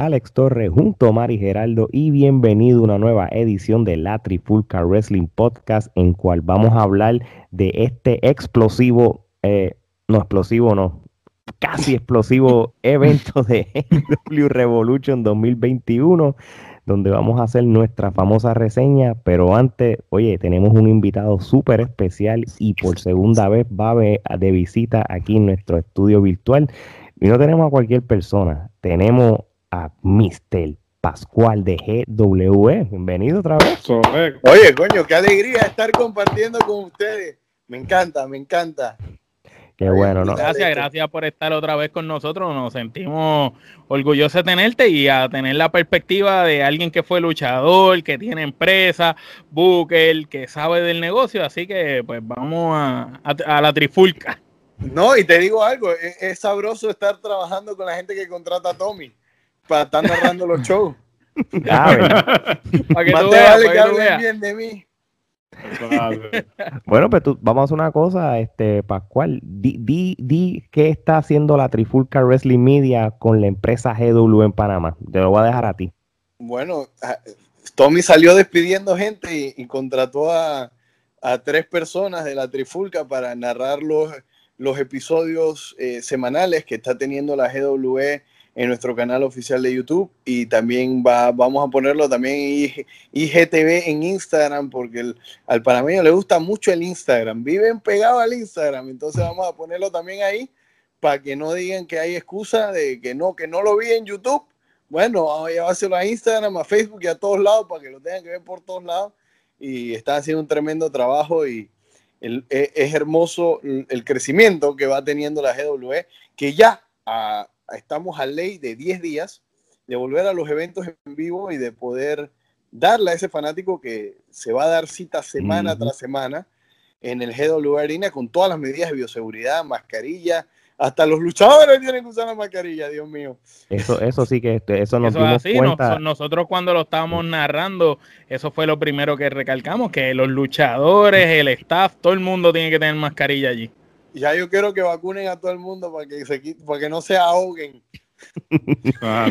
Alex Torres junto a Mari Geraldo y bienvenido a una nueva edición de la Trifulca Wrestling Podcast en cual vamos a hablar de este explosivo, eh, no explosivo, no, casi explosivo evento de W Revolution 2021 donde vamos a hacer nuestra famosa reseña, pero antes, oye, tenemos un invitado súper especial y por segunda vez va de visita aquí en nuestro estudio virtual. Y no tenemos a cualquier persona, tenemos a Mr. Pascual de GWE. Bienvenido otra vez. Oye, coño, qué alegría estar compartiendo con ustedes. Me encanta, me encanta. Qué bueno, ¿no? Gracias, gracias por estar otra vez con nosotros. Nos sentimos orgullosos de tenerte y a tener la perspectiva de alguien que fue luchador, que tiene empresa, booker, que sabe del negocio. Así que, pues, vamos a, la trifulca. No, y te digo algo, es, sabroso estar trabajando con la gente que contrata a Tommy para estar narrando los shows. Ah, para que tú veas, vale que hablen bien de mí. bueno, pues tú, vamos a hacer una cosa, este Pascual. Di, di, di qué está haciendo la Trifulca Wrestling Media con la empresa GW en Panamá. Te lo voy a dejar a ti. Bueno, Tommy salió despidiendo gente y, contrató a, tres personas de la Trifulca para narrar los, los episodios eh, semanales que está teniendo la GWE en nuestro canal oficial de YouTube y también va, vamos a ponerlo también en IGTV en Instagram porque al panameño le gusta mucho el Instagram, viven pegados al Instagram, entonces vamos a ponerlo también ahí para que no digan que hay excusa de que no, que no lo vi en YouTube. Bueno, vamos a llevárselo a Instagram, a Facebook y a todos lados para que lo tengan que ver por todos lados y está haciendo un tremendo trabajo y e, es hermoso el crecimiento que va teniendo la GWE, que ya a, estamos a ley de 10 días de volver a los eventos en vivo y de poder darle a ese fanático que se va a dar cita semana tras semana en el GW Arena con todas las medidas de bioseguridad, mascarilla, hasta los luchadores tienen que usar la mascarilla, Dios mío. Eso, eso sí que este, eso nos dimos cuenta. nosotros cuando lo estábamos narrando, eso fue lo primero que recalcamos, que los luchadores, el staff, todo el mundo tiene que tener mascarilla allí. Ya yo quiero que vacunen a todo el mundo para que, se, para que no se ahoguen. Ah,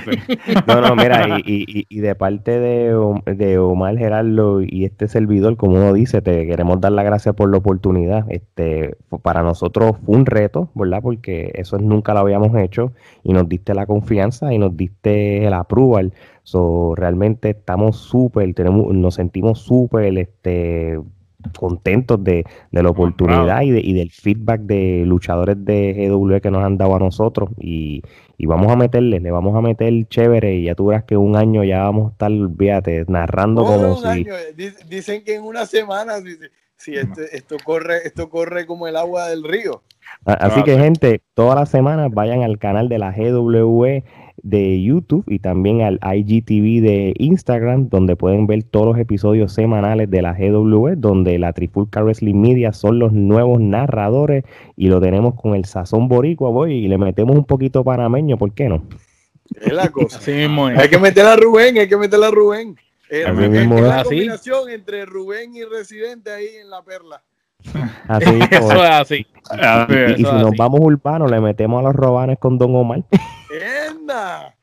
no, no, mira, y, y, de parte de, de, Omar Gerardo y este servidor, como uno dice, te queremos dar las gracias por la oportunidad. Este, para nosotros fue un reto, ¿verdad? Porque eso nunca lo habíamos hecho y nos diste la confianza y nos diste el approval. So, realmente estamos súper, tenemos, nos sentimos súper, este, contentos de, la oportunidad y, de, y, del feedback de luchadores de GW que nos han dado a nosotros. Y, vamos a meterle, le vamos a meter chévere. Y ya tú verás que un año ya vamos a estar, fíjate, narrando como si... Dicen que en una semana, si, esto, esto, corre, esto corre como el agua del río. Así que gente, todas las semanas vayan al canal de la GWE de YouTube y también al IGTV de Instagram, donde pueden ver todos los episodios semanales de la GW, donde la Trifulca Wrestling Media son los nuevos narradores y lo tenemos con el sazón boricua, voy, y le metemos un poquito panameño, ¿por qué no? Es la cosa. Hay que meter a Rubén, hay que meter a Rubén. Es la combinación entre Rubén y Residente ahí en la perla. Así, eso es así. Y, si nos vamos urbanos, le metemos a los robanes con Don Omar.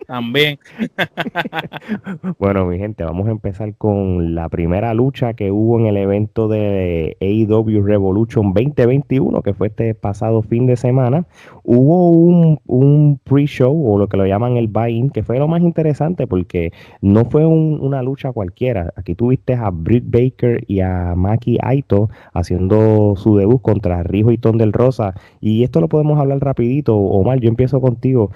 También. bueno, mi gente, vamos a empezar con la primera lucha que hubo en el evento de AEW Revolution 2021, que fue este pasado fin de semana. Hubo un, un pre-show, o lo que lo llaman el buy-in, que fue lo más interesante porque no fue una lucha cualquiera. Aquí tuviste a Britt Baker y a Maki Aito haciendo su debut contra Rijo y Ton del Rosa. Y esto lo podemos hablar rapidito. Omar, yo empiezo contigo.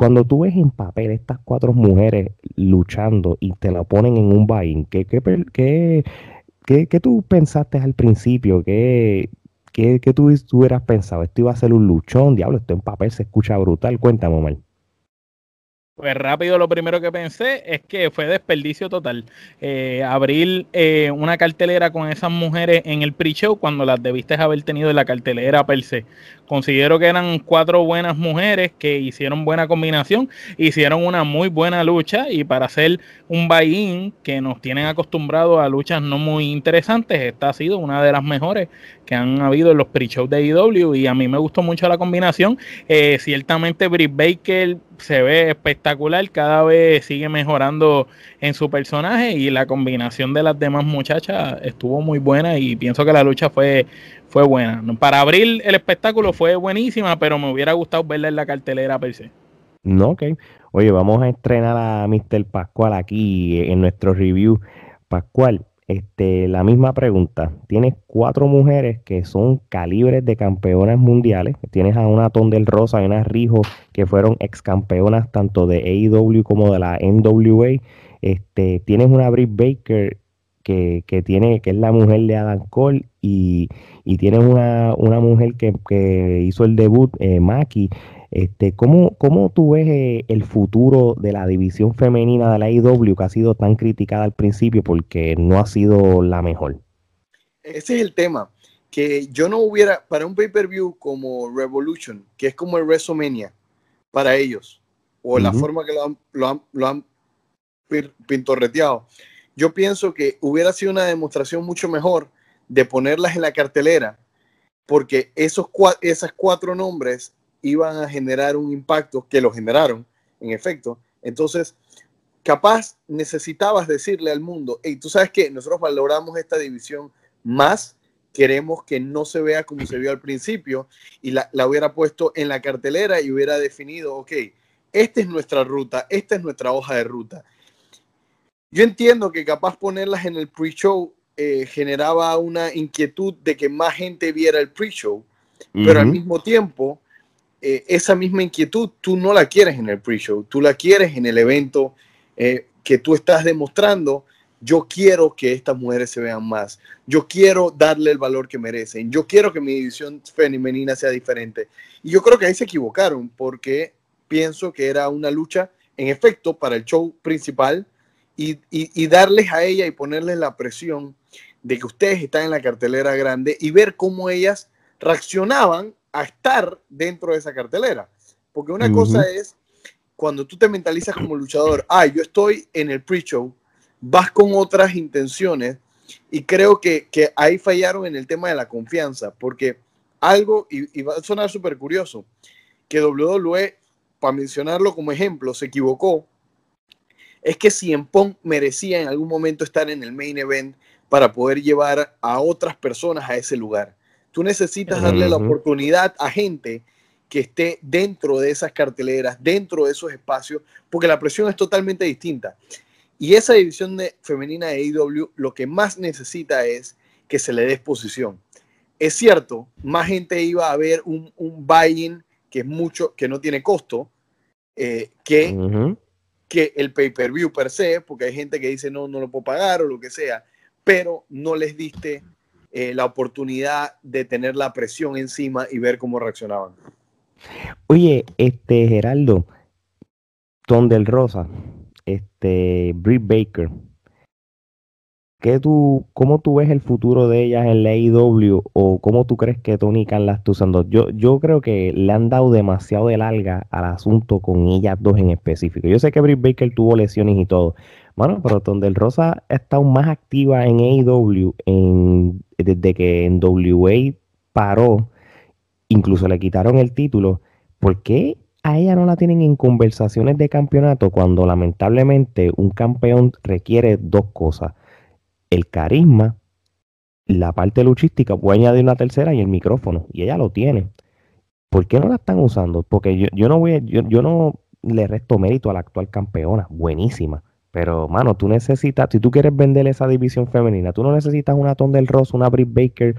Cuando tú ves en papel estas cuatro mujeres luchando y te la ponen en un bain, ¿qué, qué, qué, tú pensaste al principio? ¿Qué, qué, qué tú, hubieras pensado? ¿Esto iba a ser un luchón? Diablo, esto en papel se escucha brutal. Cuéntame, Omar. Pues rápido lo primero que pensé es que fue desperdicio total. Eh, abrir eh, una cartelera con esas mujeres en el pre-show cuando las debiste haber tenido en la cartelera per se. Considero que eran cuatro buenas mujeres que hicieron buena combinación, hicieron una muy buena lucha y para hacer un buy-in que nos tienen acostumbrados a luchas no muy interesantes, esta ha sido una de las mejores que han habido en los pre-shows de IW e y a mí me gustó mucho la combinación. Eh, ciertamente Britt Baker se ve espectacular, cada vez sigue mejorando en su personaje y la combinación de las demás muchachas estuvo muy buena y pienso que la lucha fue, fue buena. Para abrir el espectáculo fue buenísima, pero me hubiera gustado verla en la cartelera per se. No, ok. Oye, vamos a estrenar a Mr. Pascual aquí en nuestro review. Pascual, este, la misma pregunta. Tienes cuatro mujeres que son calibres de campeonas mundiales. Tienes a una Tondel Rosa y una Rijo que fueron ex campeonas tanto de AEW como de la NWA. Este, tienes una Britt Baker que, tiene, que es la mujer de Adam Cole y, tienes una, mujer que, hizo el debut, eh, Maki, este, ¿cómo, ¿Cómo tú ves eh, el futuro de la división femenina de la IW que ha sido tan criticada al principio porque no ha sido la mejor? Ese es el tema, que yo no hubiera, para un pay-per-view como Revolution, que es como el WrestleMania para ellos, o la forma que lo han, lo han, lo han pintorreteado, yo pienso que hubiera sido una demostración mucho mejor de ponerlas en la cartelera, porque esos, esas cuatro nombres iban a generar un impacto, que lo generaron, en efecto. Entonces, capaz necesitabas decirle al mundo, hey, tú sabes que nosotros valoramos esta división más, queremos que no se vea como se vio al principio, y la, la hubiera puesto en la cartelera y hubiera definido, ok, esta es nuestra ruta, esta es nuestra hoja de ruta. Yo entiendo que capaz ponerlas en el pre-show eh, generaba una inquietud de que más gente viera el pre-show, pero al mismo tiempo eh, esa misma inquietud tú no la quieres en el pre-show, tú la quieres en el evento eh, que tú estás demostrando. Yo quiero que estas mujeres se vean más. Yo quiero darle el valor que merecen. Yo quiero que mi división femenina sea diferente. Y yo creo que ahí se equivocaron porque pienso que era una lucha, en efecto, para el show principal y, y darles a ella y ponerles la presión de que ustedes están en la cartelera grande y ver cómo ellas reaccionaban a estar dentro de esa cartelera. Porque una cosa es cuando tú te mentalizas como luchador, ah, yo estoy en el pre-show, vas con otras intenciones y creo que, ahí fallaron en el tema de la confianza, porque algo, y, va a sonar súper curioso, que WWE, para mencionarlo como ejemplo, se equivocó, es que Cien Pong merecía en algún momento estar en el main event para poder llevar a otras personas a ese lugar. Tú necesitas darle la oportunidad a gente que esté dentro de esas carteleras, dentro de esos espacios, porque la presión es totalmente distinta. Y esa división de, femenina de AEW lo que más necesita es que se le dé exposición. Es cierto, más gente iba a ver un, un buy-in que es mucho, que no tiene costo, eh, que, que el pay-per-view per se, porque hay gente que dice no, no lo puedo pagar o lo que sea, pero no les diste eh, la oportunidad de tener la presión encima y ver cómo reaccionaban. Oye, este Geraldo, Tom del Rosa, este Britt Baker, ¿qué tú, ¿cómo tú ves el futuro de ellas en la AEW o cómo tú crees que Tony Khan la está usando? Yo, yo creo que le han dado demasiado de larga al asunto con ellas dos en específico. Yo sé que Britt Baker tuvo lesiones y todo, bueno, pero Tondel Rosa está aún más activa en AEW en, desde que en WA paró, incluso le quitaron el título. ¿Por qué a ella no la tienen en conversaciones de campeonato cuando lamentablemente un campeón requiere dos cosas? El carisma, la parte luchística, puede añadir una tercera y el micrófono, y ella lo tiene. ¿Por qué no la están usando? Porque yo, yo no voy, yo, yo no le resto mérito a la actual campeona, buenísima pero, mano, tú necesitas, si tú quieres vender esa división femenina, tú no necesitas una Ton del Ross, una Britt Baker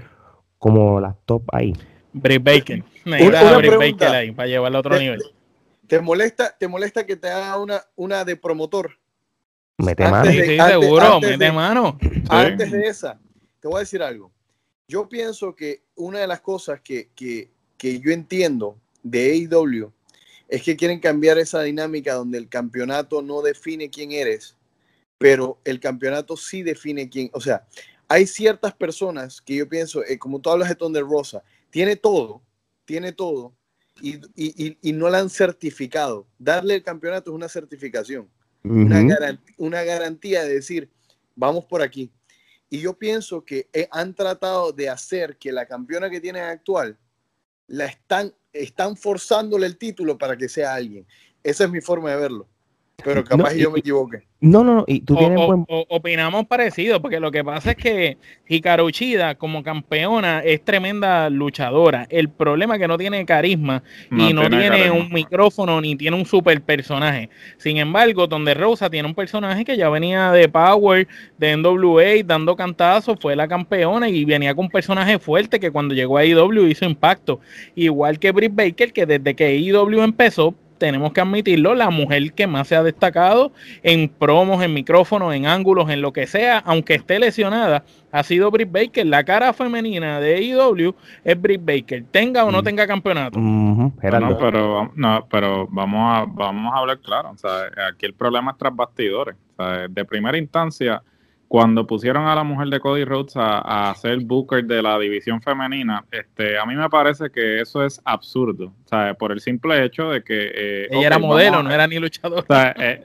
como las top ahí. Britt Baker. Necesitas a Britt Baker ahí para llevarla a otro nivel. ¿Te molesta, ¿Te molesta que te haga una, una de promotor? Mete mano. sí, seguro, mete mano. Antes de esa, te voy a decir algo. Yo pienso que una de las cosas que, que, que yo entiendo de AEW es que quieren cambiar esa dinámica donde el campeonato no define quién eres, pero el campeonato sí define quién. O sea, hay ciertas personas que yo pienso, eh, como tú hablas de Thunder Rosa, tiene todo, tiene todo, y, no la han certificado. Darle el campeonato es una certificación, una, una garantía de decir, vamos por aquí. Y yo pienso que eh, han tratado de hacer que la campeona que tienen actual la están están forzándole el título para que sea alguien. Esa es mi forma de verlo. Pero capaz yo me equivoque. No, no, no. Y tú tienes opinamos parecido, porque lo que pasa es que Hikaru Uchida, como campeona, es tremenda luchadora. El problema es que no tiene carisma y no tiene, un micrófono ni tiene un super personaje. Sin embargo, donde Rosa tiene un personaje que ya venía de Power, de NWA, dando cantazos, fue la campeona y venía con un personaje fuerte que cuando llegó a IW hizo impacto. Igual que Britt Baker, que desde que IW empezó, tenemos que admitirlo, la mujer que más se ha destacado en promos, en micrófonos, en ángulos, en lo que sea, aunque esté lesionada, ha sido Britt Baker. La cara femenina de AEW es Britt Baker, tenga o no mm. tenga campeonato. pero, no, pero vamos a, vamos a hablar claro. aquí el problema es tras bastidores. de primera instancia, cuando pusieron a la mujer de Cody Rhodes a, a, ser Booker de la división femenina, este, a mí me parece que eso es absurdo, ¿sabes? Por el simple hecho de que... Eh, ella era modelo, no era ni luchadora. Eh,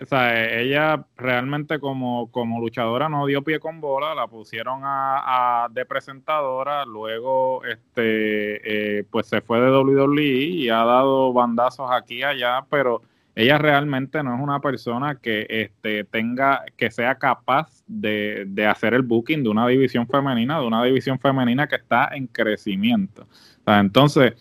ella realmente como, como luchadora no dio pie con bola, la pusieron a, de presentadora, luego este, eh, pues se fue de WWE y ha dado bandazos aquí y allá, pero ella realmente no es una persona que este, tenga, que sea capaz de, hacer el booking de una división femenina, de una división femenina que está en crecimiento. entonces,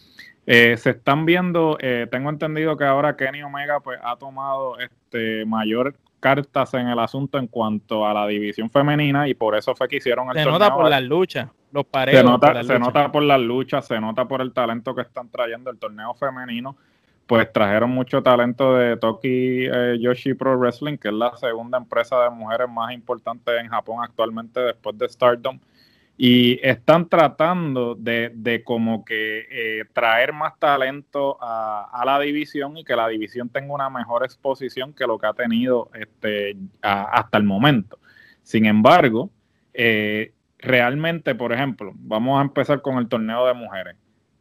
eh, se están viendo, eh, tengo entendido que ahora Kenny Omega pues ha tomado este mayor cartas en el asunto en cuanto a la división femenina y por eso fue que hicieron el Se nota por las luchas, los pareos. Se nota, se nota por las luchas, se nota por el talento que están trayendo el torneo femenino pues trajeron mucho talento de Toki eh, Yoshi Pro Wrestling, que es la segunda empresa de mujeres más importante en Japón actualmente después de Stardom. Y están tratando de, de como que eh, traer más talento a, la división y que la división tenga una mejor exposición que lo que ha tenido este, hasta el momento. Sin embargo, eh, realmente, por ejemplo, vamos a empezar con el torneo de mujeres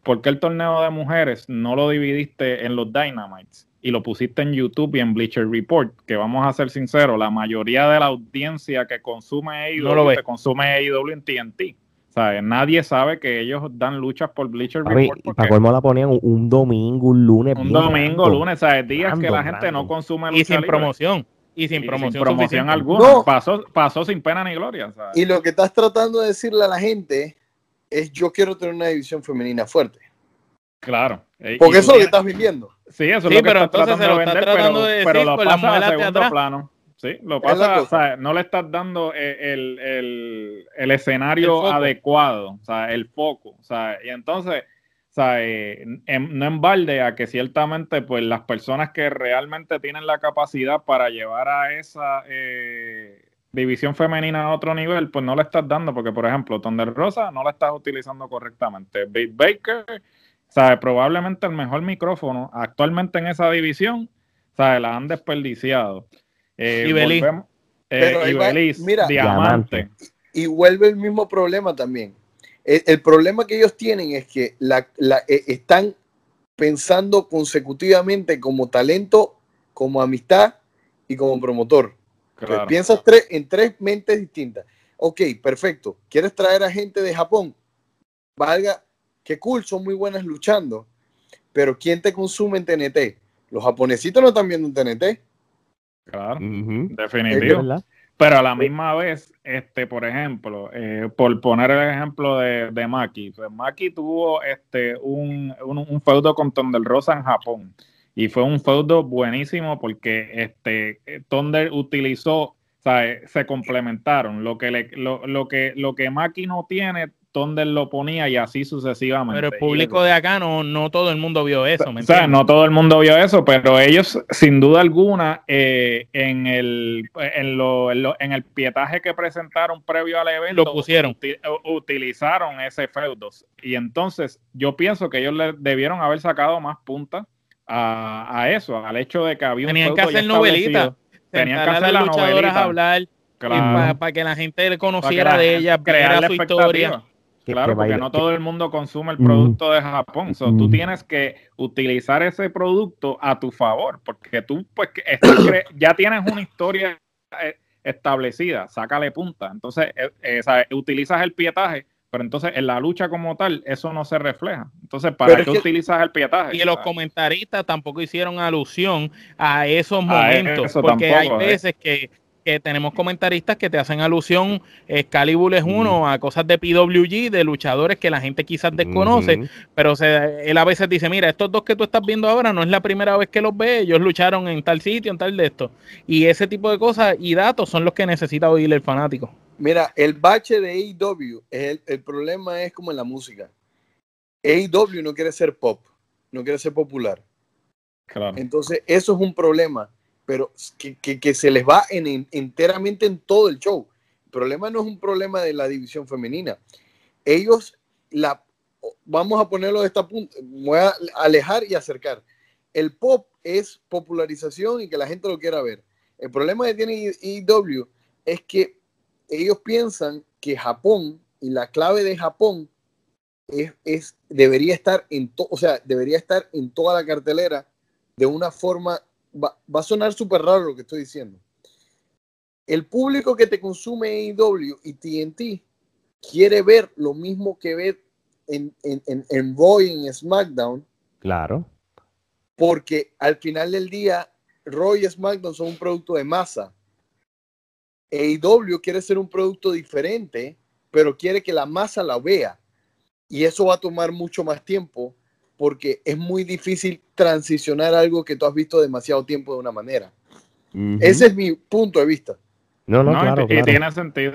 ¿por qué el torneo de mujeres no lo dividiste en los Dynamites y lo pusiste en YouTube y en Bleacher Report? Que vamos a ser sinceros, la mayoría de la audiencia que consume AEW consume AEW en TNT. Sea, nadie sabe que ellos dan luchas por Bleacher Report. Y para colmo la ponían un domingo, un lunes. Un domingo, lunes, ¿sabes? Días que la gente no consume lucha Y sin promoción. Y sin promoción, alguna. Pasó, pasó sin pena ni gloria. Y lo que estás tratando de decirle a la gente es yo quiero tener una división femenina fuerte. Claro. Porque eso es lo que estás viviendo. Sí, eso es lo que pero estás tratando de vender, pero, lo pasa a segundo plano. Sí, lo pasa, o sea, no le estás dando eh, el, el, el escenario adecuado, o sea, el foco, o sea, y entonces, o sea, eh, no en balde a que ciertamente, pues, las personas que realmente tienen la capacidad para llevar a esa eh, división femenina a otro nivel, pues no le estás dando, porque por ejemplo, Thunder Rosa no la estás utilizando correctamente. Big Baker, sabe, probablemente el mejor micrófono actualmente en esa división, sabe, la han desperdiciado. Eh, y Belis. Eh, mira, diamante. Y vuelve el mismo problema también. El, problema que ellos tienen es que la, eh, están pensando consecutivamente como talento, como amistad y como promotor. Piensas en tres mentes distintas. Ok, perfecto. ¿Quieres traer a gente de Japón? Valga, qué cool, son muy buenas luchando. Pero ¿quién te consume en TNT? Los japonesitos no están viendo en TNT. Claro, definitivo. Pero a la misma vez, este, por ejemplo, eh, por poner el ejemplo de, de Maki, pues Maki tuvo este, un, un, feudo con Thunder Rosa en Japón y fue un feudo buenísimo porque este Thunder utilizó, o sea, se complementaron. Lo que, le, lo, lo, que, lo que Maki no tiene, Thunder lo ponía y así sucesivamente. Pero el público de acá no, no todo el mundo vio eso. o sea, no todo el mundo vio eso, pero ellos, sin duda alguna, eh, en, el, en, lo, en, el pietaje que presentaron previo al evento, lo pusieron. utilizaron ese feudo. Y entonces, yo pienso que ellos le debieron haber sacado más puntas a, eso, al hecho de que había Tenían un que hacer novelitas. Tenían que hacer las luchadoras hablar para, que la gente conociera de ella, crear su historia. Claro, porque no todo el mundo consume el producto de Japón. tú tienes que utilizar ese producto a tu favor, porque tú pues ya tienes una historia eh, establecida, sácale punta. Entonces, eh, eh, utilizas el pietaje pero entonces en la lucha como tal, eso no se refleja. Entonces, ¿para qué utilizas el pietaje? Y los comentaristas tampoco hicieron alusión a esos momentos, porque hay ¿eh? veces que que tenemos comentaristas que te hacen alusión, Excalibur es uno, a cosas de PWG, de luchadores que la gente quizás desconoce, pero se, él a veces dice, mira, estos dos que tú estás viendo ahora no es la primera vez que los ve, ellos lucharon en tal sitio, en tal de esto. Y ese tipo de cosas y datos son los que necesita oír el fanático. Mira, el bache de AEW, el, el problema es como en la música. AEW no quiere ser pop, no quiere ser popular. Claro. Entonces, eso es un problema pero que, se les va en, enteramente en todo el show. El problema no es un problema de la división femenina. Ellos, la, vamos a ponerlo de esta punta, voy a alejar y acercar. El pop es popularización y que la gente lo quiera ver. El problema que tiene IW es que ellos piensan que Japón y la clave de Japón es, debería estar en o sea, debería estar en toda la cartelera de una forma va, a sonar súper raro lo que estoy diciendo. El público que te consume AEW y TNT quiere ver lo mismo que ve en, en, en, en en SmackDown. Claro. Porque al final del día, Roy y SmackDown son un producto de masa. AEW quiere ser un producto diferente, pero quiere que la masa la vea. Y eso va a tomar mucho más tiempo porque es muy difícil transicionar algo que tú has visto demasiado tiempo de una manera. Ese es mi punto de vista. No, no, claro, y, tiene sentido.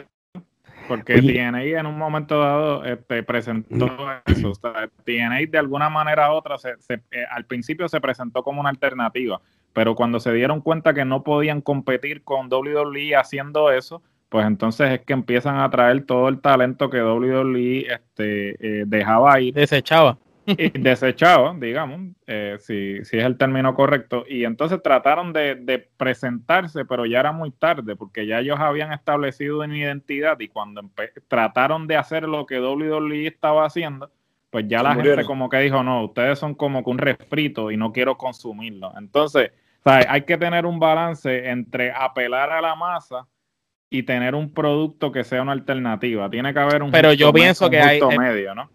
Porque TNA en un momento dado este, presentó eso. TNA de alguna manera u otra, se, eh, al principio se presentó como una alternativa, pero cuando se dieron cuenta que no podían competir con WWE haciendo eso, pues entonces es que empiezan a traer todo el talento que WWE este, eh, dejaba ir. Desechaba desechado, digamos, eh, si, es el término correcto, y entonces trataron de, presentarse, pero ya era muy tarde, porque ya ellos habían establecido una identidad y cuando trataron de hacer lo que WWE estaba haciendo, pues ya la gente como que dijo, no, ustedes son como que un refrito y no quiero consumirlo. Entonces, hay que tener un balance entre apelar a la masa y tener un producto que sea una alternativa. Tiene que haber un pero yo pienso que hay, medio, ¿no?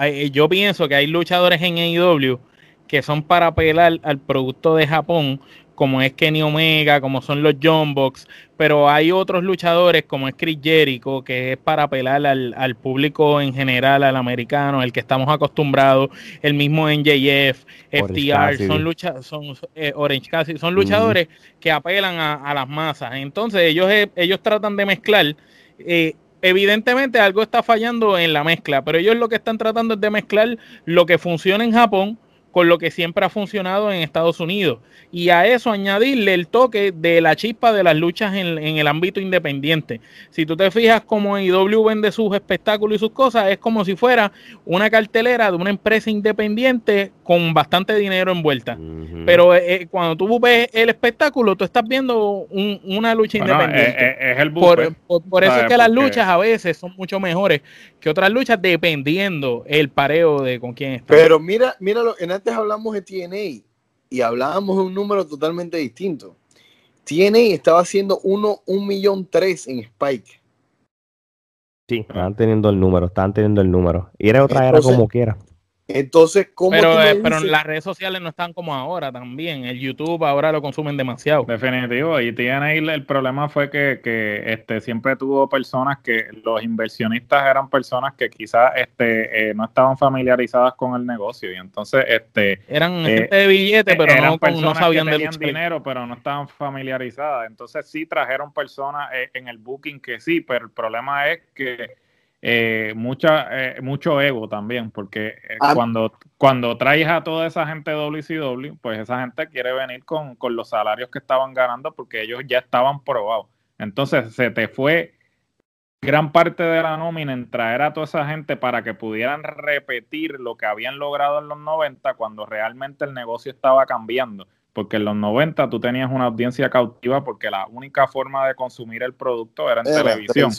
Eh, yo pienso que hay luchadores en AEW que son para apelar al producto de Japón, como es Kenny Omega, como son los John Box, pero hay otros luchadores como es Chris Jericho, que es para apelar al, público en general, al americano, el que estamos acostumbrados, el mismo NJF, FTR, son, lucha, son eh, Orange Cassidy, son luchadores que apelan a, las masas. Entonces ellos, eh, ellos tratan de mezclar eh, evidentemente algo está fallando en la mezcla, pero ellos lo que están tratando es de mezclar lo que funciona en Japón con lo que siempre ha funcionado en Estados Unidos. Y a eso añadirle el toque de la chispa de las luchas en, el ámbito independiente. Si tú te fijas como IW vende sus espectáculos y sus cosas, es como si fuera una cartelera de una empresa independiente con bastante dinero envuelta. Pero eh, eh, cuando tú ves el espectáculo, tú estás viendo una lucha independiente. Eh, es, el por, eso es que las luchas a veces son mucho mejores que otras luchas dependiendo el pareo de con quién está. Pero mira, míralo, en antes hablamos de TNA y hablábamos de un número totalmente distinto. TNA estaba haciendo uno, un millón tres en Spike. Sí, estaban teniendo el número, estaban teniendo el número. Y era otra era como quiera. Entonces, ¿cómo pero, eh, pero las redes sociales no están como ahora también. El YouTube ahora lo consumen demasiado. Definitivo. Y tiene el problema fue que, que, este siempre tuvo personas que los inversionistas eran personas que quizás este, eh, no estaban familiarizadas con el negocio. Y entonces este eran eh, gente de billete, pero no, no, sabían que dinero, pero no estaban familiarizadas. Entonces sí trajeron personas en el booking que sí, pero el problema es que eh, mucha, eh, mucho ego también, porque eh, ah. cuando, cuando traes a toda esa gente WCW, pues esa gente quiere venir con, los salarios que estaban ganando porque ellos ya estaban probados. Entonces se te fue gran parte de la nómina en traer a toda esa gente para que pudieran repetir lo que habían logrado en los 90 cuando realmente el negocio estaba cambiando. Porque en los 90 tú tenías una audiencia cautiva porque la única forma de consumir el producto era en televisión.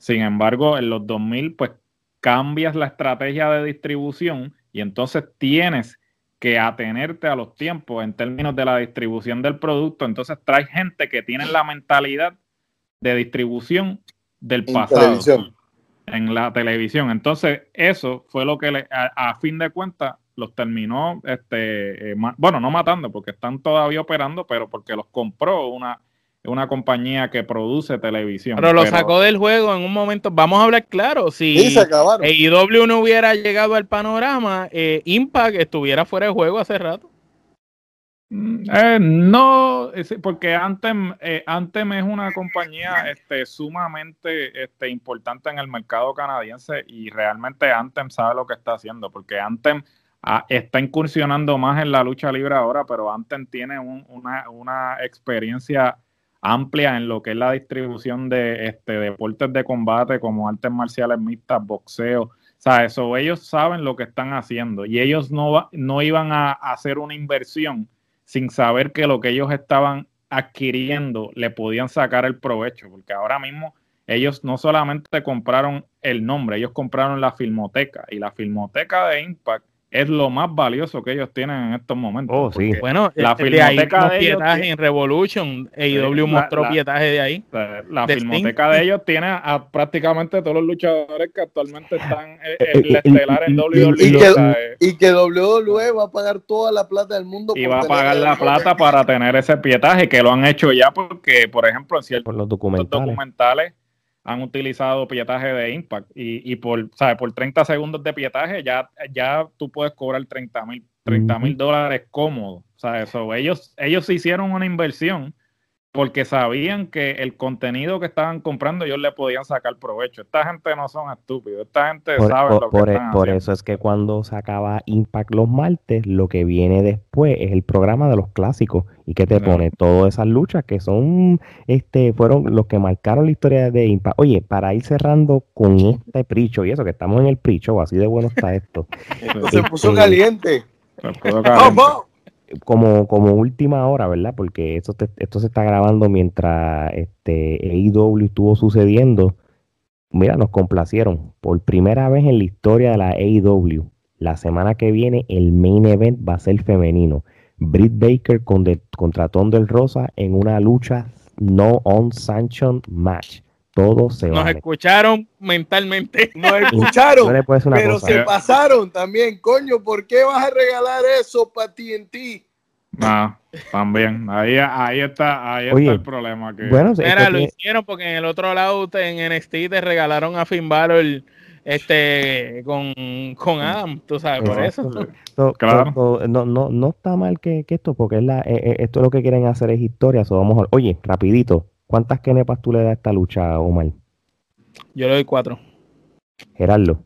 Sin embargo, en los 2000, pues cambias la estrategia de distribución y entonces tienes que atenerte a los tiempos en términos de la distribución del producto. Entonces traes gente que tiene la mentalidad de distribución del pasado. en la televisión. Entonces, eso fue lo que le, a, fin de cuentas los terminó, este, eh, bueno, no matando porque están todavía operando, pero porque los compró una, una compañía que produce televisión. Pero lo sacó del juego en un momento. Vamos a hablar claro. Si AEW no hubiera llegado al panorama, eh, Impact estuviera fuera de juego hace rato. Mm, eh, no, porque Anthem, eh, Anthem es una compañía este, sumamente este, importante en el mercado canadiense y realmente Anthem sabe lo que está haciendo, porque Anthem ah, está incursionando más en la lucha libre ahora, pero Anthem tiene una, una, experiencia amplia en lo que es la distribución de este, deportes de combate como artes marciales mixtas, boxeo. O sea, eso ellos saben lo que están haciendo y ellos no, no iban a hacer una inversión sin saber que lo que ellos estaban adquiriendo le podían sacar el provecho, porque ahora mismo ellos no solamente compraron el nombre, ellos compraron la filmoteca y la filmoteca de Impact es lo más valioso que ellos tienen en estos momentos. Oh, sí. Bueno, la este, filmoteca de, ellos en Revolution, AEW mostró pietaje de ahí. La, filmoteca de ellos tiene a prácticamente todos los luchadores que actualmente están en el estelar en WWE. Y, que, WWE va a pagar toda la plata del mundo. Y va a pagar la plata para tener ese pietaje, que lo han hecho ya porque, por ejemplo, en ciertos los documentales han utilizado pietaje de Impact y, y por, ¿sabes? por 30 segundos de pietaje ya, ya tú puedes cobrar 30 mil 30 mil dólares cómodos. Eso, ellos, ellos hicieron una inversión porque sabían que el contenido que estaban comprando ellos le podían sacar provecho. Esta gente no son estúpidos, esta gente sabe lo que por, e, están Por eso es que cuando se acaba Impact los martes, lo que viene después es el programa de los clásicos y que te pone todas esas luchas que son, este, fueron los que marcaron la historia de Impact. Oye, para ir cerrando con este pricho y eso, que estamos en el pricho, así de bueno está esto. se puso este, caliente. Se puso caliente como, como última hora, ¿verdad? Porque esto, esto se está grabando mientras este AEW estuvo sucediendo. Mira, nos complacieron. Por primera vez en la historia de la AEW, la semana que viene el main event va a ser femenino. Britt Baker con contra Thunder Rosa en una lucha no on sanction match. Todo se Nos escucharon mentalmente. Nos escucharon, pero se pasaron también. Coño, ¿por qué vas a regalar eso para TNT? Ah, también. Ahí, ahí está, ahí está el problema. Que... Bueno, Mira, lo hicieron porque en el otro lado en NXT te regalaron a Finn Balor este con, con Adam, tú sabes, por eso. claro. no, no, no está mal que, esto, porque es la, eh, eh, esto lo que quieren hacer es historia. vamos oye, rapidito, ¿Cuántas kenepas tú le das a esta lucha, Omar? Yo le doy cuatro. Gerardo.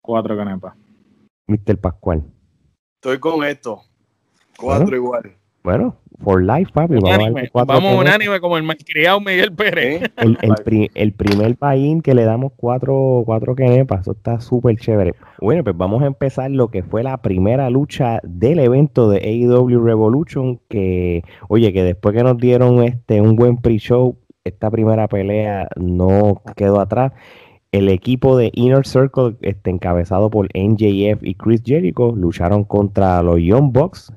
Cuatro kenepas. Mr. Pascual. Estoy con esto. Cuatro igual. Bueno, for life, papi. Vamos, unánime como el malcriado Miguel Pérez. El, el, primer país que le damos cuatro, cuatro quenepas, eso está súper chévere. Bueno, pues vamos a empezar lo que fue la primera lucha del evento de AEW Revolution, que, oye, que después que nos dieron este un buen pre-show, esta primera pelea no quedó atrás. El equipo de Inner Circle, este, encabezado por NJF y Chris Jericho, lucharon contra los Young Bucks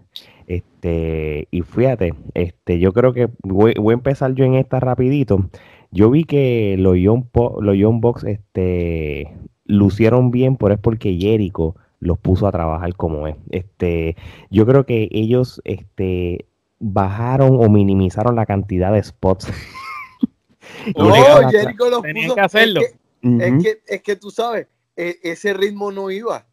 este, y fíjate, este, yo creo que voy, a empezar yo en esta rapidito. Yo vi que los Young, los Young Box este, lucieron bien, pero es porque Jericho los puso a trabajar como es. Este, yo creo que ellos este, bajaron o minimizaron la cantidad de spots. oh, Jericho los puso. que hacerlo. Es que, es que, tú sabes, e, ese ritmo no iba.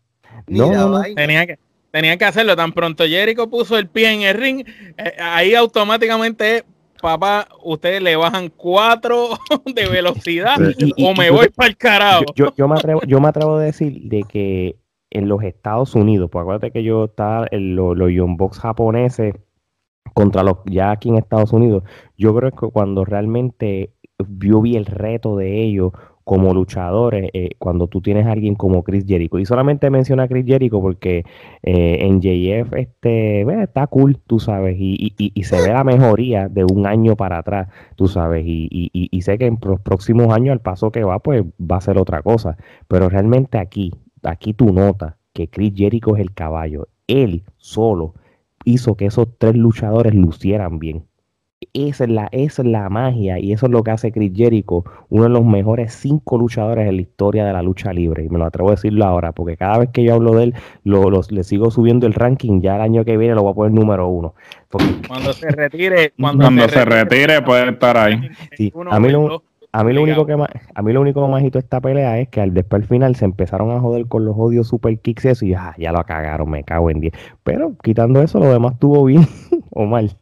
no, no, Tenía que Tenían que hacerlo. Tan pronto Jericho puso el pie en el ring, eh, ahí automáticamente, papá, ustedes le bajan cuatro de velocidad o me voy para el carajo. Yo, yo, me atrevo, yo me atrevo a decir de que en los Estados Unidos, pues acuérdate que yo estaba en los, los Young Box japoneses contra los ya aquí en Estados Unidos, yo creo que cuando realmente yo vi el reto de ellos como luchadores eh, cuando tú tienes a alguien como Chris Jericho. Y solamente menciona a Chris Jericho porque eh, en JF este, está cool, tú sabes, y, y, se ve la mejoría de un año para atrás, tú sabes, y, y, sé que en los próximos años al paso que va, pues va a ser otra cosa. Pero realmente aquí, aquí tú notas que Chris Jericho es el caballo. Él solo hizo que esos tres luchadores lucieran bien. Esa es, la, esa es la magia y eso es lo que hace Chris Jericho, uno de los mejores cinco luchadores en la historia de la lucha libre. Y me lo atrevo a decirlo ahora, porque cada vez que yo hablo de él, lo, le sigo subiendo el ranking. Ya el año que viene lo voy a poner número uno. Cuando se retire, cuando, se, retire, puede estar ahí. a mí lo, a mí lo único que a mí lo único de esta pelea es que al después al final se empezaron a joder con los odios super kicks y eso y ya, ya lo cagaron, me cago en 10. Pero quitando eso, lo demás estuvo bien o mal.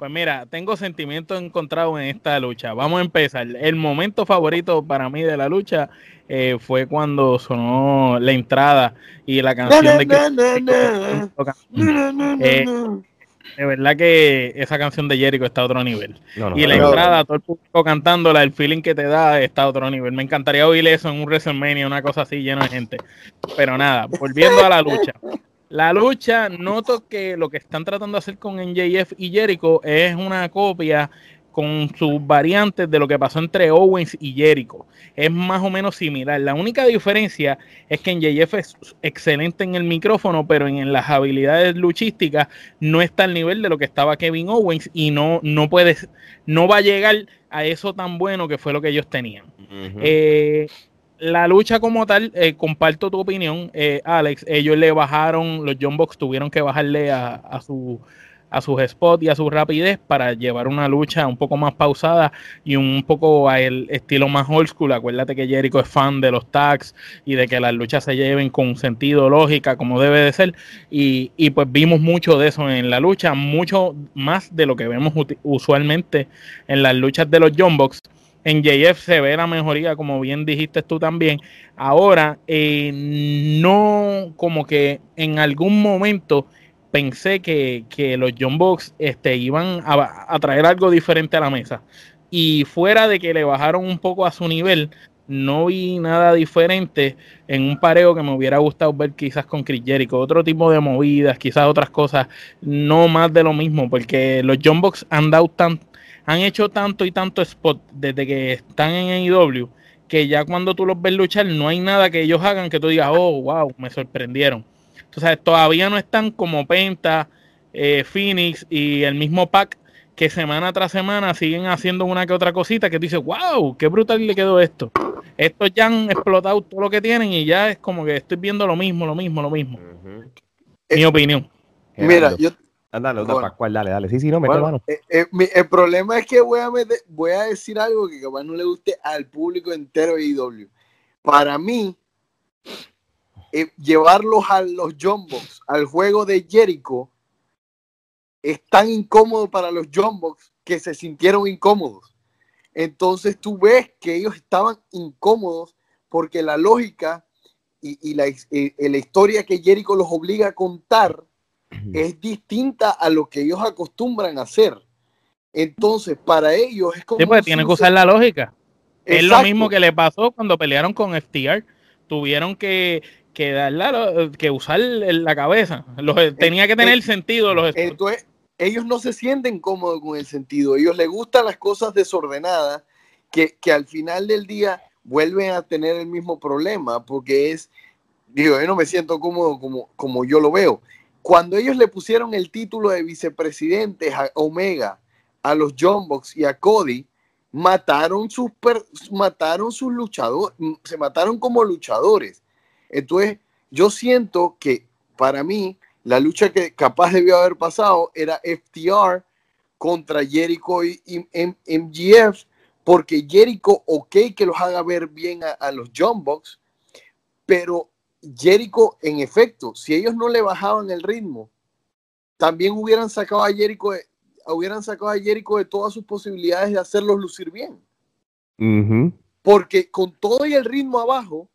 Pues mira, tengo sentimientos encontrados en esta lucha. Vamos a empezar. El momento favorito para mí de la lucha eh, fue cuando sonó la entrada y la canción de que... Eh, de verdad que esa canción de Jericho está a otro nivel. y la entrada, todo el público cantándola, el feeling que te da está a otro nivel. Me encantaría oír eso en un WrestleMania, una cosa así llena de gente. Pero nada, volviendo a la lucha. La lucha, noto que lo que están tratando de hacer con NJF y Jericho es una copia con sus variantes de lo que pasó entre Owens y Jericho. Es más o menos similar. La única diferencia es que NJF es excelente en el micrófono, pero en las habilidades luchísticas no está al nivel de lo que estaba Kevin Owens y no, no puede, no va a llegar a eso tan bueno que fue lo que ellos tenían la lucha como tal, eh, comparto tu opinión, eh, Alex. Ellos le bajaron, los John Box tuvieron que bajarle a, su a sus spots y a su rapidez para llevar una lucha un poco más pausada y un poco a el estilo más old school. Acuérdate que Jericho es fan de los tags y de que las luchas se lleven con sentido, lógica, como debe de ser. Y, y pues vimos mucho de eso en la lucha, mucho más de lo que vemos usualmente en las luchas de los John Box en JF se ve la mejoría, como bien dijiste tú también. Ahora, eh, no como que en algún momento pensé que, los John Box este, iban a, traer algo diferente a la mesa. Y fuera de que le bajaron un poco a su nivel, no vi nada diferente en un pareo que me hubiera gustado ver quizás con Chris Jericho. Otro tipo de movidas, quizás otras cosas, no más de lo mismo, porque los John Box han dado tanto han hecho tanto y tanto spot desde que están en AEW que ya cuando tú los ves luchar no hay nada que ellos hagan que tú digas, oh, wow, me sorprendieron. Entonces todavía no están como Penta, eh, Phoenix y el mismo Pack que semana tras semana siguen haciendo una que otra cosita que tú dices, wow, qué brutal le quedó esto. Estos ya han explotado todo lo que tienen y ya es como que estoy viendo lo mismo, lo mismo, lo mismo. Mi opinión. Mira, yo, Dale, Pascual, dale, dale. Sí, sí, no, mete mano. Eh, eh, el problema es que voy a, voy a decir algo que capaz no le guste al público entero de IW. Para mí, eh, llevarlos a los Jumbox, al juego de Jericho, es tan incómodo para los Jumbox que se sintieron incómodos. Entonces tú ves que ellos estaban incómodos porque la lógica y, la, la historia que Jericho los obliga a contar es distinta a lo que ellos acostumbran a hacer. Entonces, para ellos es como. Sí, tienen que usar la lógica. Es lo mismo que le pasó cuando pelearon con FTR. Tuvieron que, que, que usar la cabeza. Los, tenía que tener sentido. Los entonces, ellos no se sienten cómodos con el sentido. Ellos les gustan las cosas desordenadas que, que al final del día vuelven a tener el mismo problema porque es, digo, yo no me siento cómodo como, como yo lo veo cuando ellos le pusieron el título de vicepresidente a Omega, a los John y a Cody, mataron sus, mataron sus luchadores, se mataron como luchadores. Entonces, yo siento que para mí la lucha que capaz debió haber pasado era FTR contra Jericho y, MGF, porque Jericho, ok, que los haga ver bien a, los John pero Jericho, en efecto, si ellos no le bajaban el ritmo, también hubieran sacado a Jericho de, hubieran sacado a Jericho de todas sus posibilidades de hacerlos lucir bien. Porque con todo y el ritmo abajo,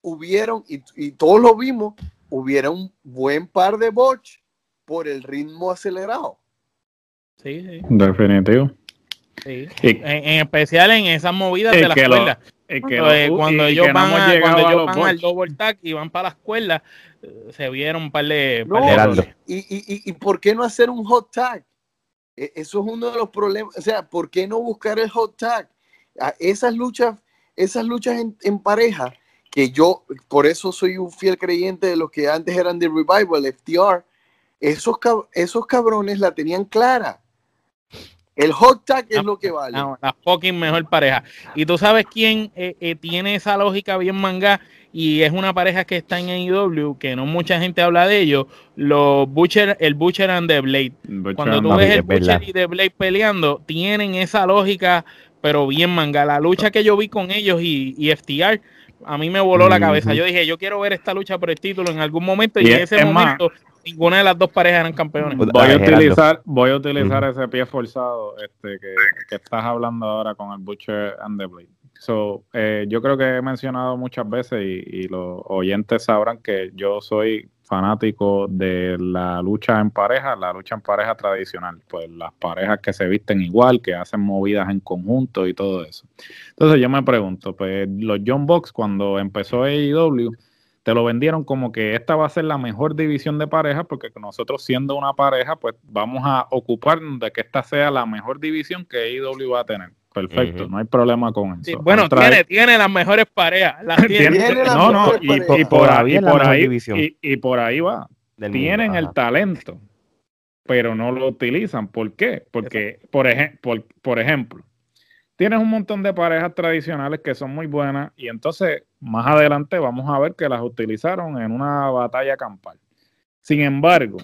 hubieron, y, todos lo vimos, hubiera un buen par de botch por el ritmo acelerado. Sí, sí. Definitivo. Sí. En, especial en esas movidas de la escuela cuando ellos van, al double tag y van para la escuela, eh, se vieron un par de... y, y, y, por qué no hacer un hot tag? E, eso es uno de los problemas. O sea, ¿por qué no buscar el hot tag? Esas luchas, esas luchas en, pareja, que yo, por eso soy un fiel creyente de los que antes eran de Revival, FTR, esos, esos cabrones la tenían clara. El hot tag es lo que vale. la fucking mejor pareja. Y tú sabes quién eh, eh, tiene esa lógica bien manga y es una pareja que está en AEW, que no mucha gente habla de ellos, los Butcher, el Butcher and the Blade. Cuando tú ves el Butcher y The Blade peleando, tienen esa lógica, pero bien manga. La lucha que yo vi con ellos y, y FTR, a mí me voló la cabeza. Yo dije, yo quiero ver esta lucha por el título en algún momento y, en ese momento ninguna de las dos parejas eran campeones. Voy a utilizar, voy a utilizar ese pie forzado este, que, que, estás hablando ahora con el Butcher and the Blade. So, eh, yo creo que he mencionado muchas veces y, los oyentes sabrán que yo soy fanático de la lucha en pareja, la lucha en pareja tradicional, pues las parejas que se visten igual, que hacen movidas en conjunto y todo eso. Entonces yo me pregunto, pues los John Box cuando empezó AEW, te lo vendieron como que esta va a ser la mejor división de parejas, porque nosotros siendo una pareja, pues vamos a ocuparnos de que esta sea la mejor división que AEW va a tener. Perfecto, no hay problema con eso. bueno, tiene, tiene las mejores parejas. Las tiene. no, no, y, por, ahí, por ahí, y, por ahí va. Tienen el talento, pero no lo utilizan. ¿Por qué? Porque, por, por, por ejemplo, tienes un montón de parejas tradicionales que son muy buenas y entonces más adelante vamos a ver que las utilizaron en una batalla campal. Sin embargo,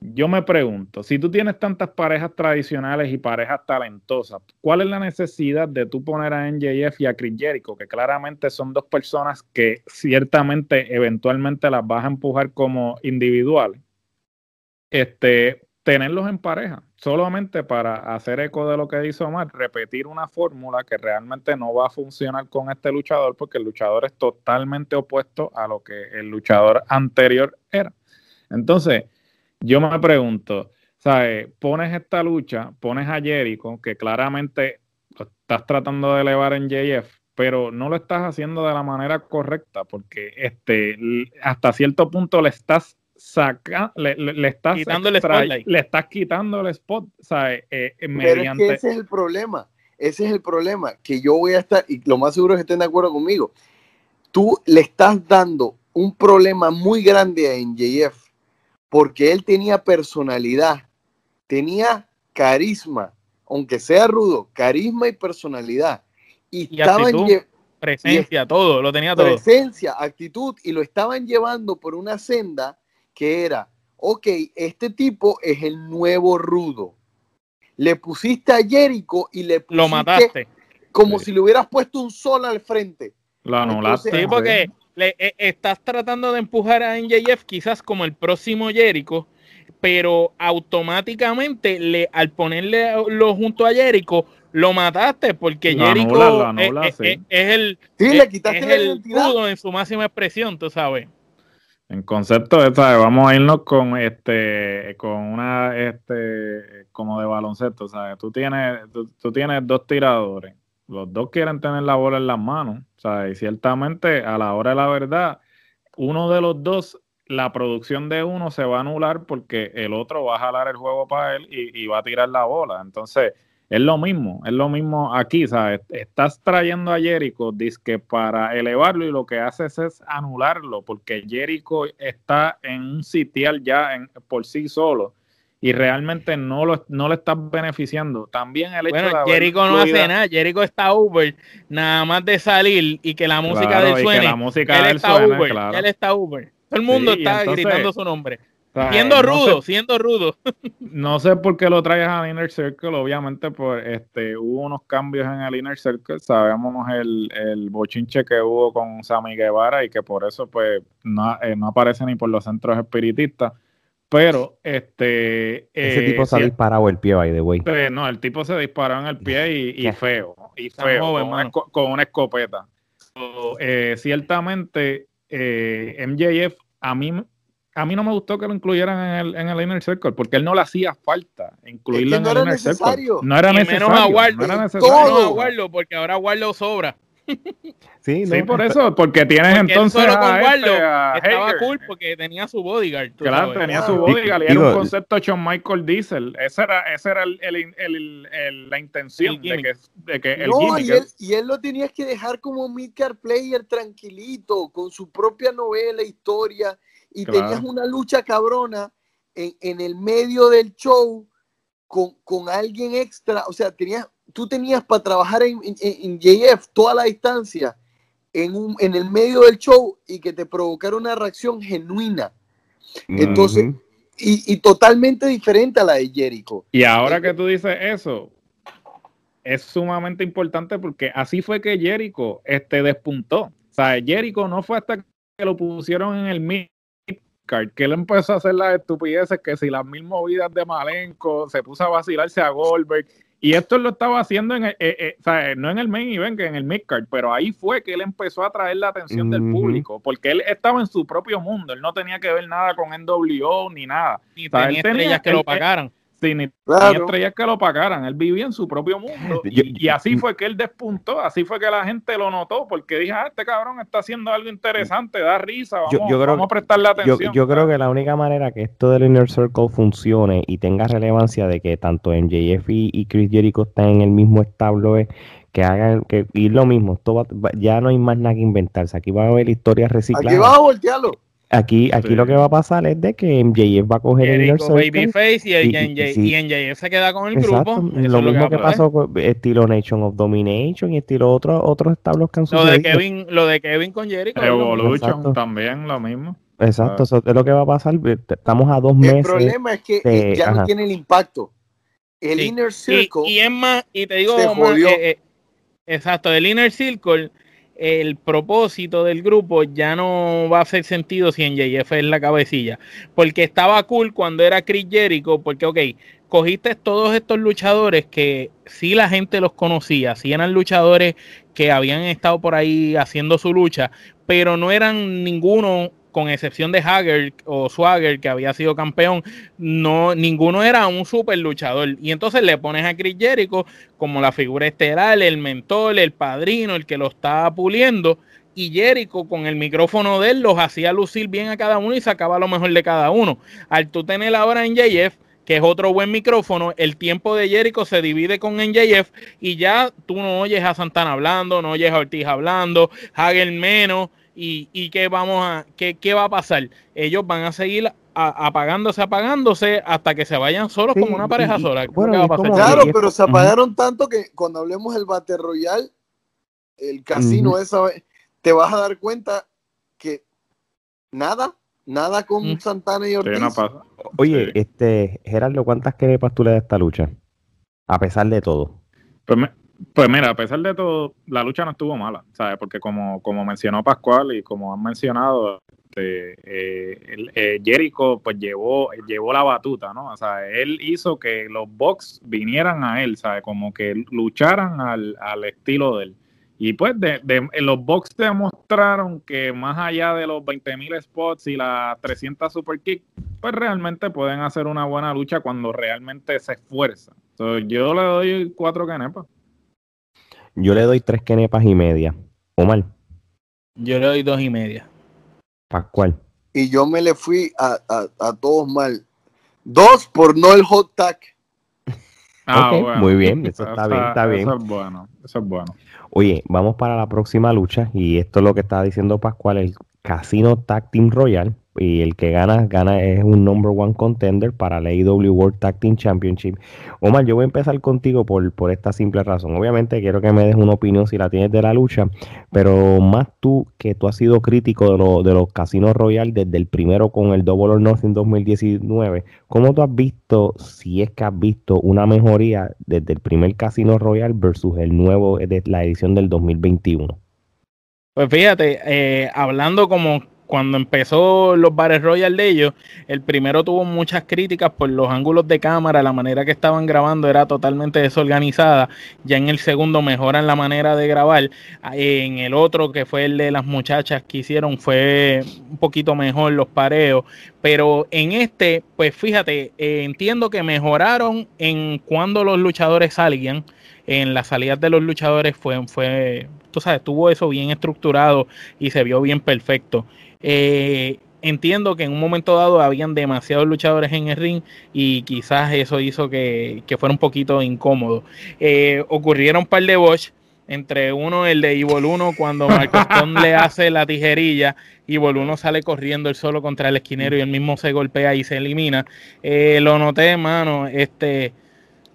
yo me pregunto, si tú tienes tantas parejas tradicionales y parejas talentosas, ¿cuál es la necesidad de tú poner a NJF y a Chris Jericho, que claramente son dos personas que ciertamente eventualmente las vas a empujar como individuales? Este, tenerlos en pareja, solamente para hacer eco de lo que dice Omar, repetir una fórmula que realmente no va a funcionar con este luchador, porque el luchador es totalmente opuesto a lo que el luchador anterior era. Entonces, yo me pregunto, ¿sabes? Pones esta lucha, pones a Jericho, que claramente estás tratando de elevar en JF, pero no lo estás haciendo de la manera correcta, porque este, hasta cierto punto le estás sacando, le, estás quitando el le estás quitando el spot, ¿sabes? Eh, mediante... ese es el problema, ese es el problema, que yo voy a estar, y lo más seguro es que estén de acuerdo conmigo, tú le estás dando un problema muy grande a NJF porque él tenía personalidad, tenía carisma, aunque sea rudo, carisma y personalidad. Y, actitud, presencia, todo, lo tenía todo. Presencia, actitud, y lo estaban llevando por una senda que era, ok, este tipo es el nuevo rudo. Le pusiste a Jericho y le pusiste lo mataste. Como si le hubieras puesto un sol al frente. Lo anulaste. Sí, porque le, eh, estás tratando de empujar a NJF quizás como el próximo Jericho, pero automáticamente le, al ponerle lo junto a Jericho, lo mataste porque Jericho es, el, sí, le quitaste el en su máxima expresión, tú sabes. En concepto, ¿sabes? vamos a irnos con este, con una, este, como de baloncesto, ¿sabes? Tú tienes, tú tienes dos tiradores los dos quieren tener la bola en las manos. Sea, y ciertamente a la hora de la verdad, uno de los dos, la producción de uno se va a anular porque el otro va a jalar el juego para él y, va a tirar la bola. Entonces, es lo mismo, es lo mismo aquí, ¿sabes? Estás trayendo a Jericho, que para elevarlo y lo que haces es anularlo, porque Jericho está en un sitial ya en, por sí solo y realmente no lo no le estás beneficiando. También el hecho bueno, Jericho no hace nada, Jericho está Uber, nada más de salir y que la música del suene. la música él está Uber, él está Uber. Todo el mundo está gritando su nombre. Siendo rudo, siendo rudo. no sé por qué lo traes al Inner Circle, obviamente pues este hubo unos cambios en el Inner Circle, sabemos el, el bochinche que hubo con Sammy Guevara y que por eso pues no, eh, no aparece ni por los centros espiritistas pero este. Ese tipo se ha disparado el pie, by the way. no, el tipo se disparó en el pie y, feo. Y feo, con, una, escopeta. Eh, ciertamente, eh, MJF, a mí, a mí no me gustó que lo incluyeran en el, en el Inner Circle, porque él no le hacía falta incluirlo en el Inner Circle. No era necesario. Menos a Warlow, no era necesario. porque ahora Warlow sobra. Sí, por eso, porque tienes entonces. Solo con este, estaba cool porque tenía su bodyguard. Claro, tenía su bodyguard y, era un concepto Shawn Michael Diesel. Esa era, esa era el, el, el, la intención de que, de que el no, y él, y él lo tenías que dejar como midcard player tranquilito, con su propia novela, historia, y tenías una lucha cabrona en, en el medio del show con, con alguien extra, o sea, tenías, tú tenías para trabajar en, en, en JF toda la distancia en, un, en el medio del show y que te provocara una reacción genuina. Entonces, y, y totalmente diferente a la de Jericho. Y ahora que tú dices eso, es sumamente importante porque así fue que Jericho este, despuntó. O sea, Jericho no fue hasta que lo pusieron en el que él empezó a hacer las estupideces que si las mil movidas de Malenko, se puso a vacilarse a Goldberg. Y esto lo estaba haciendo en el- eh, eh, o sea, no en el main event, que en el midcard, pero ahí fue que él empezó a atraer la atención del público, porque él estaba en su propio mundo, él no tenía que ver nada con NWO ni nada. Ni O sea, tenía tenía- estrellas que él- lo él- pagaran. Ni Claro. tenía estrellas que lo pagaran. Él vivía en su propio mundo. Yo- Y, y así fue que él despuntó. Así fue que la gente lo notó. Porque dije, ah, este cabrón está haciendo algo interesante, da risa. Vamos, Yo- yo creo vamos a prestarle atención. yo creo que la única manera que esto del Inner Circle funcione y tenga relevancia de que tanto MJF y, y Chris Jericho estén en el mismo establo es que hagan que y lo mismo, esto va- va- ya no hay más nada que inventarse. Aquí va a haber historias Aquí recicladas. vas a voltearlo. Aquí, aquí Sí. lo que va a pasar es de que MJF va a coger el Inner Jericho, Circle. Babyface y, el y- y- sí. y se queda con el Exacto, grupo. Eso lo es mismo que pasó con estilo Nation of Domination y estilo otros otros establos que han Lo de. Kevin, lo de Kevin con Jericho. Evolution también lo mismo. Exacto, Ah. eso es lo que va a pasar. Estamos a dos El meses. problema es que de- eh, ya no tiene el impacto. El Sí. Inner Circle, y es más, y te digo, se más, eh, eh, exacto, el Inner Circle, el propósito del grupo ya no va a hacer sentido si en JF es la cabecilla. Porque estaba cool cuando era Chris Jericho, porque, ok, cogiste todos estos luchadores que sí la gente los conocía, sí eran luchadores que habían estado por ahí haciendo su lucha, pero no eran ninguno, con excepción de Hager o Swagger, que había sido campeón, no, ninguno era un super luchador. Y entonces le pones a Chris Jericho como la figura estelar, el mentor, el padrino, el que lo está puliendo. Y Jericho con el micrófono de él los hacía lucir bien a cada uno y sacaba lo mejor de cada uno. Al tú tener ahora en JF, que es otro buen micrófono, el tiempo de Jericho se divide con NJF y ya tú no oyes a Santana hablando, no oyes a Ortiz hablando, Hager menos. ¿Y, y qué, vamos a, qué, qué va a pasar? Ellos van a seguir a- apagándose, apagándose hasta que se vayan solos Sí, como una pareja y- sola. ¿Qué bueno, va a y pasar? como- claro, pero se apagaron tanto que cuando hablemos del Battle Royale, el casino Ujú. esa vez, te vas a dar cuenta que nada, nada con. Santana y Sí, Ortiz. no. Oye, Sí. este, Gerardo, ¿cuántas querepas tú le das a esta lucha? A pesar de todo. Pues, me- pues mira, a pesar de todo, la lucha no estuvo mala, ¿sabes? Porque como, como mencionó Pascual y como han mencionado, este, eh, eh, Jericho pues llevó, llevó la batuta, ¿no? O sea, él hizo que los Bucks vinieran a él, ¿sabes? Como que lucharan al, al estilo de él. Y pues de, de- los Bucks demostraron que más allá de los 20.000 spots y las 300 super kick, pues realmente pueden hacer una buena lucha cuando realmente se esfuerzan. So, yo le doy cuatro canepas. Yo le doy tres quenepas y media. Omar, Yo le doy dos y media. Pascual. Y yo me le fui a, a- a todos mal. Dos por no el hot tag. Ok, muy bien, eso está bien, está bien. Eso es bueno, eso es bueno. Oye, vamos para la próxima lucha y esto es lo que estaba diciendo Pascual, el Casino Tag Team Royal y el que gana, gana es un number one contender para la AEW World Tag Team Championship. Omar, yo voy a empezar contigo por, por esta simple razón. Obviamente quiero que me des una opinión si la tienes de la lucha, pero más tú que tú has sido crítico de, lo- de los Casinos Royal desde el primero con el Double or Nothing 2019, ¿cómo tú has visto, si es que has visto una mejoría desde el primer Casino Royal versus el nuevo de la edición del 2021? Pues fíjate, eh, hablando como cuando empezó los bares Royal de ellos, el primero tuvo muchas críticas por los ángulos de cámara, la manera que estaban grabando era totalmente desorganizada. Ya en el segundo mejoran la manera de grabar. En el otro, que fue el de las muchachas que hicieron, fue un poquito mejor los pareos. Pero en este, pues fíjate, eh, entiendo que mejoraron en cuando los luchadores salían. En las salidas de los luchadores fue, fue, tú sabes, tuvo eso bien estructurado y se vio bien perfecto. Eh, entiendo que en un momento dado habían demasiados luchadores en el ring y quizás eso hizo que, que fuera un poquito incómodo. Eh, ocurrieron un par de Bosch, entre uno el de Evil 1 cuando Marco Stone le hace la tijerilla, Evil 1 sale corriendo el solo contra el esquinero y el mismo se golpea y se elimina. Eh, lo noté, hermano, este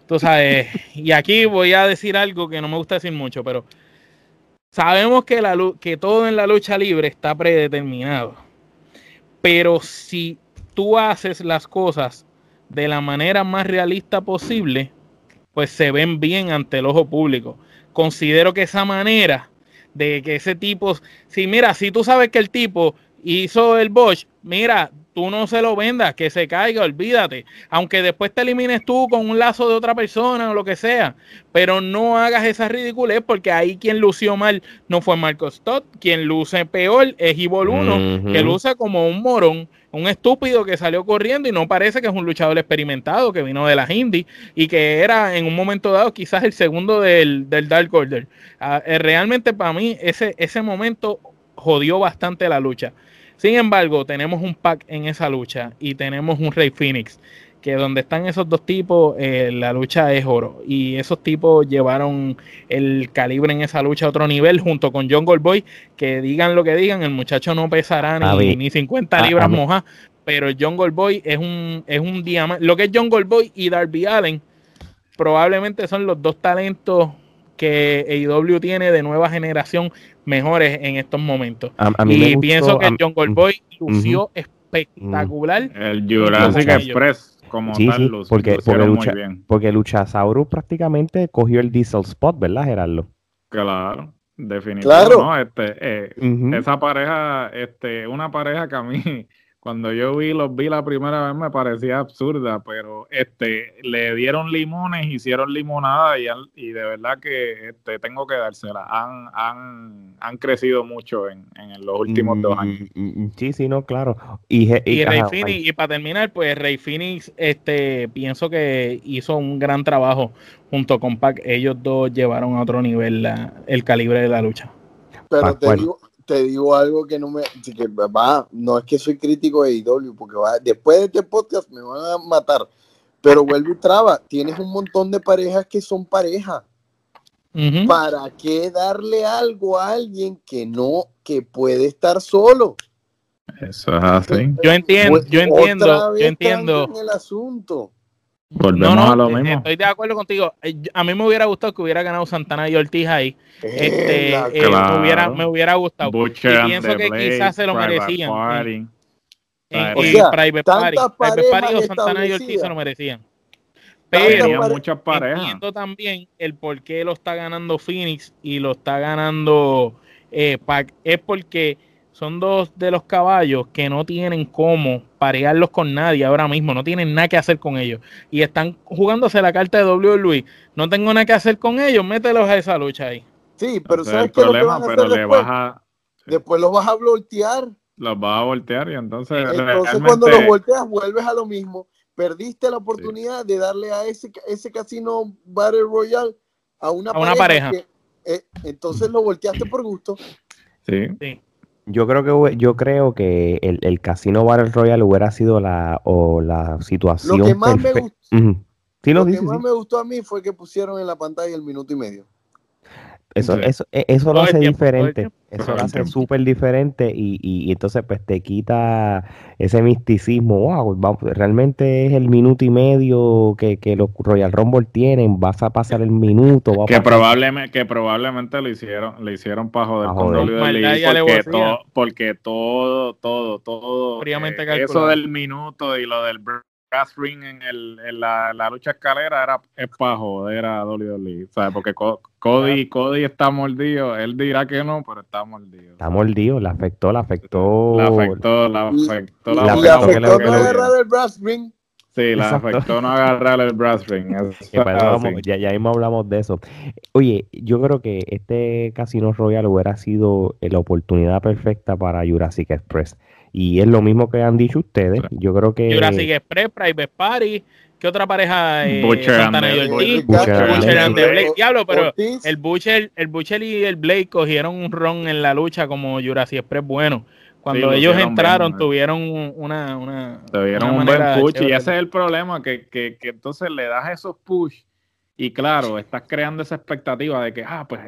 tú sabes, y aquí voy a decir algo que no me gusta decir mucho, pero sabemos que, todo en la lucha libre está predeterminado. Pero si tú haces las cosas de la manera más realista posible, pues se ven bien ante el ojo público. Considero que esa manera de que ese tipo, si mira, si tú sabes que el tipo hizo el Bosch, mira, tú no se lo vendas, que se caiga, olvídate. Aunque después te elimines tú con un lazo de otra persona o lo que sea, pero no hagas esa ridiculez porque ahí quien lució mal no fue Marco Stott, quien luce peor es Evil 1, que luce como un morón, un estúpido que salió corriendo y no parece que es un luchador experimentado que vino de las indies y que era en un momento dado quizás el segundo del, del Dark Order. Ah, eh, realmente para mí ese, ese momento jodió bastante la lucha. Sin embargo, tenemos un pack en esa lucha y tenemos un Rey Phoenix, que donde están esos dos tipos, eh, la lucha es oro. Y esos tipos llevaron el calibre en esa lucha a otro nivel, junto con John Goldboy, que digan lo que digan, el muchacho no pesará ni, ni 50 libras mojas, pero John Goldboy es un, es un diamante. Lo que es John Goldboy y Darby Allen probablemente son los dos talentos que AEW tiene de nueva generación mejores en estos momentos. y pienso que John Goldboy lució espectacular. El Jurassic Express como tal, porque, porque, lucha, porque Luchasaurus prácticamente cogió el diesel spot, ¿verdad, Gerardo? Claro, definitivamente. Claro. Este, eh, esa pareja, este, una pareja que a mí cuando yo vi los vi la primera vez me parecía absurda, pero este le dieron limones, hicieron limonada y, y de verdad que este, tengo que dársela. Han, han, han crecido mucho en, en los últimos dos años. Mm, mm, mm, sí, sí, no, claro. Y, y, Rey Phoenix, y para terminar, pues Rey Phoenix, este, pienso que hizo un gran trabajo junto con Pac. Ellos dos llevaron a otro nivel la, el calibre de la lucha. Pero te digo, te digo algo que no me, que va, no es que soy crítico de IW, porque va, después de este podcast me van a matar, pero vuelvo y traba, tienes un montón de parejas que son pareja. ¿Para qué darle algo a alguien que no, que puede estar solo? Eso es así. Yo entiendo, yo entiendo, yo entiendo. En el asunto no, no, eh, Estoy de acuerdo contigo. Eh, a mí me hubiera gustado que hubiera ganado Santana y Ortiz ahí. Este, eh, me, hubiera, me hubiera gustado. y pienso que quizás se lo merecían. Private Party. Private Party o Santana y Ortiz se lo merecían. Pero muchas parejas. entiendo también el por qué lo está ganando Phoenix y lo está ganando eh, Pac. Es porque son dos de los caballos que no tienen cómo parearlos con nadie ahora mismo, no tienen nada que hacer con ellos. Y están jugándose la carta de WWE. No tengo nada que hacer con ellos, mételos a esa lucha ahí. Sí, pero ¿sabes qué problema, pero le después? Vas a, después los vas a voltear. Los vas a voltear y entonces. Entonces, cuando los volteas, vuelves a lo mismo. Perdiste la oportunidad de darle a ese, ese casino Battle Royale a una, pareja. Eh, entonces lo volteaste por gusto. Sí. sí. Yo creo que yo creo que el, el Casino Battle Royale hubiera sido la o la situación. Lo que más me gustó. lo, que más me gustó a mí fue que pusieron en la pantalla el minuto y medio. Eso, eso, e, eso lo hace diferente. Eso lo hace súper diferente y, y, entonces pues te quita ese misticismo. Wow, realmente es el minuto y medio que, que los Royal Rumble tienen. Vas a pasar el minuto. que, probablemente, que probablemente lo hicieron, le hicieron para joder, con porque, todo, porque todo, todo, todo, eh, eso del minuto y lo del Ring en, el, en la, la, lucha escalera era es para joder a Dolly Dolly, ¿sabes? Porque Cody, Cody está mordido, él dirá que no, pero está mordido. Está mordido, le afectó, le afectó. Le afectó, le afectó, la afectó, afectó el brass ring. Sí, le afectó no agarrar el brass ring. ya, ya mismo hablamos de eso. Oye, yo creo que este Casino Royal hubiera sido la oportunidad perfecta para Jurassic Express y es lo mismo que han dicho ustedes. Yo creo que. Jurassic Express, Private Party. ¿Qué otra pareja? Eh, Butcher and Butcher and Blake. Diablo, pero el Butcher, el Butcher y el Blake cogieron un ron en la lucha como Jurassic Express bueno. Cuando ellos entraron, tuvieron una, una. Tuvieron un buen push. Y ese es el problema, que, que, que entonces le das esos push y claro, estás creando esa expectativa de que, ah, pues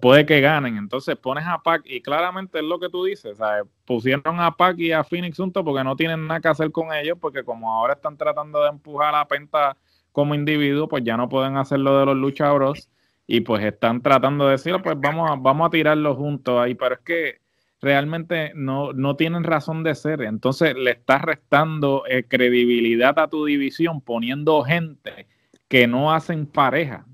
puede que ganen. Entonces pones a Pac y claramente es lo que tú dices. ¿sabes? Pusieron a Pac y a Phoenix juntos porque no tienen nada que hacer con ellos, porque como ahora están tratando de empujar a la penta como individuos, pues ya no pueden hacer lo de los luchadores y pues están tratando de decir, pues vamos a, vamos a tirarlo juntos ahí, pero es que realmente no, no tienen razón de ser. Entonces le estás restando eh, credibilidad a tu división poniendo gente que no hacen pareja.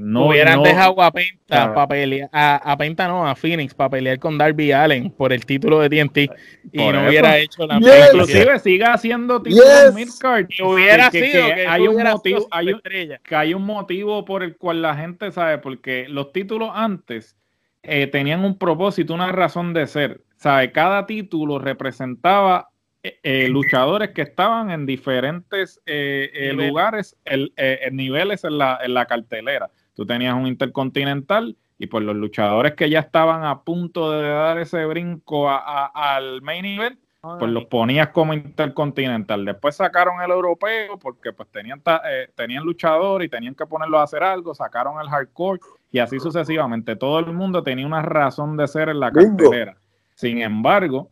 No, hubieran dejado a Penta para pelear, a, Penta no, a Phoenix para pelear con Darby Allen por el título de TNT y no hubiera hecho la Inclusive siga haciendo título midcard. hubiera sido que, hay un motivo, hay un, que hay un motivo por el cual la gente sabe, porque los títulos antes eh, tenían un propósito, una razón de ser. ¿Sabe? Cada título representaba eh, eh, luchadores que estaban en diferentes eh, lugares, el, niveles en la, en la, cartelera. Tú tenías un intercontinental y pues los luchadores que ya estaban a punto de dar ese brinco al main event, pues los ponías como intercontinental. Después sacaron el europeo porque pues tenían, tenían luchador y tenían que ponerlo a hacer algo, sacaron el hardcore y así sucesivamente. Todo el mundo tenía una razón de ser en la cartelera. Sin embargo,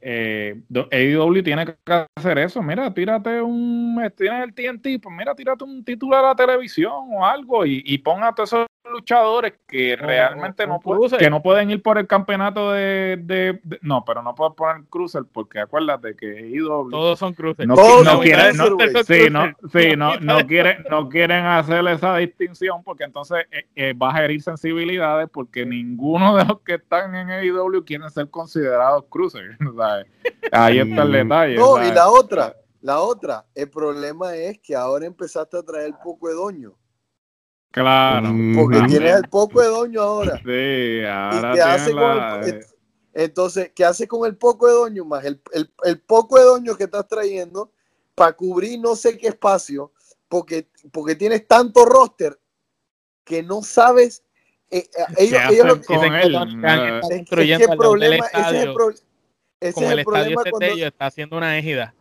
eh, AEW tiene que hacer eso. Mira, tírate un. Tienes el TNT, pues mira, tírate un título a la televisión o algo y, y pon a todos esos luchadores que realmente no, pueden, que no pueden ir por el campeonato de, no, pero no pueden poner crucer porque acuérdate que AEW todos son cruces. No, no, quieren, no, sí, no, sí, no, no quieren, no quieren hacer esa distinción porque entonces eh, eh, va a herir sensibilidades porque ninguno de los que están en AEW quieren ser considerados cruces. Ahí está el detalle. No, y la otra, la otra, el problema es que ahora empezaste a traer poco de doño. Claro. Porque tienes el poco de doño ahora. Sí, ahora. entonces, ¿qué hace con el poco de doño más? El, el, poco de doño que estás trayendo para cubrir no sé qué espacio, porque, porque tienes tanto roster que no sabes. Eh, eh, ellos, ellos con él? Ese es el problema. Ese es el, problema como el, estadio cuando, está haciendo una égida.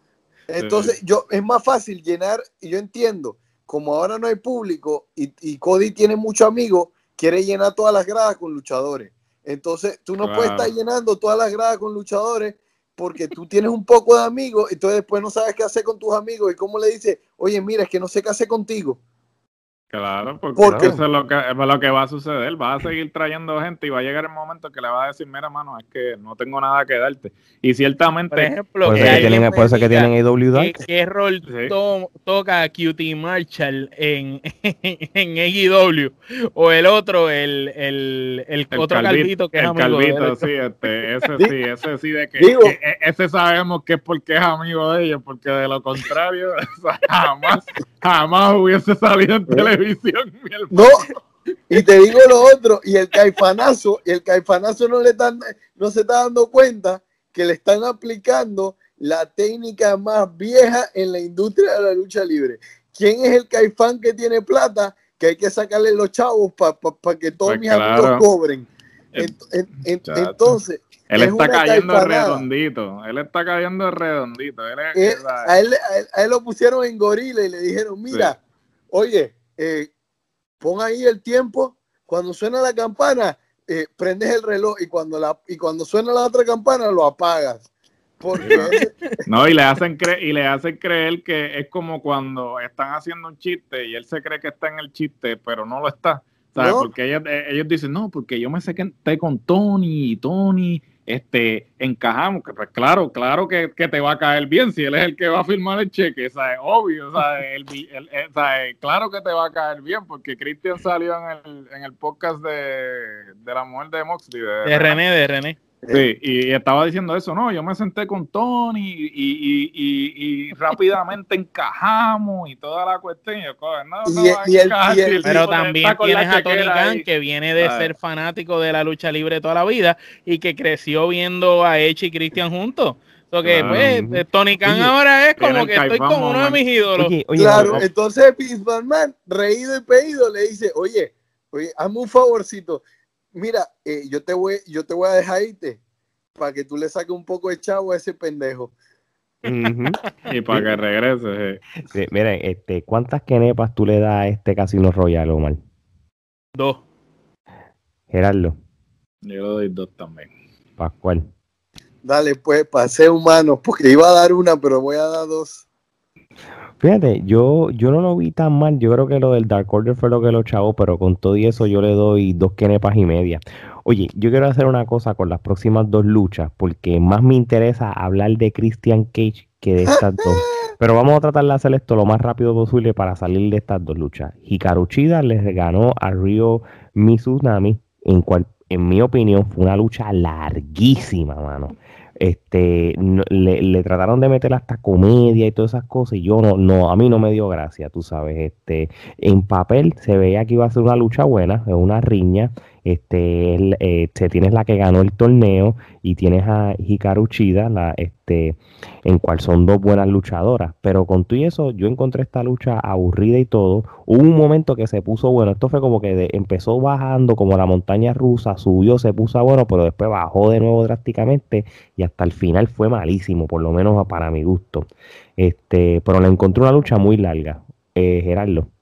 Entonces, yo es más fácil llenar, y yo entiendo, como ahora no hay público y, Cody tiene muchos amigos, quiere llenar todas las gradas con luchadores. Entonces, tú no puedes estar llenando todas las gradas con luchadores porque tú tienes un poco de amigos, entonces después no sabes qué hacer con tus amigos y cómo le dices, oye, mira, es que no sé qué hacer contigo. Claro, porque, eso es lo que, es lo que va a suceder. Va a seguir trayendo gente y va a llegar el momento que le va a decir, mira, mano, es que no tengo nada que darte. Y ciertamente... Por ejemplo, por eso que, tienen, por eso que tienen AEW ¿Qué, rol toca QT Marshall en, en AEW? O el otro, el, el, el, otro calvito, que es amigo calvito, sí, este, ese sí, ese sí, de que, e, ese sabemos que es porque es amigo de ellos, porque de lo contrario, jamás, jamás hubiese salido en televisión no, y te digo lo otro, y el caifanazo, y el caifanazo no le están, no se está dando cuenta que le están aplicando la técnica más vieja en la industria de la lucha libre. ¿Quién es el caifán que tiene plata? Que hay que sacarle los chavos para que todos pues mis amigos cobren. entonces, él está cayendo redondito. Él está cayendo redondito. Él eh, a, él, a, él, lo pusieron en gorila y le dijeron: Mira, oye, eh, pon ahí el tiempo, cuando suena la campana, eh, prendes el reloj y cuando, la, y cuando suena la otra campana lo apagas. Porque... No, y le, hacen y le hacen creer que es como cuando están haciendo un chiste y él se cree que está en el chiste, pero no lo está. Porque ellos, eh, ellos, dicen, no, porque yo me senté con Tony y Tony este, encajamos, que pues claro, claro que, te va a caer bien si él es el que va a firmar el cheque, es obvio, claro que te va a caer bien, porque Cristian salió en el, en el podcast de, la mujer de Moxley. de René, de René. Sí, y estaba diciendo eso, no, yo me senté con Tony y, y, y, y rápidamente encajamos y toda la cuestión. pero también tienes a Tony Khan que viene de ser fanático de la lucha libre toda la vida y que creció viendo a Edge y Christian juntos. Porque pues eh, Tony Khan ahora es como que estoy con uno de mis ídolos. claro, entonces Vince McMahon, reído y pedido, le dice, oye, oye, hazme un favorcito mira, eh, yo, te voy, yo te voy a dejar irte para que tú le saques un poco de chavo a ese pendejo. y para que regrese. miren, este, ¿cuántas kenepas tú le das a este Casino Royal, Omar? Dos. Gerardo. Yo le doy dos también. Pascual. Dale, pues, para ser humano, porque iba a dar una, pero voy a dar dos. Fíjate, yo, yo no lo vi tan mal. Yo creo que lo del Dark Order fue lo que lo chavó, pero con todo y eso yo le doy dos kenepas y media. Oye, yo quiero hacer una cosa con las próximas dos luchas, porque más me interesa hablar de Christian Cage que de estas dos. Pero vamos a tratar de hacer esto lo más rápido posible para salir de estas dos luchas. Hikaru Chida les ganó a Ryo Mizunami, en cual, en mi opinión, fue una lucha larguísima, mano. Este, le, le, trataron de meter hasta comedia y todas esas cosas, y yo no, no, a mí no me dio gracia, tú sabes. Este, en papel se veía que iba a ser una lucha buena, una riña, este, este, tienes la que ganó el torneo y tienes a Hikaru Chida, la, este, en cual son dos buenas luchadoras. Pero con todo y eso, yo encontré esta lucha aburrida y todo. Hubo un momento que se puso bueno. Esto fue como que empezó bajando como la montaña rusa, subió, se puso bueno, pero después bajó de nuevo drásticamente y hasta el final fue malísimo, por lo menos para mi gusto. Este, pero le encontré una lucha muy larga. Eh, Gerardo.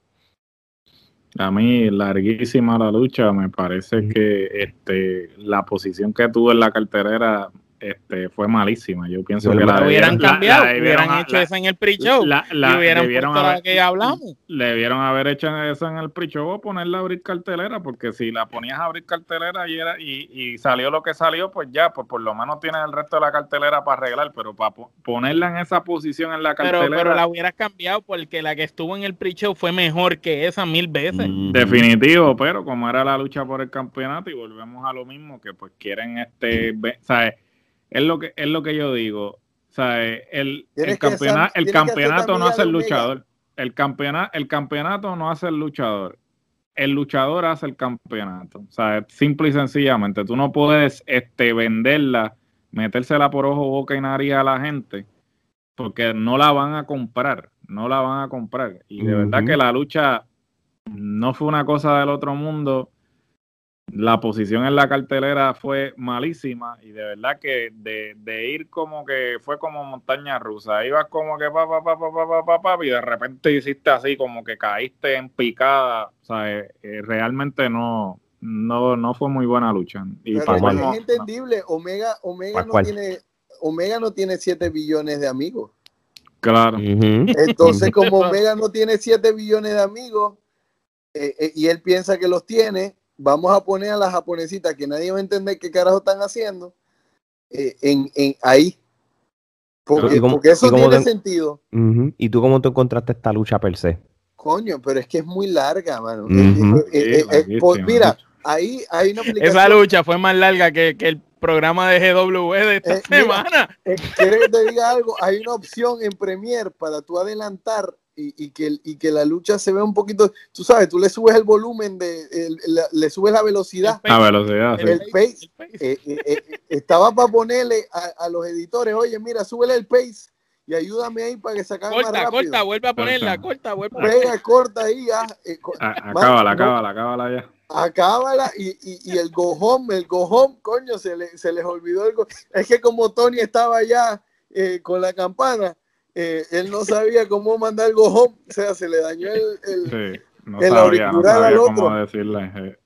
A mí, larguísima la lucha, me parece que este, la posición que tuvo en la carterera este, fue malísima. Yo pienso que la hubieran cambiado, hubieran hecho eso en el pre-show. La, la, hubieran puesto la que hablamos. Le debieron haber hecho eso en el pre-show o ponerla a abrir cartelera, porque si la ponías a abrir cartelera y, era, y, y salió lo que salió, pues ya, pues por lo menos tienes el resto de la cartelera para arreglar, pero para ponerla en esa posición en la cartelera. Pero, pero la hubieras cambiado porque la que estuvo en el pre-show fue mejor que esa mil veces. Definitivo, pero como era la lucha por el campeonato y volvemos a lo mismo, que pues quieren este, ¿sabes? Es lo que, es lo que yo digo. O sea, el, el, campeonato, el campeonato no hace el luchador. El campeonato, el campeonato no hace el luchador. El luchador hace el campeonato. O sea, simple y sencillamente. Tú no puedes este, venderla, metérsela por ojo, boca y nariz a la gente, porque no la van a comprar. No la van a comprar. Y de verdad que la lucha no fue una cosa del otro mundo la posición en la cartelera fue malísima y de verdad que de, ir como que fue como montaña rusa, ibas como que pa, pa, pa, pa, pa, pa, y de repente hiciste así como que caíste en picada, o sea, eh, eh, realmente no, no, no fue muy buena lucha. Y Pero es entendible, Omega, Omega no tiene, Omega no tiene 7 billones de amigos. Claro. Entonces, como Omega no tiene 7 billones de amigos, eh, y él piensa que los tiene, vamos a poner a las japonesitas que nadie va a entender qué carajo están haciendo eh, en, en, ahí. Porque, eso tiene sentido. ¿Y tú cómo te encontraste esta lucha per se? Coño, pero es que es muy larga, mano. mira, ahí hay una Esa lucha fue más larga que, que el programa de GW de esta eh, semana. Eh, ¿Quieres que te diga algo? Hay una opción en Premiere para tú adelantar y, que, y que la lucha se vea un poquito, tú sabes, tú le subes el volumen, de, le subes la velocidad. La velocidad, el, pace. Eh, eh, eh, estaba para ponerle a, los editores, oye, mira, súbele el pace y ayúdame ahí para que se acabe corta, más rápido. Corta, vuelve a ponerla, corta, vuelve a Pega, corta ahí, ya. acábala, acábala, acábala ya. Acábala y, y, y el go home, el go home, coño, se, le, se les olvidó el go Es que como Tony estaba allá con la campana, eh, él no sabía cómo mandar el gojón, o sea, se le dañó el, el, sí, no sabía, no sabía cómo decirle. Eh.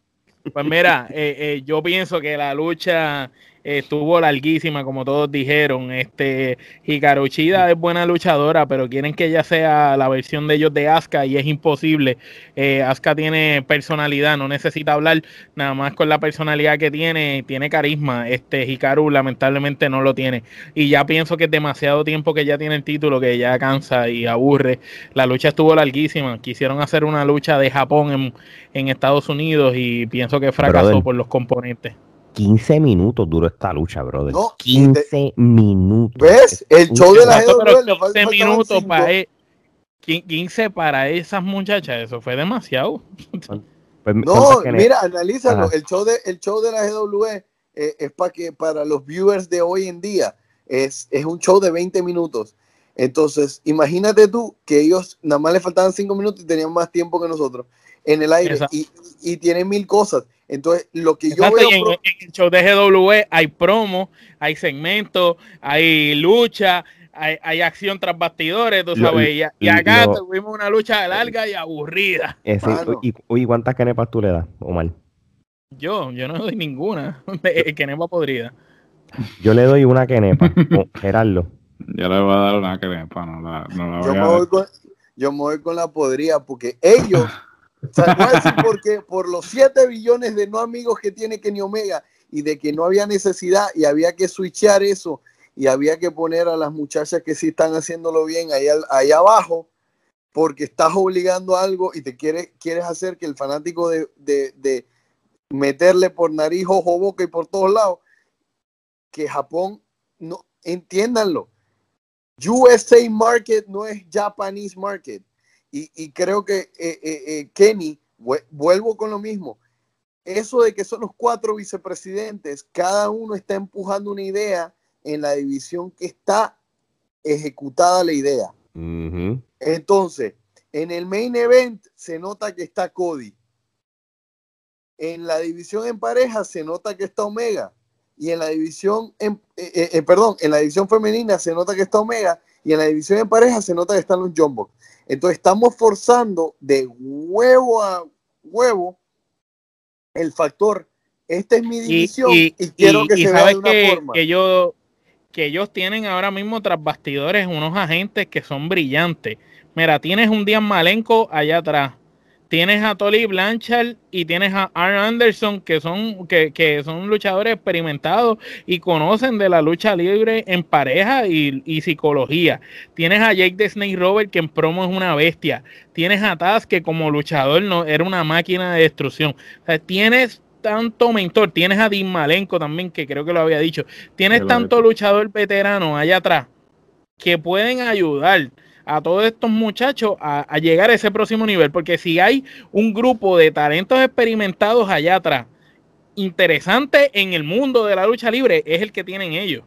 Pues mira, eh, eh, yo pienso que la lucha estuvo larguísima, como todos dijeron. Este, Hikaru Chida es buena luchadora, pero quieren que ella sea la versión de ellos de Asuka y es imposible. Eh, Asuka tiene personalidad, no necesita hablar, nada más con la personalidad que tiene, tiene carisma. Este, Hikaru lamentablemente no lo tiene. Y ya pienso que es demasiado tiempo que ya tiene el título, que ya cansa y aburre. La lucha estuvo larguísima. Quisieron hacer una lucha de Japón en, en Estados Unidos y pienso que fracasó por los componentes. 15 minutos duró esta lucha, brother. 15 minutos. ¿Ves? El show de la 15 minutos para 15 e, para esas muchachas, eso fue demasiado. Pues, no, mira, analízalo. El show, de, el show de la GW eh, es para que para los viewers de hoy en día es, es un show de 20 minutos. Entonces, imagínate tú que ellos nada más le faltaban 5 minutos y tenían más tiempo que nosotros en el aire y, y, tienen mil cosas. Entonces, lo que yo veo. En, el show de GW hay promo, hay segmentos, hay lucha, hay, hay, acción tras bastidores, tú sabes. y, acá tuvimos una lucha larga y aburrida. y, cuántas canepas tú le das, Omar? Yo, yo no doy ninguna. Kenepa podrida. Yo le doy una quenepa, Gerardo. Yo le voy a dar una quenepa, no la, no la voy yo, me voy con, yo me voy con la podría porque ellos, ¿sabes por qué? Por los 7 billones de no amigos que tiene Kenny Omega y de que no había necesidad y había que switchar eso y había que poner a las muchachas que sí están haciéndolo bien ahí, ahí abajo porque estás obligando algo y te quieres, quieres hacer que el fanático de, de meterle por nariz, ojo, boca y por todos lados, que Japón, no, entiéndanlo, USA market no es Japanese market. Y, creo que eh, eh, eh, Kenny, vuelvo con lo mismo, eso de que son los cuatro vicepresidentes, cada uno está empujando una idea en la división que está ejecutada la idea. Entonces, en el main event se nota que está Cody. En la división en pareja se nota que está Omega y en la división, en, eh, eh, eh, perdón, en la división femenina se nota que está Omega y en la división en pareja se nota que están los Jumbo. Entonces estamos forzando de huevo a huevo el factor, esta es mi división y, quiero que se vea de una forma. Que ellos, que ellos tienen ahora mismo tras bastidores unos agentes que son brillantes. Mira, tienes un día Malenco allá atrás tienes a Tolly Blanchard y tienes a Arn Anderson, que son, que, son luchadores experimentados y conocen de la lucha libre en pareja y, psicología. Tienes a Jake the Snake Robert, que en promo es una bestia. Tienes a Taz, que como luchador no, era una máquina de destrucción. tienes tanto mentor, tienes a Dean Malenko también, que creo que lo había dicho. Tienes tanto luchador veterano allá atrás que pueden ayudar a todos estos muchachos a, llegar a ese próximo nivel. Porque si hay un grupo de talentos experimentados allá atrás, interesante en el mundo de la lucha libre, es el que tienen ellos.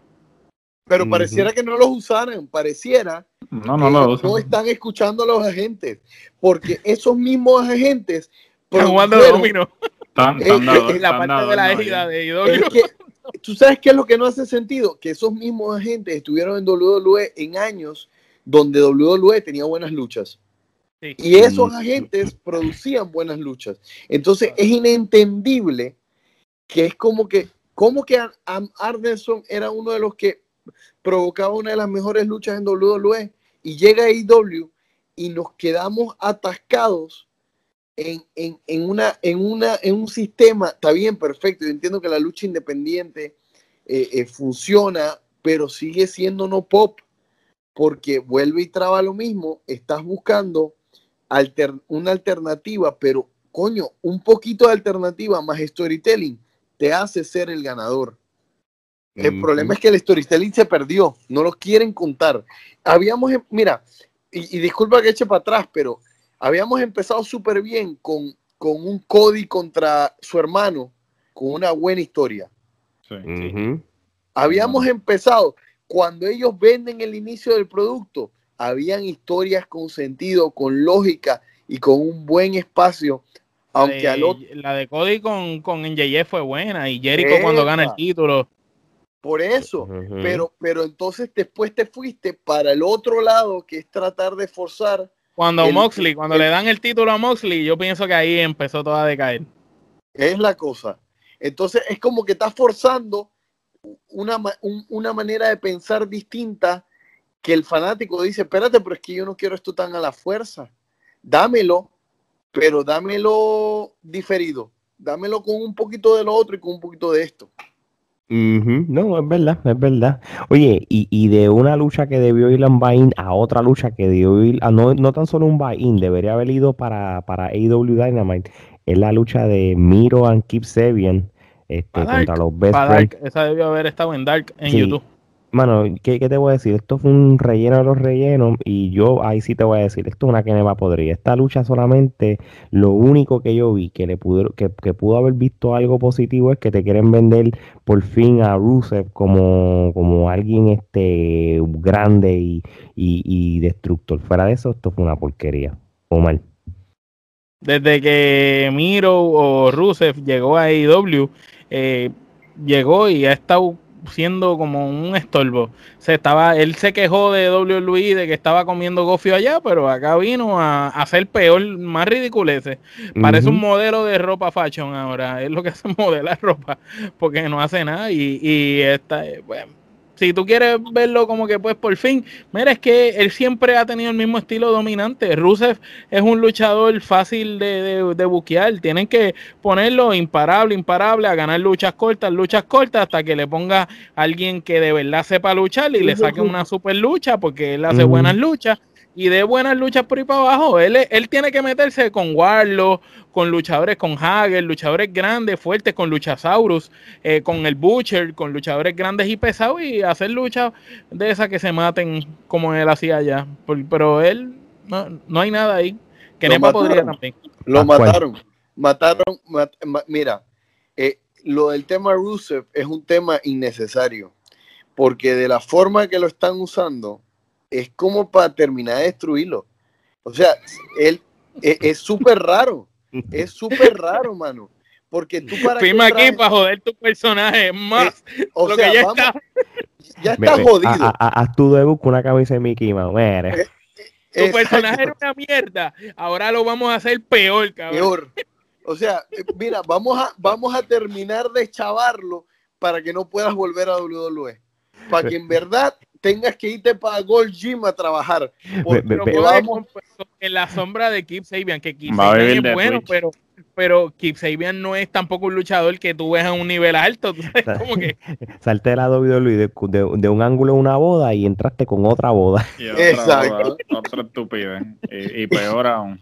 Pero pareciera que no los usaran, pareciera no, no, no, no están escuchando a los agentes, porque esos mismos agentes están jugando domino. en la parte de la égida de Tú sabes qué es lo que no hace sentido, que esos mismos agentes estuvieron en WWE en años donde WWE tenía buenas luchas. Y esos agentes producían buenas luchas. Entonces es inentendible que es como que, como que Arneson era uno de los que provocaba una de las mejores luchas en WWE y llega a AEW y nos quedamos atascados en, una, en, una, en un sistema, está bien, perfecto, yo entiendo que la lucha independiente eh, eh, funciona, pero sigue siendo no pop porque vuelve y traba lo mismo, estás buscando una alternativa, pero coño, un poquito de alternativa más storytelling te hace ser el ganador. El problema es que el storytelling se perdió, no lo quieren contar. Habíamos, em, mira, y, disculpa que eche para atrás, pero habíamos empezado súper bien con, con un Cody contra su hermano, con una buena historia. Habíamos empezado, cuando ellos venden el inicio del producto, habían historias con sentido, con lógica y con un buen espacio. Aunque la de, la de Cody con, con NJF fue buena y Jericho cuando gana el título. Por eso, pero, pero entonces después te fuiste para el otro lado que es tratar de forzar. Cuando Moxley, cuando le dan el título a Moxley, yo pienso que ahí empezó todo a decaer. Es la cosa. Entonces es como que estás forzando una, una manera de pensar distinta que el fanático dice, espérate, pero es que yo no quiero esto tan a la fuerza. Dámelo, pero dámelo diferido. Dámelo con un poquito de lo otro y con un poquito de esto. No, es verdad, es verdad. Oye, y, de una lucha que debió ir a un buy a otra lucha que debió ir, a no, no tan solo un buy-in, debería haber ido para, para Dynamite, es la lucha de Miro and Keep Sabian este, contra los Best Friends. Esa debió haber estado en Dark en YouTube. Mano, ¿qué, te voy a decir? Esto fue un relleno de los rellenos y yo ahí sí te voy a decir, esto es una que me va a podrir. Esta lucha solamente, lo único que yo vi que le pudo, que, pudo haber visto algo positivo es que te quieren vender por fin a Rusev como, como alguien este grande y, y destructor. Fuera de eso, esto fue una porquería. O mal. Desde que Miro o Rusev llegó a AEW, eh, llegó y ha estado siendo como un estorbo. Se estaba, él se quejó de WWE de que estaba comiendo gofio allá, pero acá vino a, hacer peor, más ridiculeces. Parece un modelo de ropa fashion ahora. Es lo que hace modelar ropa, porque no hace nada. Y, y esta, bueno, si tú quieres verlo como que pues por fin, mira, es que él siempre ha tenido el mismo estilo dominante. Rusev es un luchador fácil de, de, buquear. Tienen que ponerlo imparable, imparable, a ganar luchas cortas, luchas cortas, hasta que le ponga a alguien que de verdad sepa luchar y le saque una super lucha, porque él hace buenas luchas y de buenas luchas por ahí para abajo. Él, él tiene que meterse con Warlock, con luchadores con Hager, luchadores grandes, fuertes, con Luchasaurus, eh, con el Butcher, con luchadores grandes y pesados y hacer luchas de esas que se maten como él hacía allá. pero él, no, hay nada ahí. Que Nepa podría también. Lo mataron. Mataron. mira, eh, lo del tema Rusev es un tema innecesario. Porque de la forma que lo están usando, es como para terminar de destruirlo. O sea, él e, es súper raro. Es súper raro, mano. Porque tú para. Firma aquí para joder tu personaje más. o sea, ya está. Ya está jodido. Haz tu debut con una cabeza de Mickey Mouse. Eh, eh, tu personaje era una mierda. Ahora lo vamos a hacer peor, cabrón. Peor. O sea, eh, mira, vamos a, vamos a terminar de chavarlo para que no puedas volver a WWE. Para que en verdad tengas que irte para Gold Gym a trabajar. en la sombra de Kip Sabian, que Kip Sabian es bueno, pero, pero Kip Sabian no es tampoco un luchador que tú ves a un nivel alto. que... Salte de la WWE de, de, un ángulo de una boda y entraste con otra boda. Exacto. otra estupidez. Y, peor aún.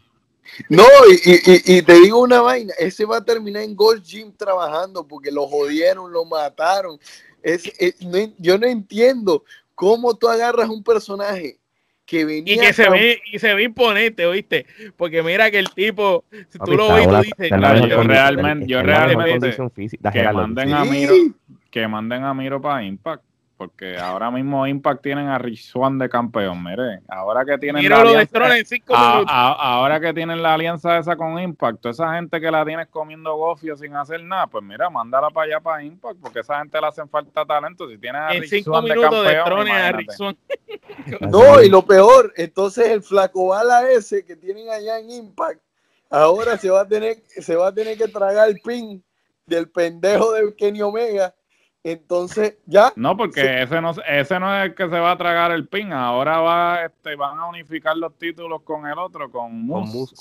No, y, y, te digo una vaina, ese va a terminar en Gold Gym trabajando porque lo jodieron, lo mataron. Es, yo no entiendo ¿Cómo tú agarras un personaje que venía y que se ve y se ve imponente, ¿oíste? Porque mira que el tipo, si tú lo ves, tú dices, yo realmente, yo realmente que manden a Miro, que manden a Miro para Impact porque ahora mismo Impact tienen a Rich Swan de campeón, mire, ahora que tienen la alianza, ahora que tienen la alianza esa con Impact, esa gente que la tienes comiendo gofio sin hacer nada, pues mira, mándala para allá para Impact, porque esa gente le hacen falta talento, si tienen a Rich Swan de campeón, No, y lo peor, entonces el flaco bala ese que tienen allá en Impact, ahora se va a tener, se va a tener que tragar el pin del pendejo de Kenny Omega entonces, ya. No, porque ese, no, ese no es el que se va a tragar el pin. Ahora va, este, van a unificar los títulos con el otro, con Moose.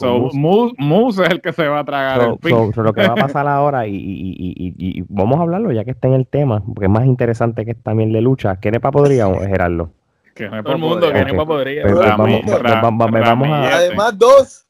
Moose, es el que se va a tragar el pin. lo que va a pasar ahora, y, y, y, vamos a hablarlo ya que está en el tema, porque es más interesante que también le lucha. ¿Qué nepa podría, Gerardo? Que Todo el mundo, que nepa podría. vamos, a... Además, dos.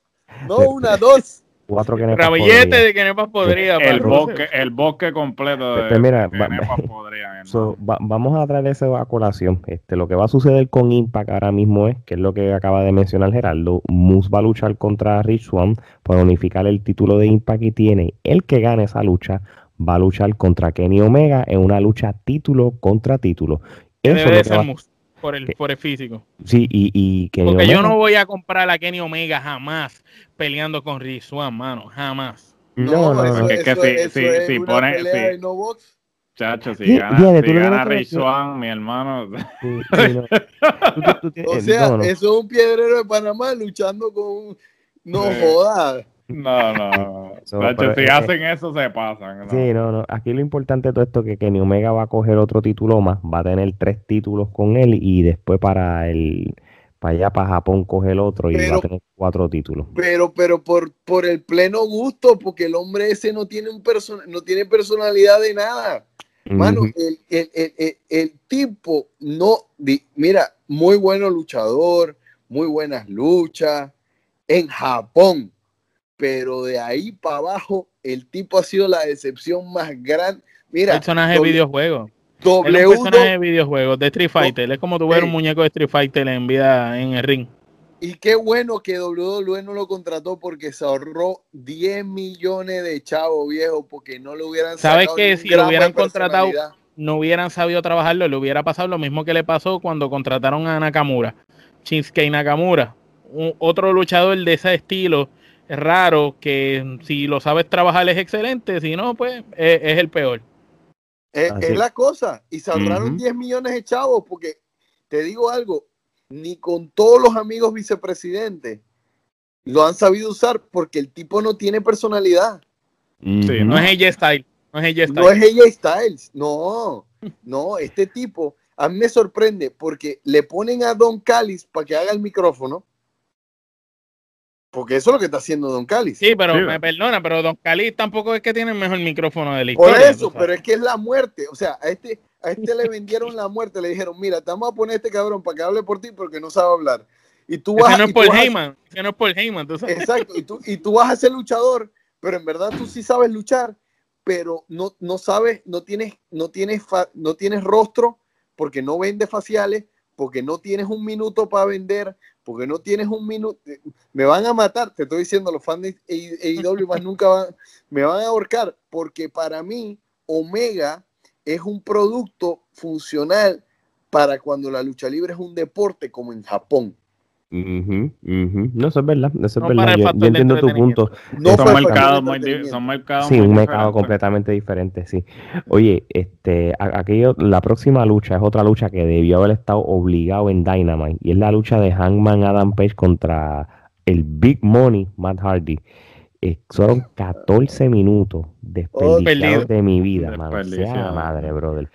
No una, dos. Cuatro que Ramillete de Kenepas podría. El, bosque, el bosque completo de, mira, podría. vamos a traer esa a colación. Este, lo que va a suceder con Impact ahora mismo es, que es lo que acaba de mencionar Gerardo, Moose va a luchar contra Rich Swan para unificar el título de Impact y tiene el que gane esa lucha va a luchar contra Kenny Omega en una lucha título contra título. Eso debe ser Moose por el, por el físico. Sí, y, y Porque yo no voy a comprar a Kenny Omega jamás peleando con Rizwan, mano, jamás. No, no, no. es que si, si, si pone. Si, no box. Chacho, si gana, si gana Rizwan, mi hermano. o sea, eso es un piedrero de Panamá luchando con. No jodas. No, no. si hacen eso, se pasan. Sí, no, no. Aquí lo importante de todo esto es que Kenny Omega va a coger otro título más, va a tener tres títulos con él y después para el para allá, para Japón, coge el otro y va a tener cuatro títulos. Pero, pero por, por el pleno gusto, porque el hombre ese no tiene un person no tiene personalidad de nada. Mano, el, el, el, el, tipo no, mira, muy bueno luchador, muy buenas luchas en Japón pero de ahí para abajo el tipo ha sido la decepción más grande. Mira, personaje de videojuego. W es un personaje de videojuegos de Street Fighter. Es como tuviera un muñeco de Street Fighter en vida en el ring. Y qué bueno que WWE no lo contrató porque se ahorró 10 millones de chavos viejos porque no lo hubieran ¿Sabes que si lo hubieran contratado no hubieran sabido trabajarlo, le hubiera pasado lo mismo que le pasó cuando contrataron a Nakamura, Shinsuke Nakamura, otro luchador de ese estilo es raro que si lo sabes trabajar es excelente, si no, pues es, el peor. Es, la cosa. Y se ahorraron 10 millones de chavos porque te digo algo, ni con todos los amigos vicepresidentes lo han sabido usar porque el tipo no tiene personalidad. no es ella style. No es ella Styles. No es ella Styles. No, no, este tipo a mí me sorprende porque le ponen a Don Callis para que haga el micrófono. Porque eso es lo que está haciendo Don Callis. Sí, pero Sí. me perdona, pero Don Callis tampoco es que tiene el mejor micrófono de la Por historia. eso, tú sabes. pero es que es la muerte. O sea, a este, a este le vendieron la muerte. Le dijeron, mira, te vamos a poner a este cabrón para que hable por ti porque no sabe hablar. Y tú vas, Ese no es por Heyman, ese no es por Heyman, tú sabes. Exacto, y tú, y tú vas a ser luchador, pero en verdad tú sí sabes luchar, pero no, no sabes, no tienes, no tienes, fa- no tienes rostro porque no vendes faciales, porque no tienes un minuto para vender, porque no tienes un minuto. Me van a matar, te estoy diciendo, los fans de AEW más nunca van, me van a ahorcar, porque para mí Omega es un producto funcional para cuando la lucha libre es un deporte como en Japón. No, eso es verdad, eso es No para verdad. Yo, yo entiendo tu punto. No Son mercados muy, son mercados Sí, muy un mercado diferentes. completamente diferente, sí. Oye, este, aquello, la próxima lucha es otra lucha que debió haber estado obligado en Dynamite y es la lucha de Hangman Adam Page contra el Big Money Matt Hardy. Eh, fueron 14 minutos desperdiciados de mi vida, mano. Sea madre, brother.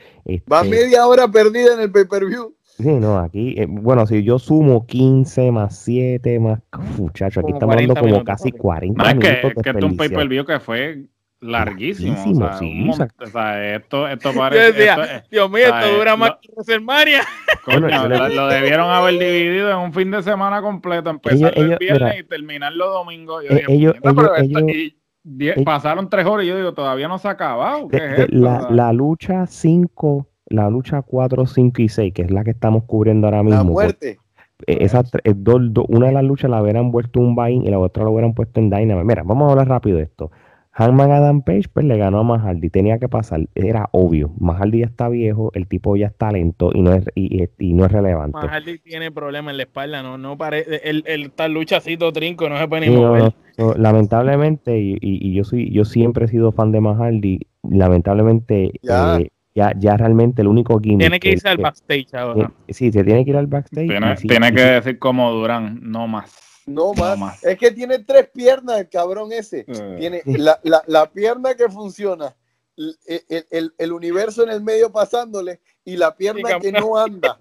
Va Este, media hora perdida en el pay-per-view. Sí, no, aquí, eh, bueno, si yo sumo 15 más 7 más, muchacho, aquí estamos hablando 40 como minutos, casi papi. 40 No, es que, minutos es que esto es un desperdiciados. pay-per-view que fue larguísimo. Larguísimo, o sea, sí, un o sea- esto, esto Yo parece. decía, esto es- Dios mío, esto eh, dura más que WrestleMania. coño, lo, lo debieron haber dividido en un fin de semana completo, empezar Ellos- el ellos- viernes mira, y terminarlo domingo. Yo eh, dije, ellos- "Puñeta, pero ellos- esto- ellos- y die- ellos- pasaron tres horas y yo digo, todavía no se ha acabado. ¿Qué De- es de- esto? la, la lucha 5, la lucha 4, 5 y 6, que es la que estamos cubriendo ahora mismo. La pues, muerte. eh, esas tres- eh, dos- dos- una de las luchas la hubieran vuelto un buy y la otra lo hubieran puesto en Dynamite. Mira, vamos a hablar rápido de esto. Hangman Adam Page pues le ganó a Mahaldi, tenía que pasar, era obvio. Mahaldi ya está viejo, el tipo ya está lento y no es, y, y- y no es relevante. Hardy tiene problemas en la espalda, no, no parece, él, él está luchacito trinco, no se puede ni no, mover. no. Lamentablemente, y, y- y yo soy, yo siempre he sido fan de Mahaldi, lamentablemente Ya. eh, ya, ya realmente el único gimmick Tiene que irse al backstage ahora. eh, sí, se tiene que ir al backstage. tiene sí, que sí, decir como Durán, no más. No más. más. Es que tiene tres piernas el cabrón ese. Eh. Tiene la, la- la pierna que funciona, el, el- el- el universo en el medio pasándole y la pierna que no anda.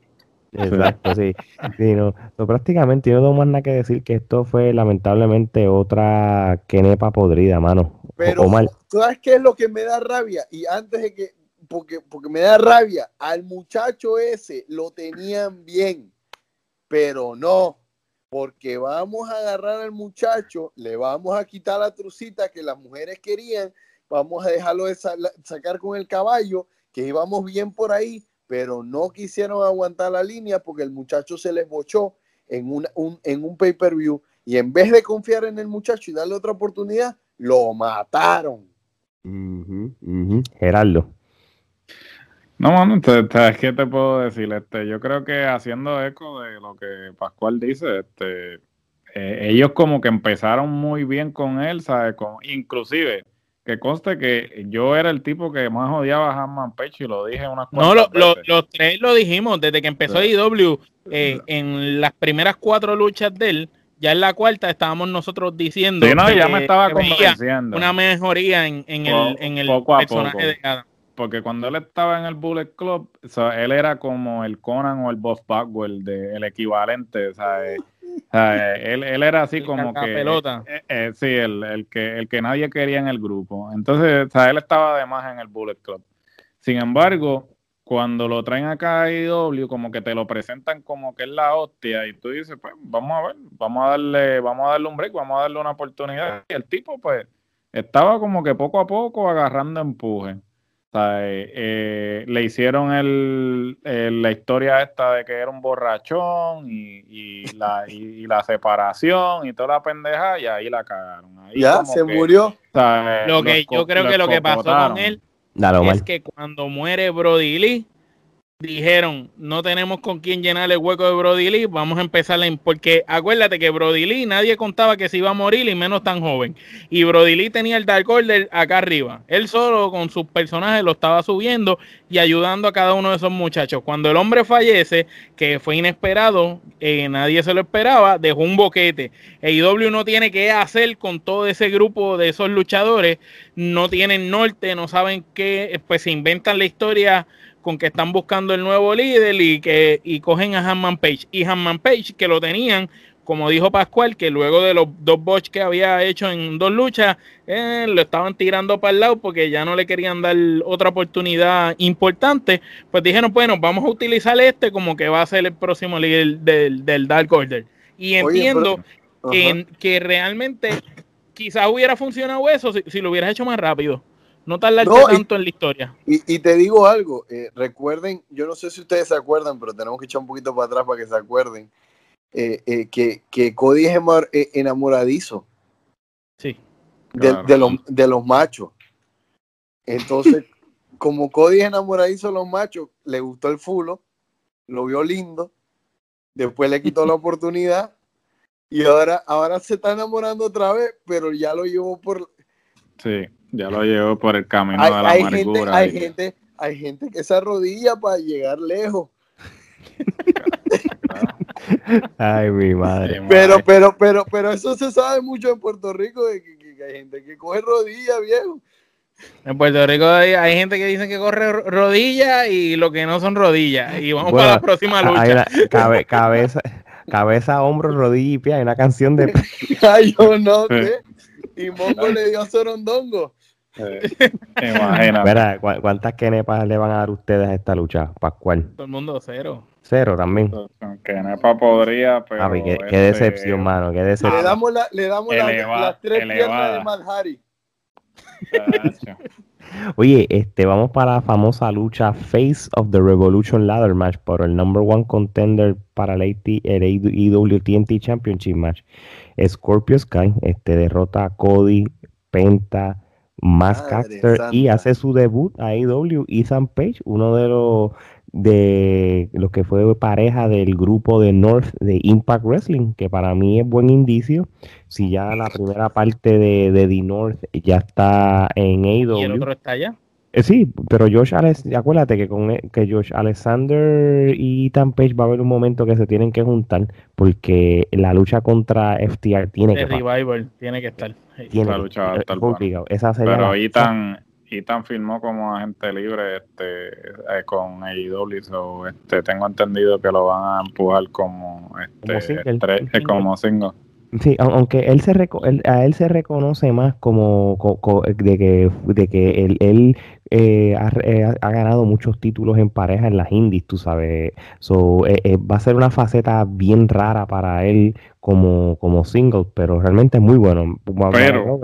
Exacto, sí. Sí, no. So, prácticamente yo no tengo más nada que decir que esto fue lamentablemente otra quenepa podrida, mano. O- Pero, Omar, ¿sabes qué es lo que me da rabia? Y antes de que, porque, porque me da rabia, al muchacho ese lo tenían bien, pero no, porque vamos a agarrar al muchacho, le vamos a quitar la trucita que las mujeres querían, vamos a dejarlo de sa- sacar con el caballo, que íbamos bien por ahí, pero no quisieron aguantar la línea porque el muchacho se les bochó en, un, en un pay-per-view y en vez de confiar en el muchacho y darle otra oportunidad, lo mataron. ujú, ujú. Gerardo. No, mano, entonces, ¿sabes qué te puedo decir? Este, yo creo que haciendo eco de lo que Pascual dice, este, eh, ellos como que empezaron muy bien con él, ¿sabes? Como, inclusive, que conste que yo era el tipo que más odiaba a Hanman Page y lo dije unas No, lo- cuantas lo- veces. los tres lo dijimos desde que empezó Sí. IW. eh, en las primeras cuatro luchas de él, ya en la cuarta estábamos nosotros diciendo Sí, no, que- ya me estaba que convenciendo. una mejoría en, en el, en el poco a personaje poco. de Adam. Porque cuando él estaba en el Bullet Club, o sea, él era como el Conan o el Boss Bagwell, de, el equivalente, o sea, eh, o sea, eh, él, él era así El como que, cacapelota. eh, eh, sí, el, el que, el que nadie quería en el grupo. Entonces, o sea, él estaba de más en el Bullet Club. Sin embargo, cuando lo traen acá a IW, como que te lo presentan como que es la hostia, y tú dices, pues, vamos a ver, vamos a darle, vamos a darle un break, vamos a darle una oportunidad. Y el tipo, pues, estaba como que poco a poco agarrando empuje. O sea, eh, le hicieron el, el- la historia esta de que era un borrachón y, y la, y, y la separación y toda la pendeja y ahí la cagaron. Ahí Ya, se que, murió. o sea, Lo que yo creo que lo que pasó con él Dale, es que cuando muere Brody Lee, dijeron, no tenemos con quién llenar el hueco de Brody Lee, vamos a empezar en... Porque acuérdate que Brody Lee nadie contaba que se iba a morir y menos tan joven. Y Brody Lee tenía el Dark Order acá arriba. Él solo con sus personajes lo estaba subiendo y ayudando a cada uno de esos muchachos. Cuando el hombre fallece, que fue inesperado, eh, nadie se lo esperaba, dejó un boquete. EIW no tiene qué hacer con todo ese grupo de esos luchadores, no tienen norte, no saben qué, pues se inventan la historia con que están buscando el nuevo líder y que y cogen a Hanman Page. Y Hanman Page, que lo tenían, como dijo Pascual, que luego de los dos bots que había hecho en dos luchas, eh, lo estaban tirando para el lado porque ya no le querían dar otra oportunidad importante. Pues dijeron, bueno, vamos a utilizar este como que va a ser el próximo líder del, Dark Order. Y entiendo que, realmente quizás hubiera funcionado eso si, lo hubieras hecho más rápido. No tardarte tanto en la historia. Y, te digo algo, eh, recuerden, yo no sé si ustedes se acuerdan, pero tenemos que echar un poquito para atrás para que se acuerden, eh, eh, que, que, Cody es enamoradizo. Sí. De, los, de los machos. Entonces, como Cody es enamoradizo de los machos, le gustó el fulo, lo vio lindo, después le quitó la oportunidad y ahora, ahora se está enamorando otra vez, pero ya lo llevó por... Sí, ya lo llevó por el camino de la hay Gente, hay, gente, hay gente que se arrodilla para llegar lejos. Ay, mi madre. Pero, pero, pero, pero eso se sabe mucho en Puerto Rico, de que, hay gente que coge rodillas, viejo. En Puerto Rico hay, gente que dice que corre rodillas y lo que no son rodillas. Y vamos para la próxima lucha. cabeza, cabeza, hombro, rodilla y pie. Hay una canción de. Ay, yo no sé. Y Mongo le dio a Sorondongo. Imagina. ¿cuántas kenepas le van a dar ustedes a esta lucha, Pascual? Todo el mundo cero. Cero también. Kenepa podría, pero. qué, este, decepción, mano. Qué decepción. Le damos, la, le damos las tres piernas de Malhari. Oye, este, vamos para la famosa lucha Face of the Revolution Ladder Match por el number one contender para el, AT, el EWTNT Championship Match. Scorpio Sky este, derrota a Cody, Penta, Mask y hace su debut a AEW Ethan Page, uno de los de los que fue pareja del grupo de North de Impact Wrestling, que para mí es buen indicio. Si ya la primera parte de, de The North ya está en AEW. ¿Y el otro está allá? Eh, sí, pero Josh Alex, acuérdate que con e, que Josh Alexander y Ethan Page va a haber un momento que se tienen que juntar porque la lucha contra FTR tiene que revival tiene que estar. Tiene, la lucha va a estar. Esa pero Ethan, Ethan firmó como agente libre este eh, con AEW, so, este tengo entendido que lo van a empujar como este como single. Sí, aunque él se a él se reconoce más como, de que, de que él, él eh, eh, ha, ganado muchos títulos en pareja en las indies, tú sabes. So, eh, va a ser una faceta bien rara para él como, como single, pero realmente es muy bueno. Pero,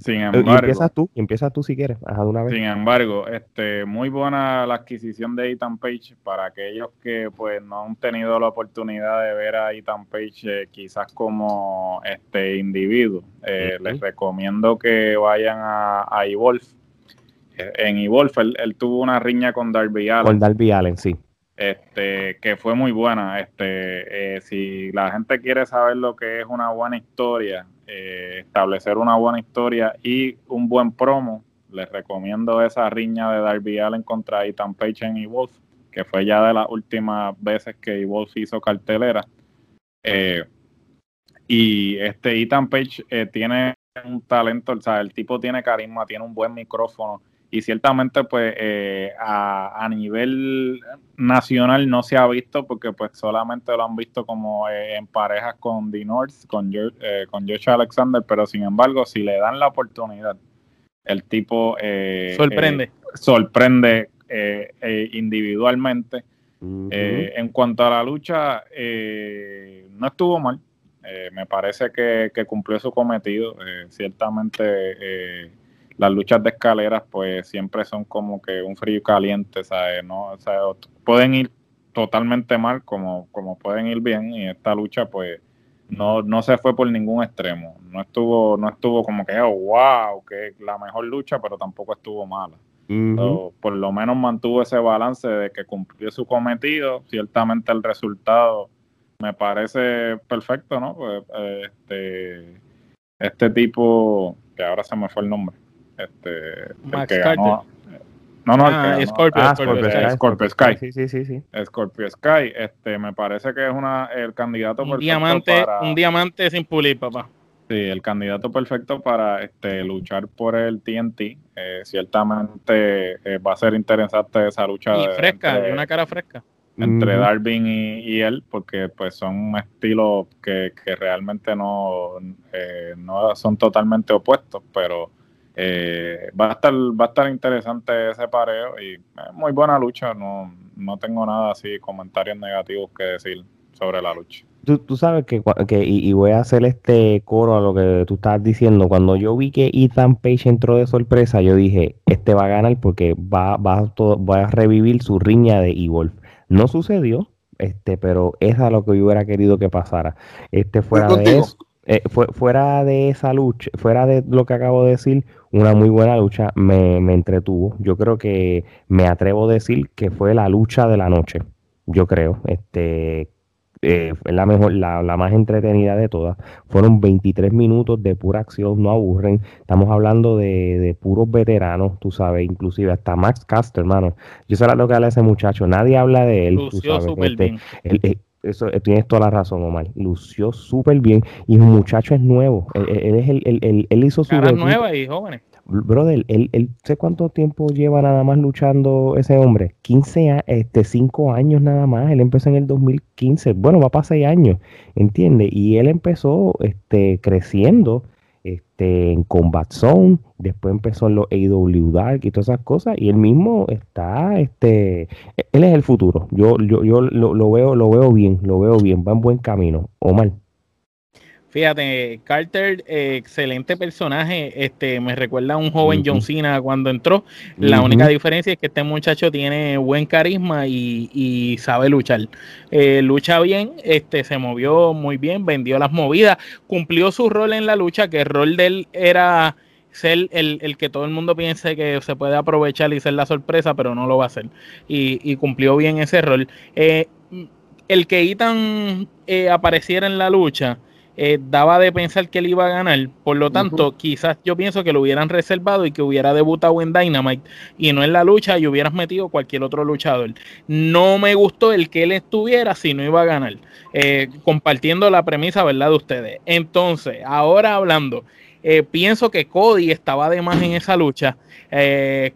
sin embargo, empiezas tú, empiezas tú si quieres, de una vez. Sin embargo, este, muy buena la adquisición de Ethan Page para aquellos que pues no han tenido la oportunidad de ver a Ethan Page eh, quizás como este individuo. Eh, les recomiendo que vayan a, a Evolve. Eh, en Evolve él, tuvo una riña con Darby Allen. Con Darby Allen, sí. Este, que fue muy buena. Este, si la gente quiere saber lo que es una buena historia, eh, establecer una buena historia y un buen promo, les recomiendo esa riña de Darby Allen contra Ethan Page en Evolve, que fue ya de las últimas veces que Evolve hizo cartelera. Eh, y este Ethan Page eh, tiene un talento, o sea, el tipo tiene carisma, tiene un buen micrófono y ciertamente pues eh, a, nivel nacional no se ha visto porque pues solamente lo han visto como eh, en parejas con The North, con, eh, con Josh Alexander, pero sin embargo si le dan la oportunidad, el tipo sorprende, sorprende individualmente. en cuanto a la lucha, no estuvo mal. me parece que, que, cumplió su cometido. ciertamente las luchas de escaleras pues siempre son como que un frío caliente, ¿sabes? ¿No? O sea, pueden ir totalmente mal como, como pueden ir bien y esta lucha pues no, no se fue por ningún extremo. No estuvo, no estuvo como que, oh, wow, que la mejor lucha, pero tampoco estuvo mala. por lo menos mantuvo ese balance de que cumplió su cometido. Ciertamente el resultado me parece perfecto, ¿no? Pues, este, este tipo, que ahora se me fue el nombre, este, Max Carter. no, no, ah, Scorpio, ah, Scorpio, Sky. Sí, sí, sí, sí. Scorpio Sky, este, me parece que es una, el candidato un diamante, Un diamante sin pulir, papá. Sí, el candidato perfecto para este, luchar por el TNT. Eh, ciertamente eh, va a ser interesante esa lucha. Y fresca, de una cara fresca. Entre Darwin y, él, porque pues son estilos que, que realmente no, eh, no son totalmente opuestos, pero va a estar va a estar interesante ese pareo y muy buena lucha. No, no tengo nada así, comentarios negativos que decir sobre la lucha tú, sabes que, y, voy a hacer este coro a lo que tú estás diciendo. Cuando yo vi que Ethan Page entró de sorpresa, yo dije, este va a ganar porque va, va, a revivir su riña de Evolve. No sucedió, este, pero es a lo que yo hubiera querido que pasara. Este fuera de eso, eh, fuera de esa lucha, fuera de lo que acabo de decir, una muy buena lucha, me, me entretuvo. Yo creo que me atrevo a decir que fue la lucha de la noche. Yo creo, este, eh, la mejor, la, más entretenida de todas. Fueron 23 minutos de pura acción, no aburren. Estamos hablando de, puros veteranos, tú sabes, inclusive hasta Max Caster, hermano. Yo sé lo que habla ese muchacho, nadie habla de él. Lució súper bien. Eh, eso, eh, tienes toda la razón, Omar. Lució súper bien y el muchacho es nuevo. Él, es el, él hizo su. nueva y jóvenes brother, él, él, sé cuánto tiempo lleva nada más luchando ese hombre. 15, este, 5 años nada más. Él empezó en el 2015. Bueno, va para 6 años, ¿entiendes? Y él empezó este, creciendo este, en Combat Zone, después empezó en los AW Dark y todas esas cosas, y él mismo está, este, él es el futuro. Yo, yo, yo lo, lo veo, lo veo bien, lo veo bien, va en buen camino. Omar. Fíjate, Carter, eh, excelente personaje. Este, me recuerda a un joven John Cena cuando entró. La única diferencia es que este muchacho tiene buen carisma y, sabe luchar. Eh, lucha bien, este, se movió muy bien, vendió las movidas, cumplió su rol en la lucha, que el rol de él era ser el, que todo el mundo piense que se puede aprovechar y ser la sorpresa, pero no lo va a hacer. Y, cumplió bien ese rol. Eh, el que Ethan apareciera en la lucha eh, daba de pensar que él iba a ganar. Por lo tanto, quizás yo pienso que lo hubieran reservado y que hubiera debutado en Dynamite y no en la lucha y hubieras metido cualquier otro luchador. No me gustó el que él estuviera si no iba a ganar. Eh, compartiendo la premisa, ¿verdad? De ustedes. Entonces, ahora hablando, eh, pienso que Cody estaba de más en esa lucha.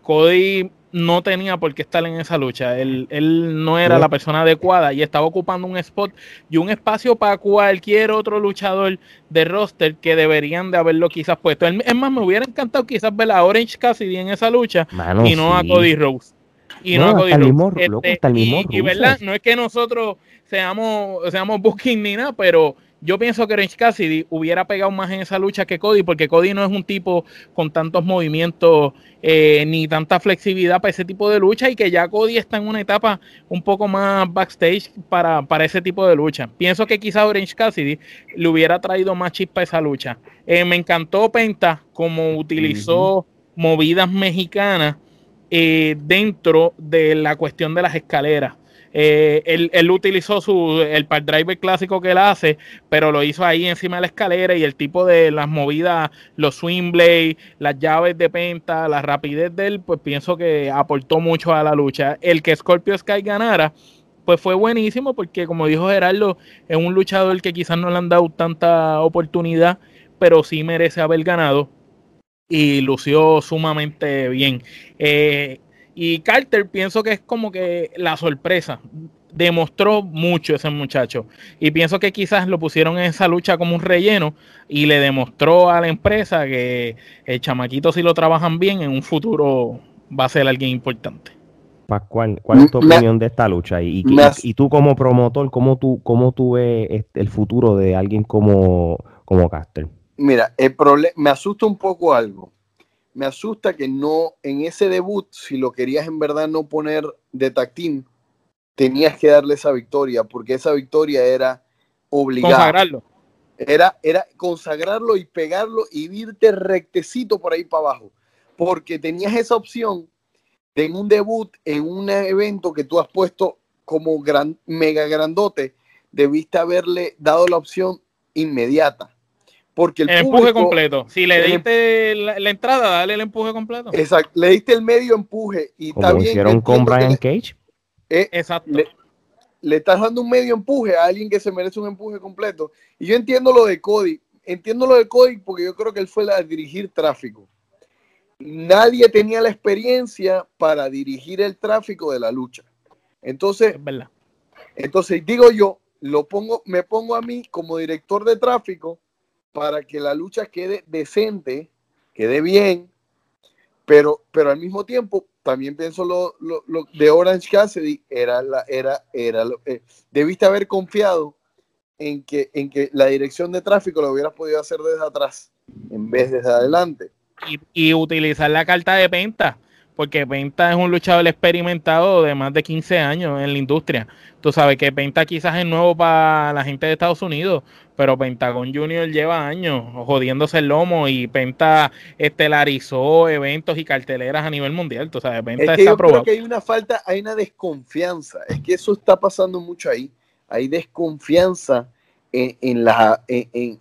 Cody no tenía por qué estar en esa lucha. Él, no era la persona adecuada y estaba ocupando un spot y un espacio para cualquier otro luchador de roster que deberían de haberlo quizás puesto. Es más, me hubiera encantado quizás ver a Orange Cassidy en esa lucha y no a Cody Rose. Y no, a Cody Rose. Este, y, verdad, no es que nosotros seamos, seamos booking ni nada, pero yo pienso que Orange Cassidy hubiera pegado más en esa lucha que Cody, porque Cody no es un tipo con tantos movimientos eh, ni tanta flexibilidad para ese tipo de lucha y que ya Cody está en una etapa un poco más backstage para, ese tipo de lucha. Pienso que quizá Orange Cassidy le hubiera traído más chispa a esa lucha. Eh, me encantó Penta como utilizó movidas mexicanas eh, dentro de la cuestión de las escaleras. Eh, él, utilizó su, el part driver clásico que él hace, pero lo hizo ahí encima de la escalera y el tipo de las movidas, los swing blades, las llaves de penta, la rapidez de él, pues pienso que aportó mucho a la lucha. El que Scorpio Sky ganara, pues fue buenísimo porque como dijo Gerardo, es un luchador que quizás no le han dado tanta oportunidad, pero sí merece haber ganado y lució sumamente bien. Eh, y Carter pienso que es como que la sorpresa. Demostró mucho ese muchacho. Y pienso que quizás lo pusieron en esa lucha como un relleno y le demostró a la empresa que el chamaquito si lo trabajan bien en un futuro va a ser alguien importante. Pascual, ¿cuál es tu opinión de esta lucha? Y, y, tú como promotor, ¿cómo tú, cómo tú ves este, el futuro de alguien como, como Caster? Mira, el me asusta un poco algo me asusta que no, en ese debut, si lo querías en verdad no poner de tactín, tenías que darle esa victoria, porque esa victoria era obligada. Consagrarlo. Era, era consagrarlo y pegarlo y irte rectecito por ahí para abajo, porque tenías esa opción de en un debut, en un evento que tú has puesto como gran, mega grandote, debiste haberle dado la opción inmediata porque el, empuje completo. Si le diste la, entrada, dale el empuje completo. Exacto, le diste el medio empuje y Como está hicieron con Brian Cage. Eh, exacto. Le, estás dando un medio empuje a alguien que se merece un empuje completo. Y yo entiendo lo de Cody. entiendo lo de Cody porque yo creo que él fue a dirigir tráfico. Nadie tenía la experiencia para dirigir el tráfico de la lucha. Entonces, entonces digo yo, lo pongo, me pongo a mí como director de tráfico para que la lucha quede decente, quede bien, pero, pero al mismo tiempo también pienso lo, de Orange Cassidy era la era era eh, debiste haber confiado en que en que la dirección de tráfico lo hubieras podido hacer desde atrás en vez de desde adelante. Y, y utilizar la carta de Penta porque Penta es un luchador experimentado de más de 15 años en la industria. Tú sabes que Penta quizás es nuevo para la gente de Estados Unidos, pero Pentagon Junior lleva años jodiéndose el lomo y Penta estelarizó eventos y carteleras a nivel mundial. Tú sabes, Penta es que yo Creo que hay una falta, hay una desconfianza. Es que eso está pasando mucho ahí. Hay desconfianza en, la... En,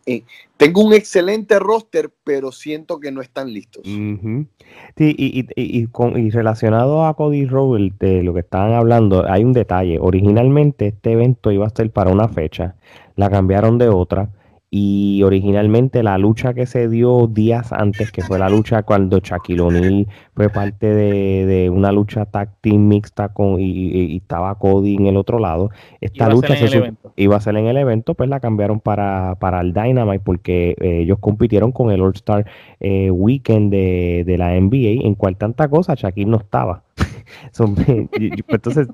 tengo un excelente roster, pero siento que no están listos. Sí, y, y, con, y, relacionado a Cody Rhodes, de lo que estaban hablando, hay un detalle. Originalmente este evento iba a ser para una fecha, la cambiaron de otra y originalmente la lucha que se dio días antes, que fue la lucha cuando Shaquille O'Neal fue parte de, una lucha tag team mixta con y, estaba Cody en el otro lado, esta lucha iba a ser en el evento, pues la cambiaron para, para el Dynamite porque eh, ellos compitieron con el All Star eh, Weekend de, de, la NBA, en cual tanta cosa Shaquille no estaba. Pues, entonces,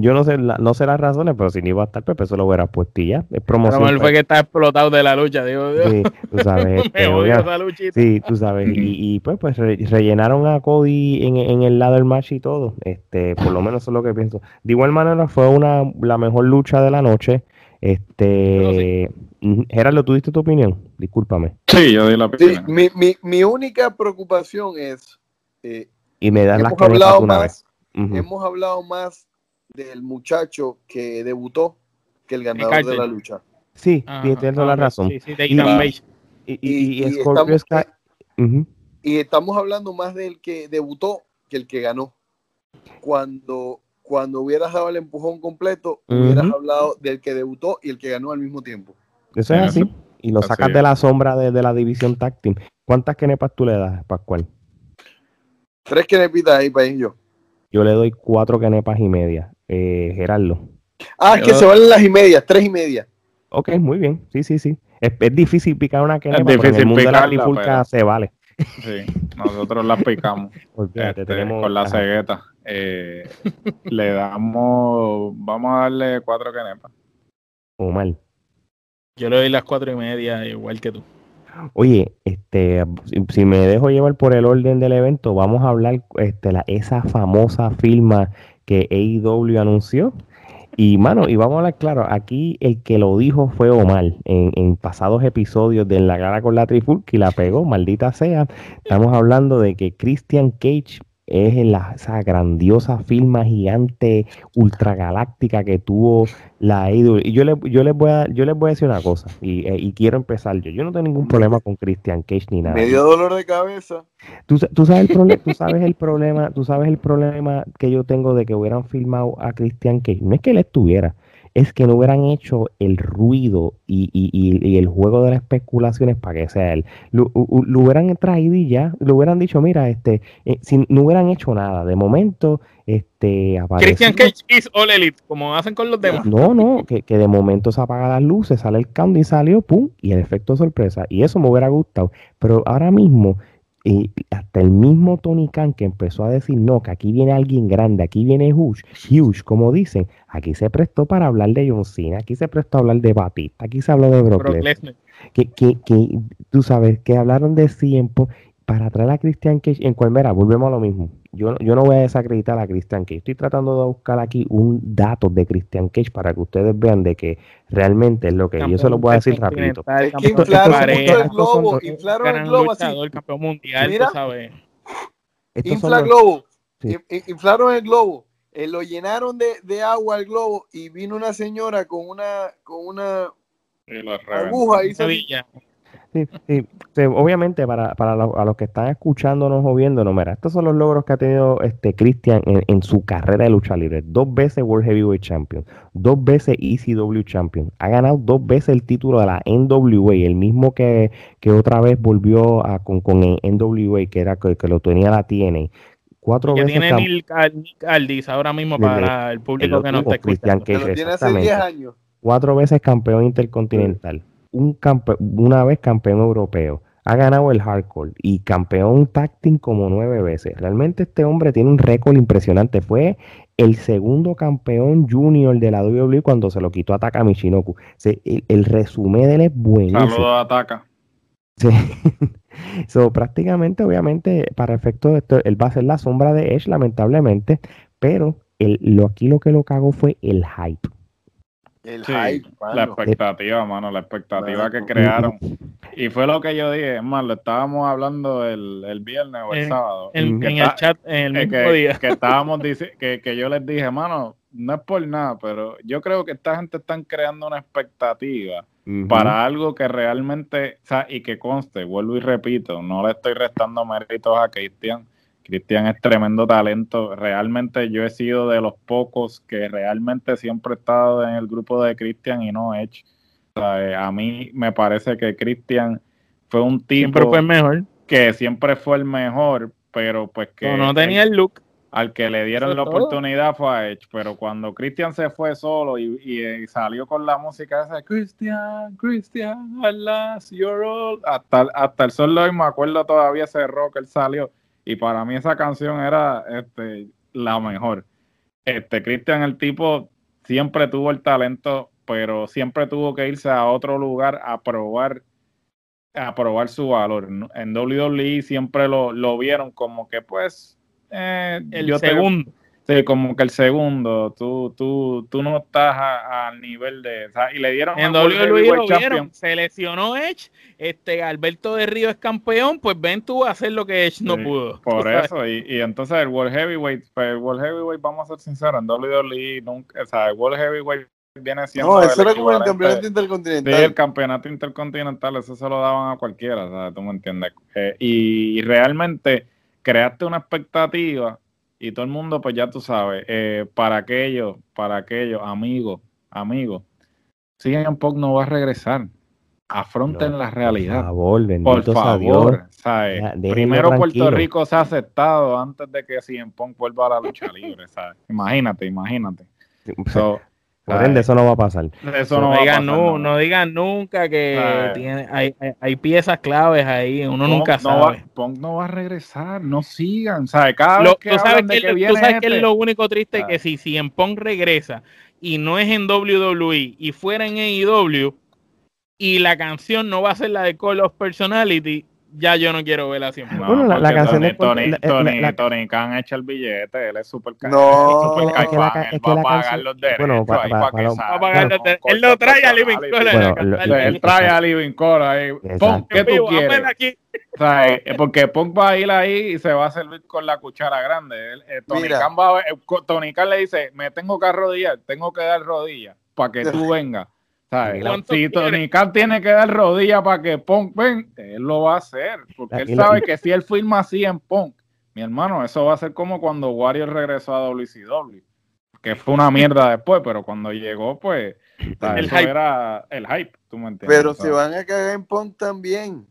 yo no sé, no sé las razones, pero si no iba a estar, Pepe, pues, eso lo hubiera puesto ya. Es promoción. Pero fue pues. que está explotado de la lucha, digo. Sí, tú sabes. Este, sí, tú sabes. Y, pues, pues rellenaron a Cody en, en, el lado del match y todo. Este, por lo menos eso es lo que pienso. De igual manera, fue una la mejor lucha de la noche. Este, Gerardo, ¿tú diste tu opinión? Discúlpame. Sí, yo di la opinión. mi, mi, mi única preocupación es eh, y me das las hablado una vez. Hemos hablado más del muchacho que debutó que el ganador de la lucha. Sí, tienes la razón. y, y, estamos hablando más del que debutó que el que ganó. Cuando, cuando hubieras dado el empujón completo, hubieras hablado del que debutó y el que ganó al mismo tiempo. Eso es así. Y lo sacas de la sombra de, la división táctil. ¿Cuántas kenepas tú le das, Pascual? Tres kenepitas ahí para yo. Yo le doy cuatro canepas y media. Eh, Gerardo. Ah, es que se valen las y medias, tres y media. Ok, muy bien. Sí, sí, sí. Es, difícil picar una quenepa, pero en el mundo de la trifulca se vale. Sí, nosotros las picamos este, con la cegueta. Eh, le damos, vamos a darle cuatro canepas. O mal. Yo le doy las cuatro y media, igual que tú. Oye, este, si me dejo llevar por el orden del evento, vamos a hablar este, la, esa famosa firma que AEW anunció. Y mano, y vamos a hablar claro, aquí el que lo dijo fue Omar en, en pasados episodios de la cara con la Trifulca y la pegó, maldita sea. Estamos hablando de que Christian Cage es la, esa grandiosa firma gigante ultragaláctica que tuvo la IDU. Y yo, le, yo, les voy a, yo les voy a decir una cosa, y, eh, y, quiero empezar yo. Yo no tengo ningún problema con Christian Cage ni nada. Medio dolor de cabeza. Tú, tú, sabes el tú sabes el problema, tú sabes el problema que yo tengo de que hubieran filmado a Christian Cage. No es que él estuviera, es que no hubieran hecho el ruido y, y, y, el juego de las especulaciones para que sea él. Lo, hubieran traído y ya, le hubieran dicho, mira, este, eh, si no hubieran hecho nada, de momento, este, Christian Cage is all elite, como hacen con los demás. No, no, que, que de momento se apagan las luces, sale el count y salió, pum, y el efecto sorpresa. Y eso me hubiera gustado. Pero ahora mismo, y hasta el mismo Tony Khan que empezó a decir, no, que aquí viene alguien grande, aquí viene Huge, Huge, como dicen, aquí se prestó para hablar de John Cena, aquí se prestó a hablar de Batista, aquí se habló de Brock, Lesnar. Que, que, que, tú sabes, que hablaron de tiempo para traer a Christian Cage, en cual, mira, volvemos a lo mismo. Yo, yo no voy a desacreditar a Christian Cage. Estoy tratando de buscar aquí un dato de Christian Cage para que ustedes vean de que realmente es lo que yo se lo voy a decir rapidito. inflaron el globo, inflaron el globo así. El campeón mundial, Mira, tú sabes. Infla el globo, inflaron el globo, eh, lo llenaron de, de, agua el globo y vino una señora con una con una aguja y Sí, sí, obviamente para, para los, a los que están escuchándonos o viéndonos, mira, estos son los logros que ha tenido este Christian en, en, su carrera de lucha libre. Dos veces World Heavyweight Champion, dos veces ECW Champion, ha ganado dos veces el título de la NWA, el mismo que, que otra vez volvió a, con, con el NWA, que era que, que lo tenía la TNA cuatro que veces. tiene Nick Aldis ahora mismo para el público que no está escuchando. Tiene hace 10 años. Cuatro veces campeón intercontinental, un campe una vez campeón europeo. Ha ganado el hardcore y campeón tag como nueve veces. Realmente este hombre tiene un récord impresionante. Fue el segundo campeón junior de la WWE cuando se lo quitó a Taka Michinoku. el, el, resumen de él es buenísimo. Saludos a Taka. Sí. so, prácticamente, obviamente, para efecto de esto, él va a ser la sombra de Edge, lamentablemente, pero el, lo, aquí lo que lo cagó fue el hype. El hype, La expectativa, mano, la expectativa que crearon. Y fue lo que yo dije, es más, lo estábamos hablando el, el viernes o el sábado. En, el chat, en el mismo día. Que estábamos que, que yo les dije, mano, no es por nada, pero yo creo que esta gente están creando una expectativa para algo que realmente, o sea, y que conste, vuelvo y repito, no le estoy restando méritos a Cristian. Cristian es tremendo talento. Realmente yo he sido de los pocos que realmente siempre he estado en el grupo de Cristian y no Edge. O sea, eh, a mí me parece que Cristian fue un tipo siempre fue el mejor. que siempre fue el mejor, pero pues que no, no tenía el look al que le dieron la oportunidad fue a Edge, pero cuando Christian se fue solo y, salió con la música esa, Christian, Christian, alas, you're all, hasta, hasta el sol de hoy me acuerdo todavía ese rock que él salió, y para mí esa canción era este, la mejor. Este, Christian, el tipo, siempre tuvo el talento, pero siempre tuvo que irse a otro lugar a probar a probar su valor. En WWE siempre lo, lo vieron como que pues eh, el segundo. Sí, como que el segundo, tú, tú, tú no estás al nivel de. y le dieron en WWE se lesionó Edge, este Alberto de Río es campeón, pues ven tú a hacer lo que Edge no pudo. Por eso, y, y, entonces el World Heavyweight, pues el World Heavyweight, vamos a ser sinceros, en WWE nunca, o sea, el World Heavyweight viene siendo. No, eso era como el campeonato intercontinental. Sí, el campeonato intercontinental, eso se lo daban a cualquiera, ¿sabes? Tú me entiendes. Eh, y realmente creaste una expectativa y todo el mundo, pues ya tú sabes, eh, para aquellos, para aquellos amigos, amigos, un poco no va a regresar. Afronten la realidad. Por favor, por favor. Primero Puerto Rico se ha aceptado antes de que CM Punk vuelva a la lucha libre. ¿sabes? Imagínate, imagínate. Por ende, eso no va a pasar. Eso no, digan, no, digan nunca que tiene, hay, hay, piezas claves ahí, uno nunca sabe. Punk no va a regresar, no sigan. ¿sabes? Cada vez que tú sabes, que, que, tú sabes que es este lo único triste que si, si en Punk regresa y no es en WWE y fuera en AEW y la canción no va a ser la de Call of Personality, ya yo no quiero verla siempre. No, bueno, la, canción Tony, de Tony, la, Tony, la, Tony Khan echa el billete, él es súper No, super es que la, es que la va a pagar los derechos bueno, pa, pa, pa, va a pagar los derechos. Él lo trae a Living Cole. Él trae a Living Cole ahí. Pon, ¿qué tú quieres? O sea, eh, porque Punk va a ir ahí y se va a servir con la cuchara grande. Eh, Tony, Khan va, eh, Tony Khan le dice, me tengo que arrodillar, tengo que dar rodillas para que tú vengas. Si Tony Khan tiene que dar rodilla para que Punk ven, él lo va a hacer, porque él sabe que si él firma así en Punk, mi hermano, eso va a ser como cuando Warrior regresó a WCW, que fue una mierda después, pero cuando llegó, pues, el hype. era el hype, tú me entiendes. Pero se van a cagar en Punk también.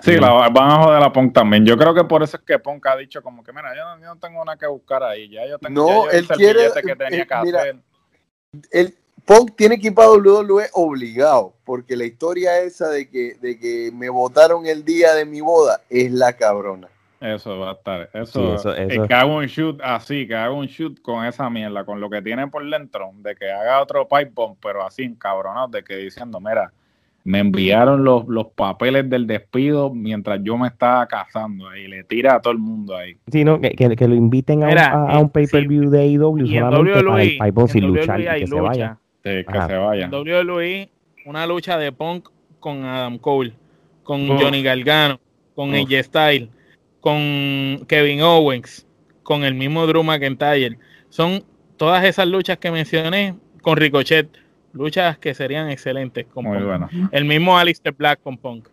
Sí, la, van a joder a Punk también. Yo creo que por eso es que Punk ha dicho como que, mira, yo no, tengo nada que buscar ahí, ya yo tengo no, él quiere, que tenía eh, que hacer. Él, Punk tiene que ir para WWE obligado, porque la historia esa de que, de que me votaron el día de mi boda es la cabrona. Eso va a estar. Eso, que haga un shoot así, que haga un shoot con esa mierda, con lo que tiene por dentro, de que haga otro pipe bomb, pero así encabronado, de que diciendo, mira, me enviaron los, los papeles del despido mientras yo me estaba casando y le tira a todo el mundo ahí. Sí, no, que, que, lo inviten a, un, pay-per-view de AEW solamente para el pipe bomb sin luchar y que se vaya que se vaya. WWE, una lucha de Punk con Adam Cole, con Johnny Gargano, con AJ Styles, con Kevin Owens, con el mismo Drew McIntyre. Son todas esas luchas que mencioné con Ricochet. luchas que serían excelentes con Muy Punk. bueno. El mismo Alistair Black con Punk.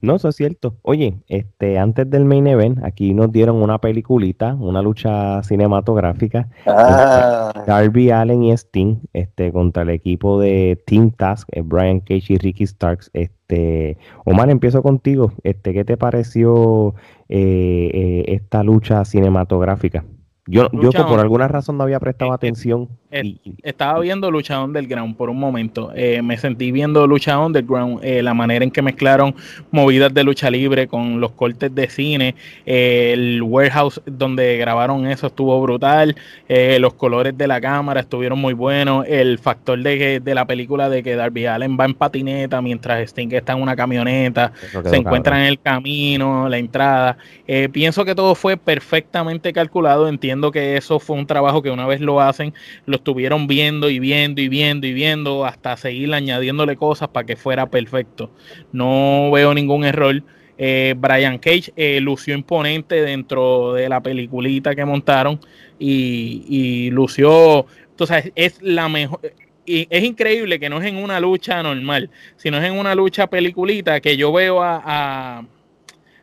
No, eso es cierto. Oye, este, antes del main event, aquí nos dieron una peliculita, una lucha cinematográfica. Ah, Darby Allen y Sting, este, contra el equipo de Team Task, eh, Brian Cage y Ricky Starks. Este, Omar, empiezo contigo. Este, ¿qué te pareció eh, eh, esta lucha cinematográfica? Yo, yo Lucha por on- alguna razón no había prestado Eh, eh, atención. Eh, Estaba viendo Lucha Underground por un momento. Eh, me sentí viendo Lucha Underground, eh, la manera en que mezclaron movidas de lucha libre con los cortes de cine. eh, el warehouse donde grabaron eso estuvo brutal. los colores de la cámara estuvieron muy buenos. El factor de, que- de la película de que Darby Allen va en patineta mientras Sting está en una camioneta se encuentran en el camino, la entrada. Eh, pienso que todo fue perfectamente calculado. Entiendo que eso fue un trabajo que una vez lo hacen, lo estuvieron viendo y viendo y viendo y viendo hasta seguir añadiéndole cosas para que fuera perfecto. No veo ningún error. Eh, Brian Cage eh, lució imponente dentro de la peliculita que montaron y, lució, entonces es la mejor, y es increíble que no es en una lucha normal, sino es en una lucha peliculita que yo veo a, a,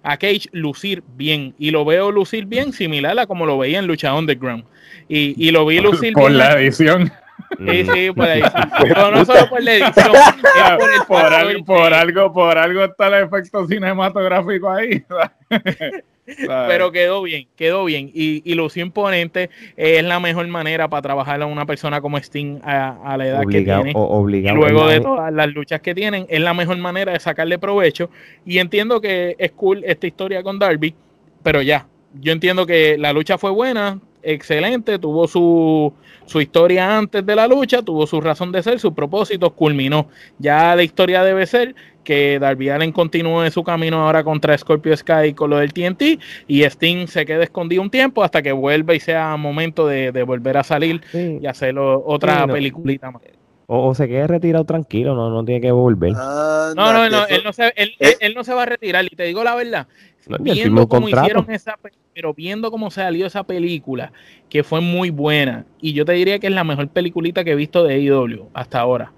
a Cage lucir bien y lo veo lucir bien similar a como lo veía en Lucha Underground y, y lo vi lucir Por bien la edición. Sí, sí, por la edición. No, no solo por la edición, es por el por, factor algo, por algo, por algo está el efecto cinematográfico ahí. pero quedó bien, quedó bien y, y lució imponente. Eh, es la mejor manera para trabajar a una persona como Sting a, a la edad Obligado, que tiene. obligado. luego de todas las luchas que tienen, es la mejor manera de sacarle provecho. Y entiendo que es cool esta historia con Darby, pero ya, yo entiendo que la lucha fue buena, excelente, tuvo su, su historia antes de la lucha, tuvo su razón de ser, su propósito, culminó. Ya la historia debe ser que Darby Allen continúe su camino ahora contra Scorpio Sky con lo del TNT y Sting se quede escondido un tiempo hasta que vuelva y sea momento de, de volver a salir Sí. y hacerlo otra Sí, no. peliculita más. O, o se quede retirado tranquilo, no, no tiene que volver. anda, No, no, no, él no, se, él, Eh. él no se va a retirar. Y te digo la verdad, No, viendo cómo contrato. hicieron esa, pe- pero viendo cómo salió esa película, que fue muy buena, y yo te diría que es la mejor peliculita que he visto de AEW hasta ahora.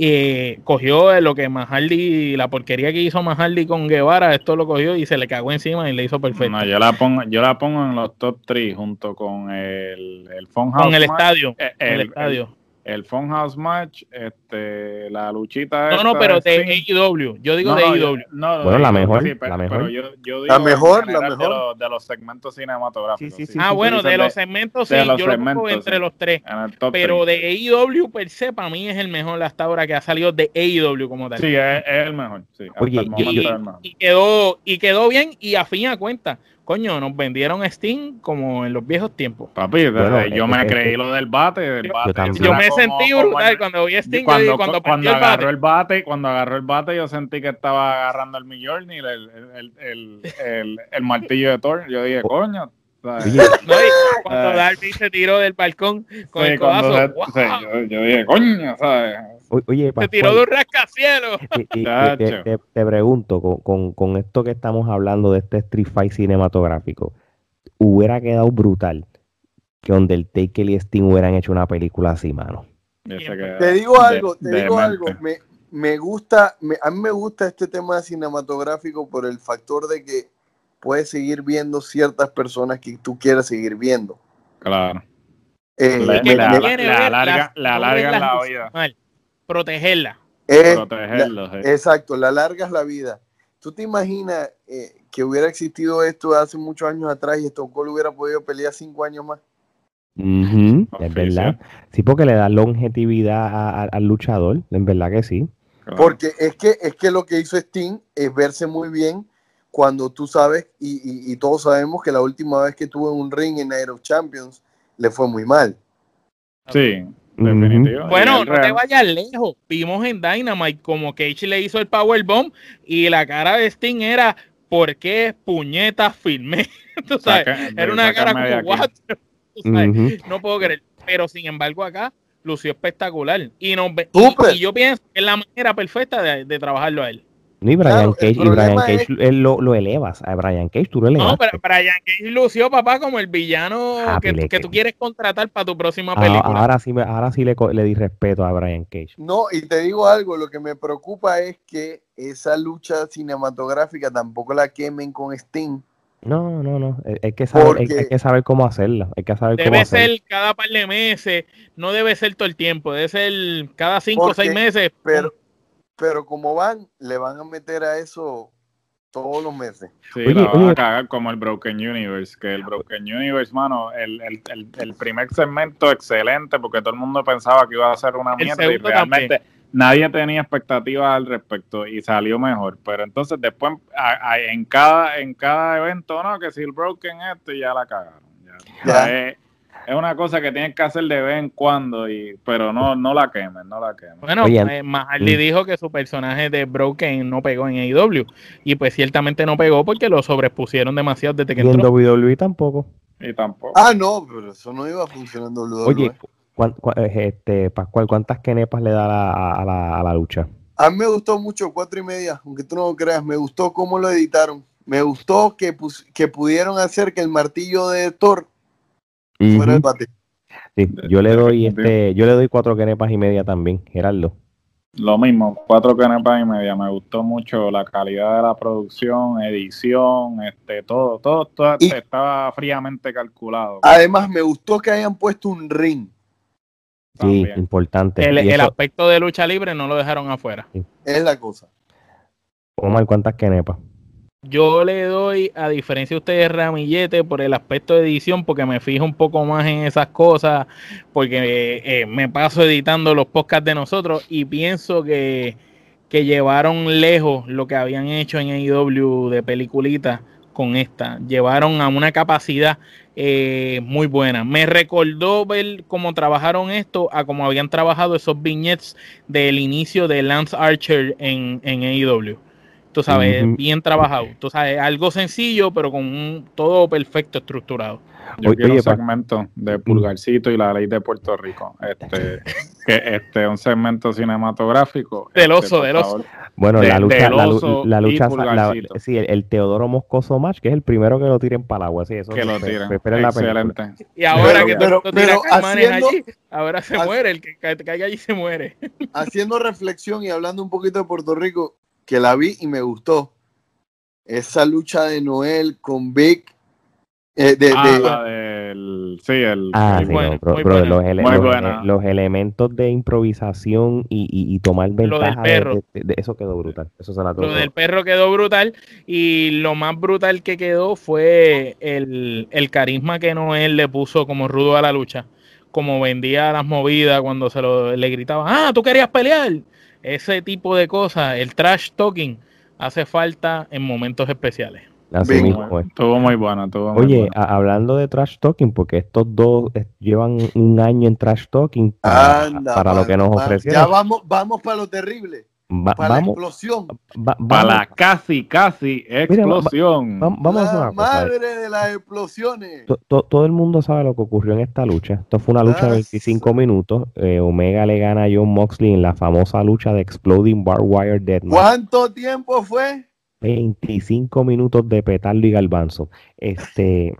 Eh, cogió lo que Mahardy, la porquería que hizo Mahardy con Guevara, esto lo cogió y se le cagó encima y le hizo perfecto. No, yo la pongo, yo la pongo en los top 3 junto con el, el Funhouse con el match, estadio. eh, con el, el- estadio. El Funhouse match, este, la luchita. no, no, pero de. AEW. Yo digo No, de AEW. no, Bueno, la mejor, sí, pero, la mejor. pero yo, yo La digo mejor, la mejor. De los, de los segmentos cinematográficos. Sí, sí, sí, ah, sí, bueno, de los segmentos sí, de los yo lo segmentos, pongo entre sí. los tres. En el top Pero three. de AEW per se, para mí es el mejor hasta ahora que ha salido de AEW como tal. Sí, es, es el mejor. Oye, el y- el mejor. quedó, y quedó bien y a fin de cuentas, coño, nos vendieron Steam como en los viejos tiempos. Papi, desde- Bueno, yo eh, me eh, creí eh, lo del bate. Del yo bate. Yo me como- sentí brutal cuando vi Steam, cuando, yo, cuando, el agarró bate. el bate, cuando agarró el bate, yo sentí que estaba agarrando el Mjolnir, el, el, el, el, el, el martillo de Thor. Yo dije, coño. cuando Eh. Darby se tiró del balcón con Sí, el codazo, se- ¡guau! sí, yo, yo dije, coño, ¿sabes? O- oye, se Pascual, tiró de un rascacielos. y- te, te- te pregunto, con, con- con esto que estamos hablando de este Street Fight cinematográfico, hubiera quedado brutal que Undertaker y Sting hubieran hecho una película así, mano. Te digo algo, te de- digo demente. algo. Me, me gusta, me- a mí me gusta este tema cinematográfico por el factor de que puedes seguir viendo ciertas personas que tú quieres seguir viendo. Claro. Eh, me- ver alarga- las- le no alargan verlas la vida. Protegerla. eh, Protegerlos. sí. Exacto, la largas la vida. ¿Tú te imaginas eh, que hubiera existido esto hace muchos años atrás y Cold hubiera podido pelear cinco años más? Es verdad. Sí, porque le da longevidad a- a- al luchador, en verdad que sí. Porque es que, es que lo que hizo Sting es verse muy bien cuando tú sabes, y, y- y todos sabemos que la última vez que tuvo un ring en Night of Champions le fue muy mal. Sí. Definitivo. Bueno, no te vayas lejos. Vimos en Dynamite como Cage le hizo el Powerbomb y la cara de Sting era ¿por qué puñetas firmé? Tú sabes, Saca- era una cara como what? Tú sabes. No puedo creer. Pero sin embargo acá lució espectacular. Y, nos y, y yo pienso que es la manera perfecta de, de trabajarlo a él. Ni Brian Claro, el Cage, y Brian Cage es- él lo, lo elevas. A Brian Cage tú lo elevas. No, pero Brian Cage lució, papá, como el villano Ah, que, que tú quieres contratar para tu próxima Ah, película. ahora sí, me- ahora sí le, co- le di respeto a Brian Cage. No, y te digo algo, lo que me preocupa es que esa lucha cinematográfica tampoco la quemen con Sting. No, no, no. Hay, hay que saber, hay- Porque- hay que saber cómo hacerla. Hay que saber cómo Debe hacerla. ser cada par de meses, no debe ser todo el tiempo, debe ser cada cinco o seis meses. Pero, pero como van, le van a meter a eso todos los meses. Sí, Oye, la van oye. a cagar como el Broken Universe, que el Broken Universe, mano, el, el, el, el primer segmento excelente, porque todo el mundo pensaba que iba a ser una mierda y realmente nadie tenía expectativas al respecto y salió mejor. Pero entonces después a- a- en cada en cada evento, no, que si el Broken esto y ya la cagaron. Ya. Sea, Ya. Es, es una cosa que tienen que hacer de vez en cuando, y, pero no, no la quemen, no la quemen. Bueno, Oye, eh, Mahardy mm. dijo que su personaje de Broken no pegó en AEW. Y pues ciertamente no pegó porque lo sobrepusieron demasiado desde que Y en entró. WWE tampoco. Y tampoco. Ah, no, pero eso no iba funcionando. Oye, cuán- cuán- eh, este, Pascual, ¿cuántas kenepas le da la- a, a la, a la lucha? A mí me gustó mucho cuatro y media, aunque tú no lo creas, me gustó cómo lo editaron. Me gustó que, pus- que pudieron hacer que el martillo de Thor fuera. Sí, yo le doy este, yo le doy cuatro kenepas y media también, Gerardo. Lo mismo, cuatro canepas y media. Me gustó mucho la calidad de la producción, edición, este, todo, todo, todo Y- estaba fríamente calculado. Además, me gustó que hayan puesto un ring. Sí, También. importante. El, Y el eso- aspecto de lucha libre no lo dejaron afuera. Es la cosa. Omar, ¿cuántas kenepas? Yo le doy, a diferencia de ustedes, ramillete por el aspecto de edición, porque me fijo un poco más en esas cosas, porque eh, me paso editando los podcasts de nosotros y pienso que, que llevaron lejos lo que habían hecho en AEW de peliculitas con esta. Llevaron a una capacidad eh, muy buena. Me recordó ver cómo trabajaron esto a cómo habían trabajado esos viñetes del inicio de Lance Archer en, en AEW. Tú sabes, bien trabajado. Tú sabes, algo sencillo, pero con un- todo perfecto estructurado. Yo Oye, quiero oye, un pa- segmento de Pulgarcito y la ley de Puerto Rico. Este, que este, un segmento cinematográfico. Del este, oso, por del oso. Bueno, De- la lucha, del la, oso lucha, la- sí, el, el Teodoro Moscoso Match, que es el primero que lo tiren para el agua, sí, eso Que lo tiren. esperen la película. Excelente. Y ahora Pero- que todo pero- haciendo- allí, ahora se ha- muere, el que ca- caiga allí se muere. Haciendo reflexión y hablando un poquito de Puerto Rico, que la vi y me gustó. Esa lucha de Noel con Vic. eh, de, Ah, de- la del. Sí, el. Ah, el- sí, buena, no, bro- muy brother, buena. los, ele- Muy los buena. ele- los elementos de improvisación y, y- y tomar del ventaja de, perro. de- de- eso quedó brutal. Eso se la Lo del perro quedó brutal y lo más brutal que quedó fue el, el carisma que Noel le puso como rudo a la lucha. Como vendía las movidas cuando se lo, le gritaba, ah, tú querías pelear. Ese tipo de cosas, el trash talking, hace falta en momentos especiales. Así Bien. mismo es. Estuvo muy bueno, muy Oye, bueno. hablando de trash talking, porque estos dos eh, llevan un año en trash talking para, Anda, para lo que nos ofrecieron. Ya vamos, vamos para lo terrible. Va- Para la explosión. va- Para la casi, casi explosión. va- vamos a una cosa. eh. madre de las explosiones. To- to- todo el mundo sabe lo que ocurrió en esta lucha. Esto fue una lucha de Ah, 25 minutos. Eh, Omega le gana a John Moxley en la famosa lucha de Exploding Bar Wire Deathmatch. ¿Cuánto tiempo fue? 25 minutos de petardo y galbanzo. Este,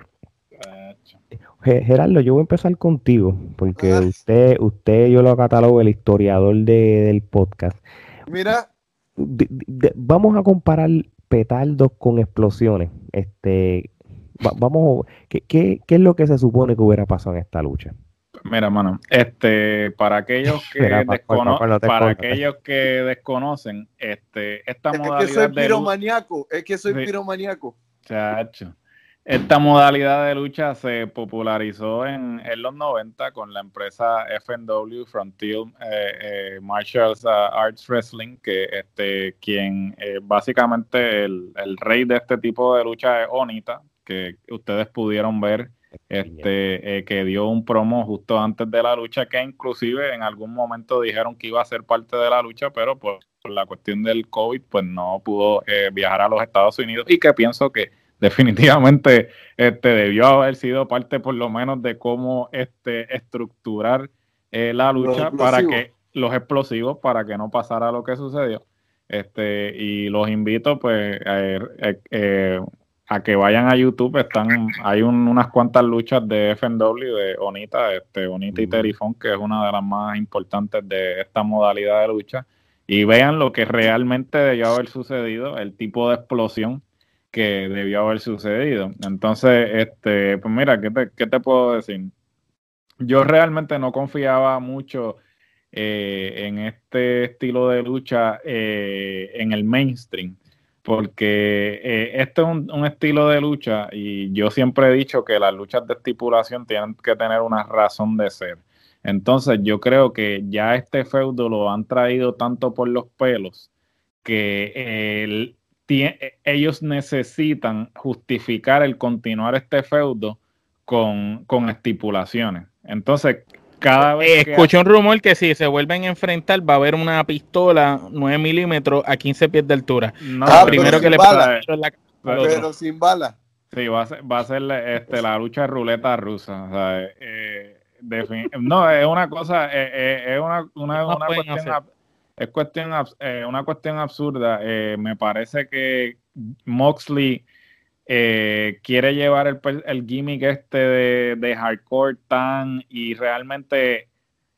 Ge- Gerardo, yo voy a empezar contigo, porque Ah. usted, usted yo lo catalogo el historiador de- del podcast. Mira, De- de- vamos a comparar petardos con explosiones. Este, va- vamos, ¿qué, qué, qué es lo que se supone que hubiera pasado en esta lucha? Mira, mano, este, para aquellos que Mira, descono- no para aquellos que desconocen, este, esta es que soy de piromaníaco. Es que soy Sí. piromaníaco. Chacho. Esta modalidad de lucha se popularizó en, los 90 con la empresa FNW Frontier eh, eh, Martial Arts Wrestling, que este, quien eh, básicamente el, rey de este tipo de lucha es Onita, que ustedes pudieron ver este eh, que dio un promo justo antes de la lucha que inclusive en algún momento dijeron que iba a ser parte de la lucha pero por, por la cuestión del COVID pues no pudo viajar a los Estados Unidos. Y que pienso que definitivamente este debió haber sido parte por lo menos de cómo este estructurar eh, la lucha para que los explosivos para que no pasara lo que sucedió Este, y los invito pues eh, a que vayan a YouTube. Están, hay unas cuantas luchas de FNW de Onita, este, Onita y Terifón, que es una de las más importantes de esta modalidad de lucha. Y vean lo que realmente debió haber sucedido, el tipo de explosión que debió haber sucedido. Entonces, este, pues mira, ¿qué te, qué te puedo decir? Yo realmente no confiaba mucho eh, en este estilo de lucha eh, en el mainstream, porque eh, este es un, estilo de lucha y yo siempre he dicho que las luchas de estipulación tienen que tener una razón de ser. Entonces yo creo que ya este feudo lo han traído tanto por los pelos que ellos necesitan justificar el continuar este feudo con, con estipulaciones. Entonces, cada vez. escuché un rumor que si se vuelven a enfrentar va a haber una pistola 9 milímetros a 15 pies de altura. No, primero que le bala. La... Pero, sin bala. Sí, va a ser, va a ser este, la lucha de ruleta rusa. O sea, eh, no, es una cosa, eh, eh, es una, una, una cuestión, es cuestión, una cuestión absurda. me parece que Moxley eh, quiere llevar el, el gimmick este de, hardcore tan y realmente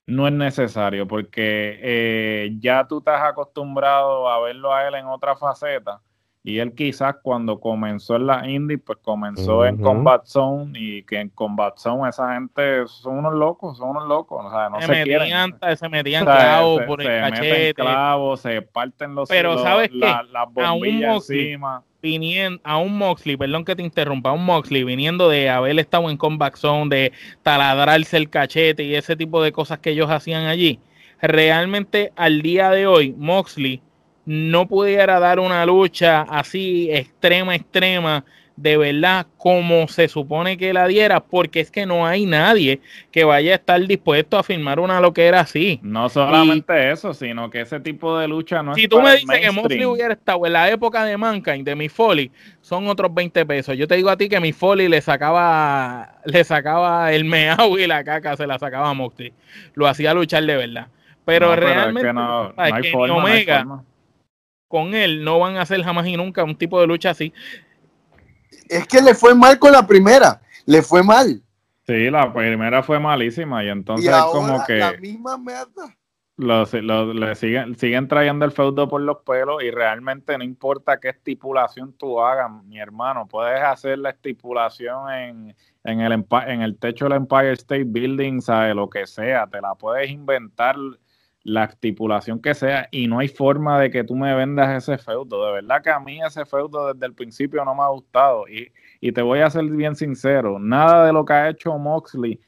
no es necesario porque eh, ya tú estás acostumbrado a verlo a él en otra faceta y él quizás cuando comenzó en la indie pues comenzó en Combat Zone y que en Combat Zone esa gente son unos locos, son unos locos, o sea, no se, se metían, Se metían clavos por el se cachete. clavos, se parten los Pero ¿sabes las bombillas encima viniendo a un Moxley, perdón que te interrumpa, a un Moxley viniendo de haber estado en Combat Zone, de taladrarse el cachete y ese tipo de cosas que ellos hacían allí. Realmente al día de hoy, Moxley no pudiera dar una lucha así extrema, extrema de verdad como se supone que la diera, porque es que no hay nadie que vaya a estar dispuesto a firmar una loquera así. No solamente eso, sino que ese tipo de lucha no si tú me dices que Mosley hubiera estado en la época de Mankind, de mi Foley, son otros 20 pesos. Yo te digo a ti que mi Foley le sacaba, le sacaba el meao y la caca se la sacaba a Moxley. Lo hacía luchar de verdad. Pero, realmente, no, hay Omega, con él no van a hacer jamás y nunca un tipo de lucha así es que le fue mal con la primera, le fue mal. Sí, la primera fue malísima y entonces como que... La misma mierda. le siguen, siguen trayendo el feudo por los pelos y realmente no importa qué estipulación tú hagas, mi hermano, puedes hacer la estipulación en, en, el, en el techo del Empire State Building, ¿sabes? Lo que sea, te la puedes inventar la estipulación que sea y no hay forma de que tú me vendas ese feudo. De verdad que a mí ese feudo desde el principio no me ha gustado y, y te voy a ser bien sincero, nada de lo que ha hecho Moxley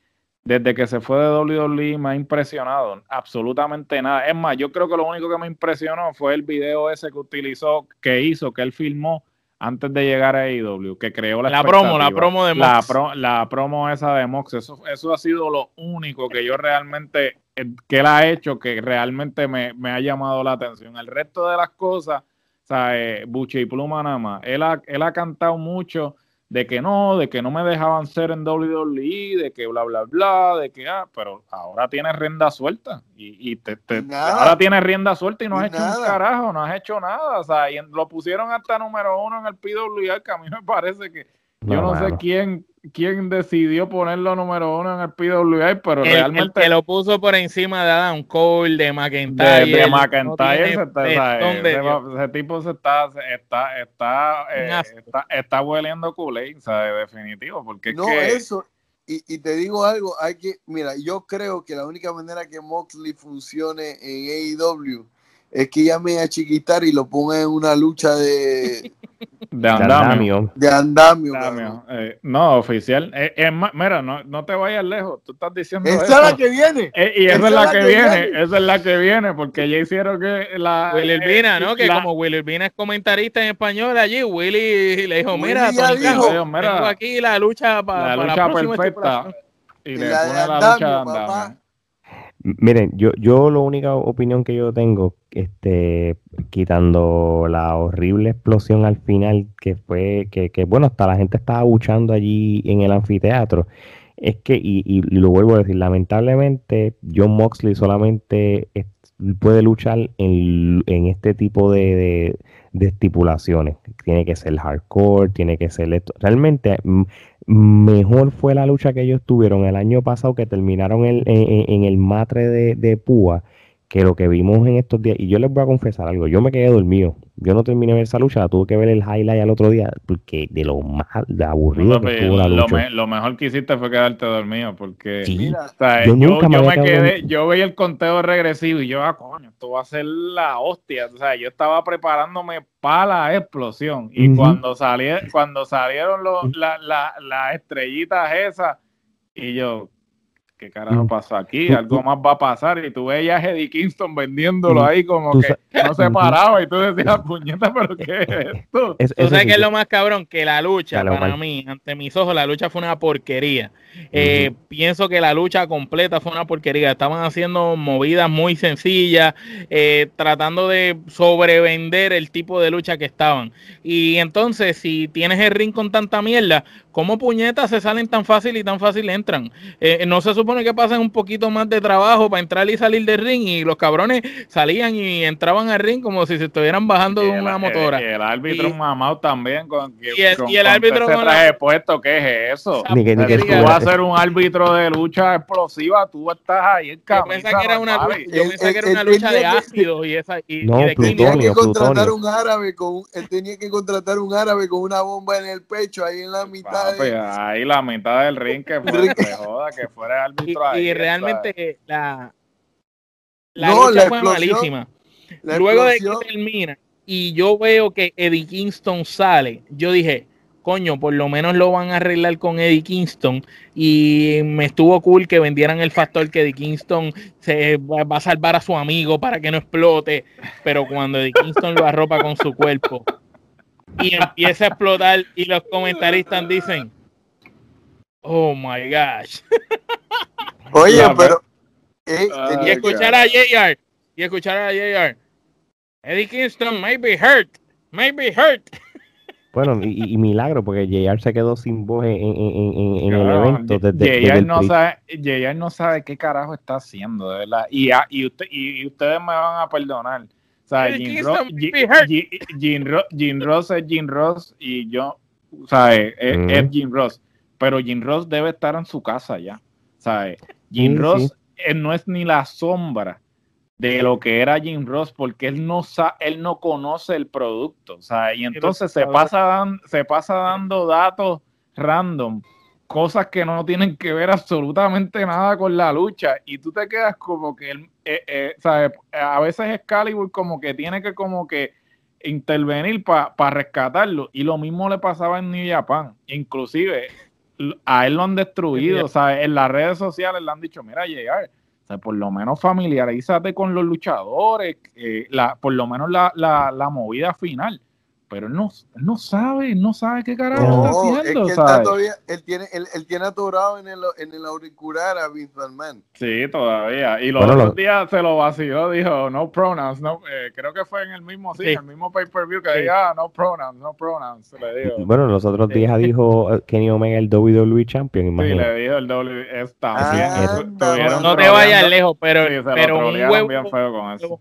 desde que se fue de WWE me ha impresionado, absolutamente nada. Es más, yo creo que lo único que me impresionó fue el video ese que utilizó, que hizo, que él filmó antes de llegar a AEW, que creó la, la promo, la promo de Mox. La, la, promo esa de Mox, eso, eso ha sido lo único que yo realmente, que él ha hecho, que realmente me, ha llamado la atención. El resto de las cosas, o sea, eh, Buche y Pluma nada más, él ha, él ha cantado mucho de que no, de que no me dejaban ser en WWE, de que bla, bla, bla, de que, ah, pero ahora tienes rienda suelta y, te, ahora tienes rienda suelta y no has hecho un carajo, no has hecho nada, o sea, y lo pusieron hasta número uno en el PWI, que a mí me parece que yo no, sé quién, quién decidió ponerlo número uno en el PWI, pero realmente. El que lo puso por encima de Adam Cole, de McIntyre. De, McIntyre, ese, tipo se está, está, está, eh, está, está, hueliendo culé, ¿sabes? Definitivo. Porque no, eso. Y, y, te digo algo, hay que, mira, yo creo que la única manera que Moxley funcione en AEW es que llame a Chiquitar y lo ponga en una lucha de de andamio. De andamio. Eh, no, oficial. Eh, mira, no, no, te vayas lejos. Tú estás diciendo. Esa es la que viene. Eh, y esa, es la, que, viene. Esa es la que viene. Porque ya hicieron que la. Willy Urbina, ¿no? Que como Willy Urbina es comentarista en español allí, Willy le dijo: Mira, dijo, tengo aquí la lucha para la lucha perfecta. Y, le pone la lucha de andamio. Miren, yo, yo la única opinión que yo tengo, este, quitando la horrible explosión al final, que fue que, que bueno, hasta la gente estaba buchando allí en el anfiteatro, es que, y, y, lo vuelvo a decir, lamentablemente John Moxley solamente puede luchar en, este tipo de, estipulaciones. Tiene que ser hardcore, tiene que ser esto. Realmente mejor fue la lucha que ellos tuvieron el año pasado que terminaron en, el matre de, de Púa que lo que vimos en estos días, y yo les voy a confesar algo, yo me quedé dormido, yo no terminé de ver esa lucha, tuve que ver el highlight al otro día, porque de lo más de aburrido que estuvo la lucha. Lo, mejor que hiciste fue quedarte dormido, porque yo, nunca me, quedé, yo veía el conteo regresivo y yo, ah, coño, esto va a ser la hostia, o sea, yo estaba preparándome para la explosión, y cuando, salí, cuando salieron las estrellitas esas, y yo, ¿qué carajo pasa aquí? Algo más va a pasar. Y tú veías a Eddie Kingston vendiéndolo ahí como que no se paraba y tú decías, puñeta, pero ¿qué es esto? tú sabes que es lo más cabrón, que la lucha, para mí, ante mis ojos, la lucha fue una porquería. Eh, pienso que la lucha completa fue una porquería. Estaban haciendo movidas muy sencillas, eh, tratando de sobrevender el tipo de lucha que estaban. Y entonces, si tienes el ring con tanta mierda, ¿cómo puñetas se salen tan fácil y tan fácil entran? Eh, no se supone que pasen un poquito más de trabajo para entrar y salir del ring y los cabrones salían y entraban al ring como si se estuvieran bajando de una motora. Y el árbitro mamado también con, y el, y el árbitro con traje puesto, ¿qué es eso? Ni que, ni que ser un árbitro de lucha explosiva, tú estás ahí en camisa. Yo pensé que era una, yo pensé que era una lucha de ácido y esa y, no, de tenía que contratar un árabe con él tenía que contratar un árabe con una bomba en el pecho ahí en la mitad. De... ahí la mitad del ring que fue, que joda, que fuera el árbitro y, ahí. Y realmente la la lucha fue malísima. Luego de que termina y yo veo que Eddie Kingston sale, yo dije, coño, por lo menos lo van a arreglar con Eddie Kingston. Y me estuvo cool que vendieran el factor que Eddie Kingston se va a salvar a su amigo para que no explote. Pero cuando Eddie Kingston lo arropa con su cuerpo y empieza a explotar, y los comentaristas dicen: Oh my gosh. Oye, pero. Eh, y escuchar a JR, y escuchar a JR. Eddie Kingston may be hurt, may be hurt. Bueno, y, milagro, porque JR se quedó sin voz en, en, el evento. Desde, JR, no sabe, JR no sabe qué carajo está haciendo, de verdad. Y, y, usted, y, ustedes me van a perdonar. Sea, Jim, Ross, Jim, Ross es Jim Ross y yo, o sea, es, es, Jim Ross. Pero Jim Ross debe estar en su casa ya. ¿sabes? Jim Ross no es ni la sombra de lo que era Jim Ross porque él no él no conoce el producto, o sea, y entonces se pasa, se pasa dando datos random, cosas que no tienen que ver absolutamente nada con la lucha y tú te quedas como que eh, eh, a veces Excalibur como que tiene que como que intervenir para rescatarlo. Y lo mismo le pasaba en New Japan, inclusive a él lo han destruido, o sea, en las redes sociales le han dicho, mira, llegar por lo menos familiarízate con los luchadores, eh, la, por lo menos la, la, la movida final pero él no, no sabe, no sabe qué carajo está haciendo. Es que él, todavía, él, tiene, él, él, tiene atorado en el, en el auricular a Vince McMahon. Sí, todavía. Y los otros días se lo vació, dijo no pronouns, no, eh, creo que fue en el mismo, sí, el mismo pay-per-view que diga ah, no pronouns, no pronouns, le dijo. Bueno, los otros días dijo eh, Kenny Omega el WWE Champion, imagínate. Sí, le dijo el WWE, ah, no te vayas lejos, pero, pero un huevo, bien feo con eso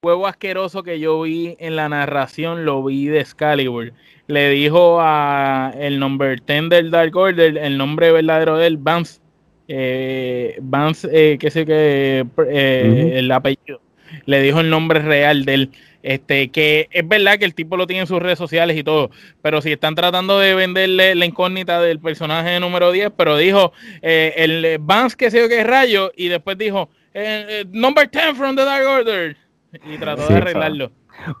huevo asqueroso que yo vi en la narración lo vi de Excalibur. Le dijo a el number 10 del Dark Order, el nombre verdadero de él, Vance, eh, Vance, eh, qué sé que, eh, el apellido. Le dijo el nombre real de él. Este, que es verdad que el tipo lo tiene en sus redes sociales y todo, pero si están tratando de venderle la incógnita del personaje número 10, pero dijo eh, el Vance, que sé yo qué rayo, y después dijo, number 10 from the Dark Order y trató de arreglarlo.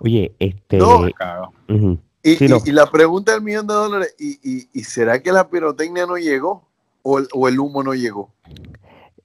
Oye, este. y, la pregunta del millón de dólares: ¿y, y, será que la pirotecnia no llegó? ¿O el, o el humo no llegó?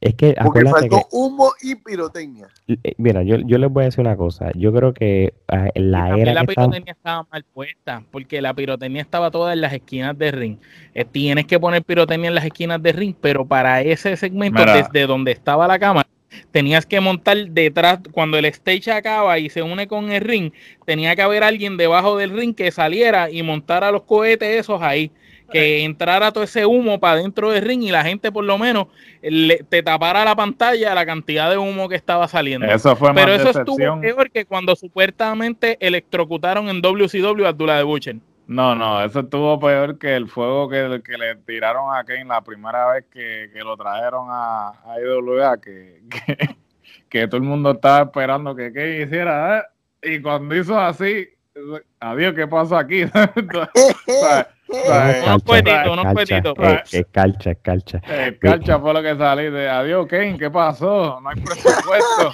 Es que Porque faltó humo y pirotecnia. Eh, mira, yo, yo les voy a decir una cosa. Yo creo que ah, la era. La pirotecnia estaba mal puesta, porque la pirotecnia estaba toda en las esquinas de ring. Eh, tienes que poner pirotecnia en las esquinas de ring, pero para ese segmento, desde donde estaba la cámara, tenías que montar detrás, cuando el stage acaba y se une con el ring, tenía que haber alguien debajo del ring que saliera y montara los cohetes esos ahí. que entrara todo ese humo para dentro del ring y la gente por lo menos te tapara la pantalla la cantidad de humo que estaba saliendo. Eso fue Pero eso estuvo peor que cuando supuestamente electrocutaron en WCW a Abdullah de Butcher. No, no, eso estuvo peor que el fuego que, que le tiraron a Kane la primera vez que, lo trajeron a, a IWA, que, que, todo el mundo estaba esperando que Kane hiciera, ¿eh? y cuando hizo así, adiós, ¿qué pasó aquí? unos cuetitos, unos cuetitos. Es calcha, es calcha. Es calcha fue lo que salí de adiós, Kane, ¿qué pasó? No hay presupuesto.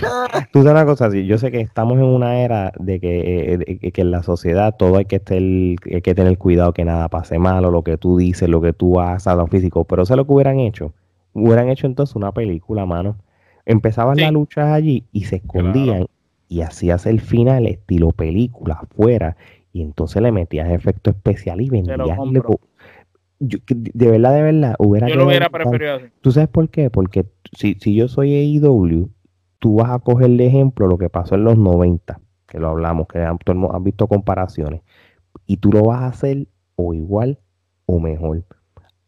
Tú sabes una cosa así, yo sé que estamos en una era de que, eh, que en la sociedad todo hay que, estar, hay que tener cuidado que nada pase mal o lo que tú dices, lo que tú haces a lo físico, pero sé lo que hubieran hecho. Hubieran hecho entonces una película, mano. Empezaban las luchas allí y se escondían y hacías el final estilo película afuera y entonces le metías efecto especial y vendías. de verdad, de verdad, hubiera Yo lo hubiera preferido así. ¿Tú sabes por qué? Porque si, si yo soy AEW, tú vas a coger de ejemplo lo que pasó en los 90, que lo hablamos, que han, has visto comparaciones, y tú lo vas a hacer o igual o mejor.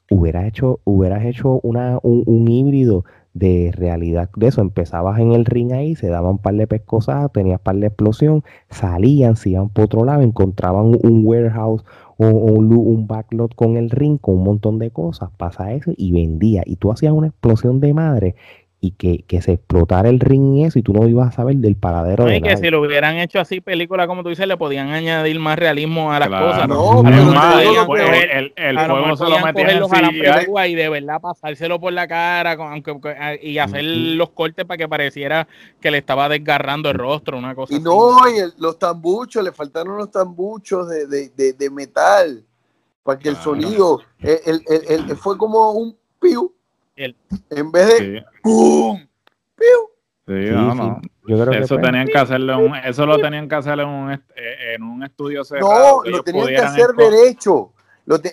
Hubieras hecho, hubieras hecho una, un híbrido de realidad de eso. Empezabas en el ring ahí, se daban un par de pescosas, tenías par de explosión, salían, se iban por otro lado, encontraban un warehouse o, un, un backlot con el ring, con un montón de cosas, pasa eso y vendía. Y tú hacías una explosión de madre y que, que, se explotara el ring y eso y tú no ibas a saber del paradero de y que si lo hubieran hecho así película como tú dices le podían añadir más realismo a las cosas no, el, el, fuego se lo metían en y de verdad pasárselo por la cara aunque, y hacer los cortes para que pareciera que le estaba desgarrando el rostro una cosa y no y los tambuchos le faltaron los tambuchos de, de, de, metal para que el sonido el, el, fue como un piu en vez de ¡pum! Sí, no, no. Yo creo eso tenían que hacerlo un, eso lo tenían que hacer en un, eh, en un estudio cerrado. No, lo tenían que hacer derecho.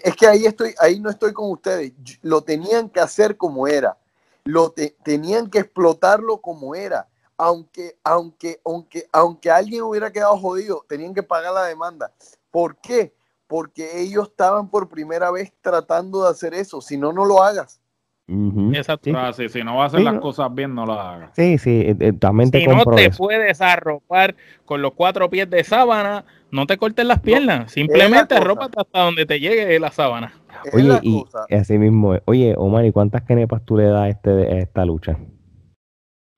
es que ahí estoy, ahí no estoy con ustedes. Lo tenían que hacer como era. Lo tenían que explotarlo como era. Aunque, aunque, aunque, aunque alguien hubiera quedado jodido, tenían que pagar la demanda. ¿Por qué? Porque ellos estaban por primera vez tratando de hacer eso. Si no, no lo hagas. Exacto. Ah, si no va a hacer las cosas bien, no las haga. Sí, sí, eh, eh, Si no te puedes arropar con los cuatro pies de sábana, no te cortes las piernas. Simplemente arrópate hasta donde te llegue la sábana. Oye, y así mismo, oye, Omar, ¿y cuántas kenepas tú le das a, este, a esta lucha?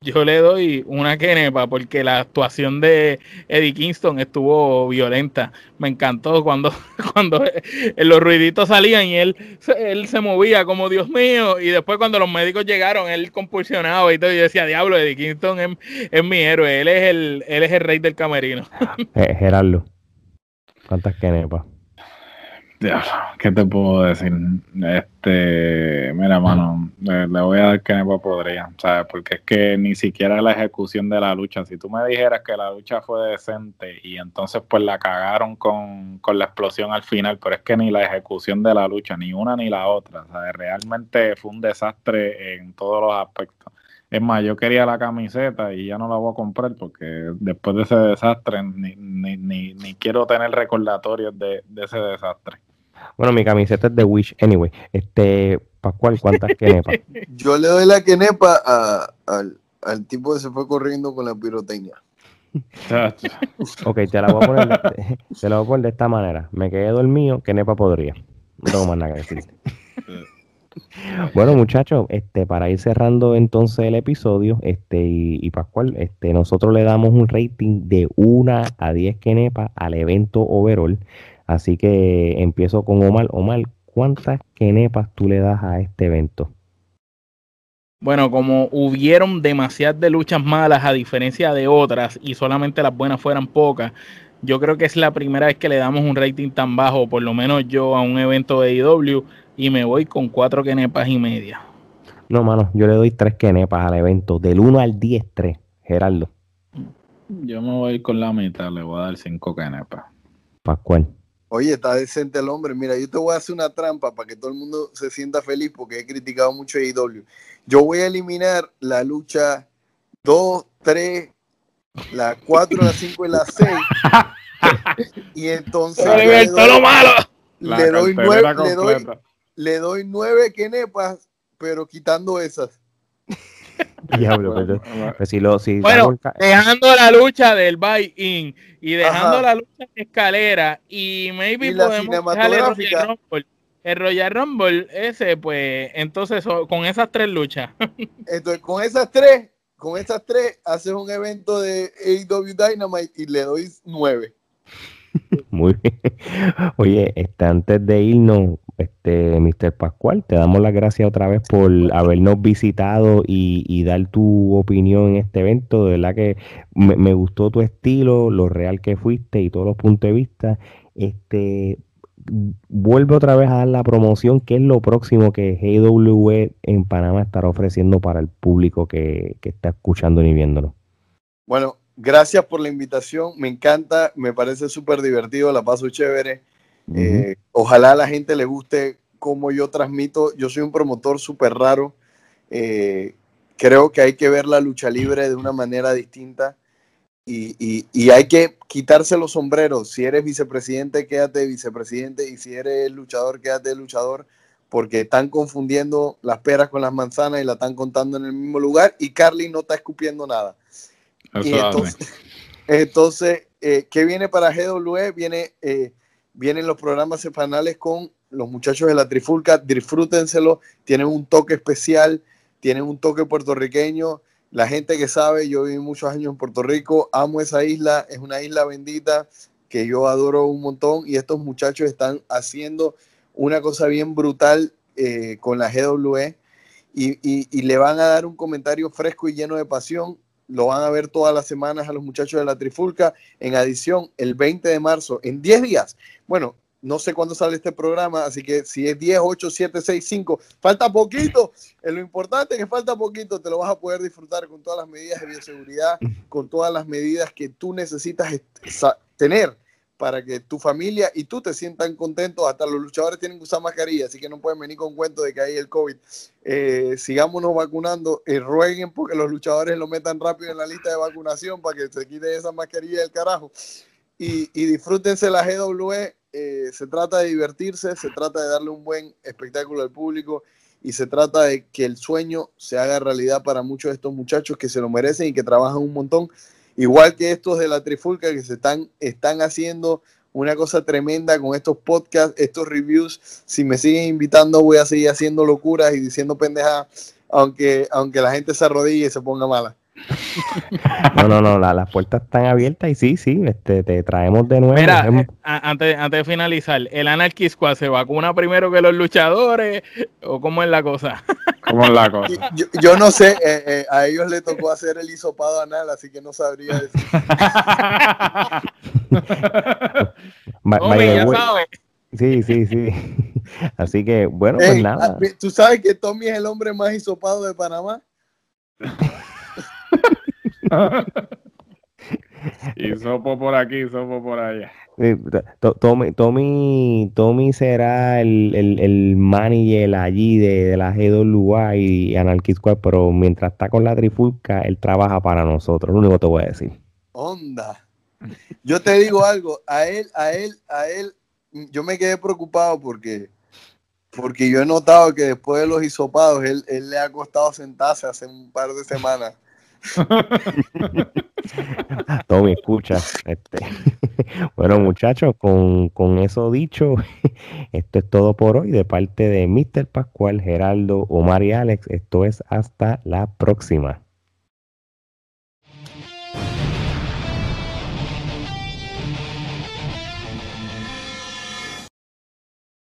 Yo le doy una quenepa porque la actuación de Eddie Kingston estuvo violenta. Me encantó cuando, cuando los ruiditos salían y él, él se movía como Dios mío. Y después cuando los médicos llegaron, él compulsionaba y todo. Y decía, diablo, Eddie Kingston es, mi héroe. Él es el, él es el rey del camerino. Eh, Gerardo, ¿cuántas quenepas? ¿Qué te puedo decir? Este, mira, mano, le, voy a dar que no podría, ¿sabes? Porque es que ni siquiera la ejecución de la lucha, si tú me dijeras que la lucha fue decente y entonces pues la cagaron con, la explosión al final, pero es que ni la ejecución de la lucha, ni una ni la otra, ¿sabes? Realmente fue un desastre en todos los aspectos. Es más, yo quería la camiseta y ya no la voy a comprar porque después de ese desastre ni, ni, ni, ni quiero tener recordatorios de, de ese desastre. Bueno, mi camiseta es de Wish. Anyway, este, Pascual, ¿cuántas quenepas? Yo le doy la quenepa al, tipo que se fue corriendo con la pirotecnia. ok, te la, voy a poner de, te la voy a poner de esta manera. Me quedé dormido, quenepa podría. No tengo más nada que decirte. Bueno, muchachos, este, para ir cerrando entonces el episodio, este, y, Pascual, este, nosotros le damos un rating de 1 a 10 quenepas al evento overall. Así que empiezo con Omar. Omar, ¿cuántas kenepas tú le das a este evento? Bueno, como hubieron demasiadas de luchas malas a diferencia de otras y solamente las buenas fueran pocas, yo creo que es la primera vez que le damos un rating tan bajo, por lo menos yo a un evento de IW y me voy con cuatro kenepas y media. No, mano, yo le doy tres kenepas al evento, del 1 al 10, 3. Gerardo. Yo me voy con la mitad, le voy a dar cinco kenepas. Pascual. Oye, está decente el hombre. Mira, yo te voy a hacer una trampa para que todo el mundo se sienta feliz porque he criticado mucho a IW. Yo voy a eliminar la lucha 2, 3, la 4, la 5 y la 6. y entonces. todo lo malo. le, doy nueve, le, doy, le doy nueve kenepas, pero quitando esas. Diablo, pero, pues si lo, si bueno, dejando la lucha del buy-in y dejando la lucha de escalera y maybe y podemos dejar el Royal Rumble. El Royal Rumble, ese, pues, entonces con esas tres luchas. Entonces, con esas tres, con esas tres, haces un evento de AEW Dynamite y le doy nueve. Muy bien. Oye, este, antes de irnos, este, Mr. Pascual, te damos las gracias otra vez por habernos visitado y, dar tu opinión en este evento. De verdad que me, gustó tu estilo, lo real que fuiste y todos los puntos de vista. Este, vuelve otra vez a dar la promoción, que es lo próximo que GW en Panamá estará ofreciendo para el público que, que está escuchando y viéndolo. Bueno, gracias por la invitación, me encanta, me parece súper divertido, la paso chévere. Eh, ojalá a la gente le guste cómo yo transmito. Yo soy un promotor súper raro. Eh, creo que hay que ver la lucha libre de una manera distinta y, y, hay que quitarse los sombreros. Si eres vicepresidente, quédate vicepresidente y si eres luchador, quédate luchador porque están confundiendo las peras con las manzanas y la están contando en el mismo lugar y Carly no está escupiendo nada entonces, eh, ¿qué viene para GWE? Viene, eh, vienen los programas semanales con los muchachos de la Trifulca, disfrútenselo, tienen un toque especial, tienen un toque puertorriqueño. La gente que sabe, yo viví muchos años en Puerto Rico, amo esa isla, es una isla bendita que yo adoro un montón y estos muchachos están haciendo una cosa bien brutal eh, con la GWE y, le van a dar un comentario fresco y lleno de pasión lo van a ver todas las semanas a los muchachos de la Trifulca. En adición, el 20 de marzo, en 10 días. Bueno, no sé cuándo sale este programa, así que si es 10, 8, 7, 6, 5, falta poquito. Es lo importante es que falta poquito, te lo vas a poder disfrutar con todas las medidas de bioseguridad, con todas las medidas que tú necesitas tener para que tu familia y tú te sientan contentos. Hasta los luchadores tienen que usar mascarilla, así que no pueden venir con cuento de que hay el COVID. Eh, sigámonos vacunando, y rueguen porque los luchadores lo metan rápido en la lista de vacunación para que se quite esa mascarilla del carajo. Y, y disfrútense la GWE. Eh, se trata de divertirse, se trata de darle un buen espectáculo al público y se trata de que el sueño se haga realidad para muchos de estos muchachos que se lo merecen y que trabajan un montón igual que estos de la Trifulca que se están, están haciendo una cosa tremenda con estos podcasts, estos reviews. Si me siguen invitando, voy a seguir haciendo locuras y diciendo pendejas, aunque, aunque la gente se arrodille y se ponga mala. No, no, no, las puertas están abiertas y sí, sí, este, te traemos de nuevo. Mira, eh, antes, antes de finalizar, ¿el Anarchy se vacuna primero que los luchadores o cómo es la cosa? ¿Cómo es la cosa? Yo, no sé, eh, eh, a ellos les tocó hacer el hisopado anal, así que no sabría decir. Sí, sí, sí. Así que, bueno, pues nada. ¿Tú sabes que Tommy es el hombre más hisopado de Panamá? Y sopo por aquí, sopo por allá. Tommy, Tommy, Tommy será el, el, el manager allí de, la GWA y Anarchy Squad, pero mientras está con la trifulca, él trabaja para nosotros. Lo único que te voy a decir. Onda. Yo te digo algo, a él, a él, a él, yo me quedé preocupado porque, porque yo he notado que después de los hisopados, él, él le ha costado sentarse hace un par de semanas. Tommy, escucha. Este. Bueno, muchachos, con, con, eso dicho, esto es todo por hoy de parte de Mr. Pascual, Geraldo, Omar y Alex. Esto es hasta la próxima.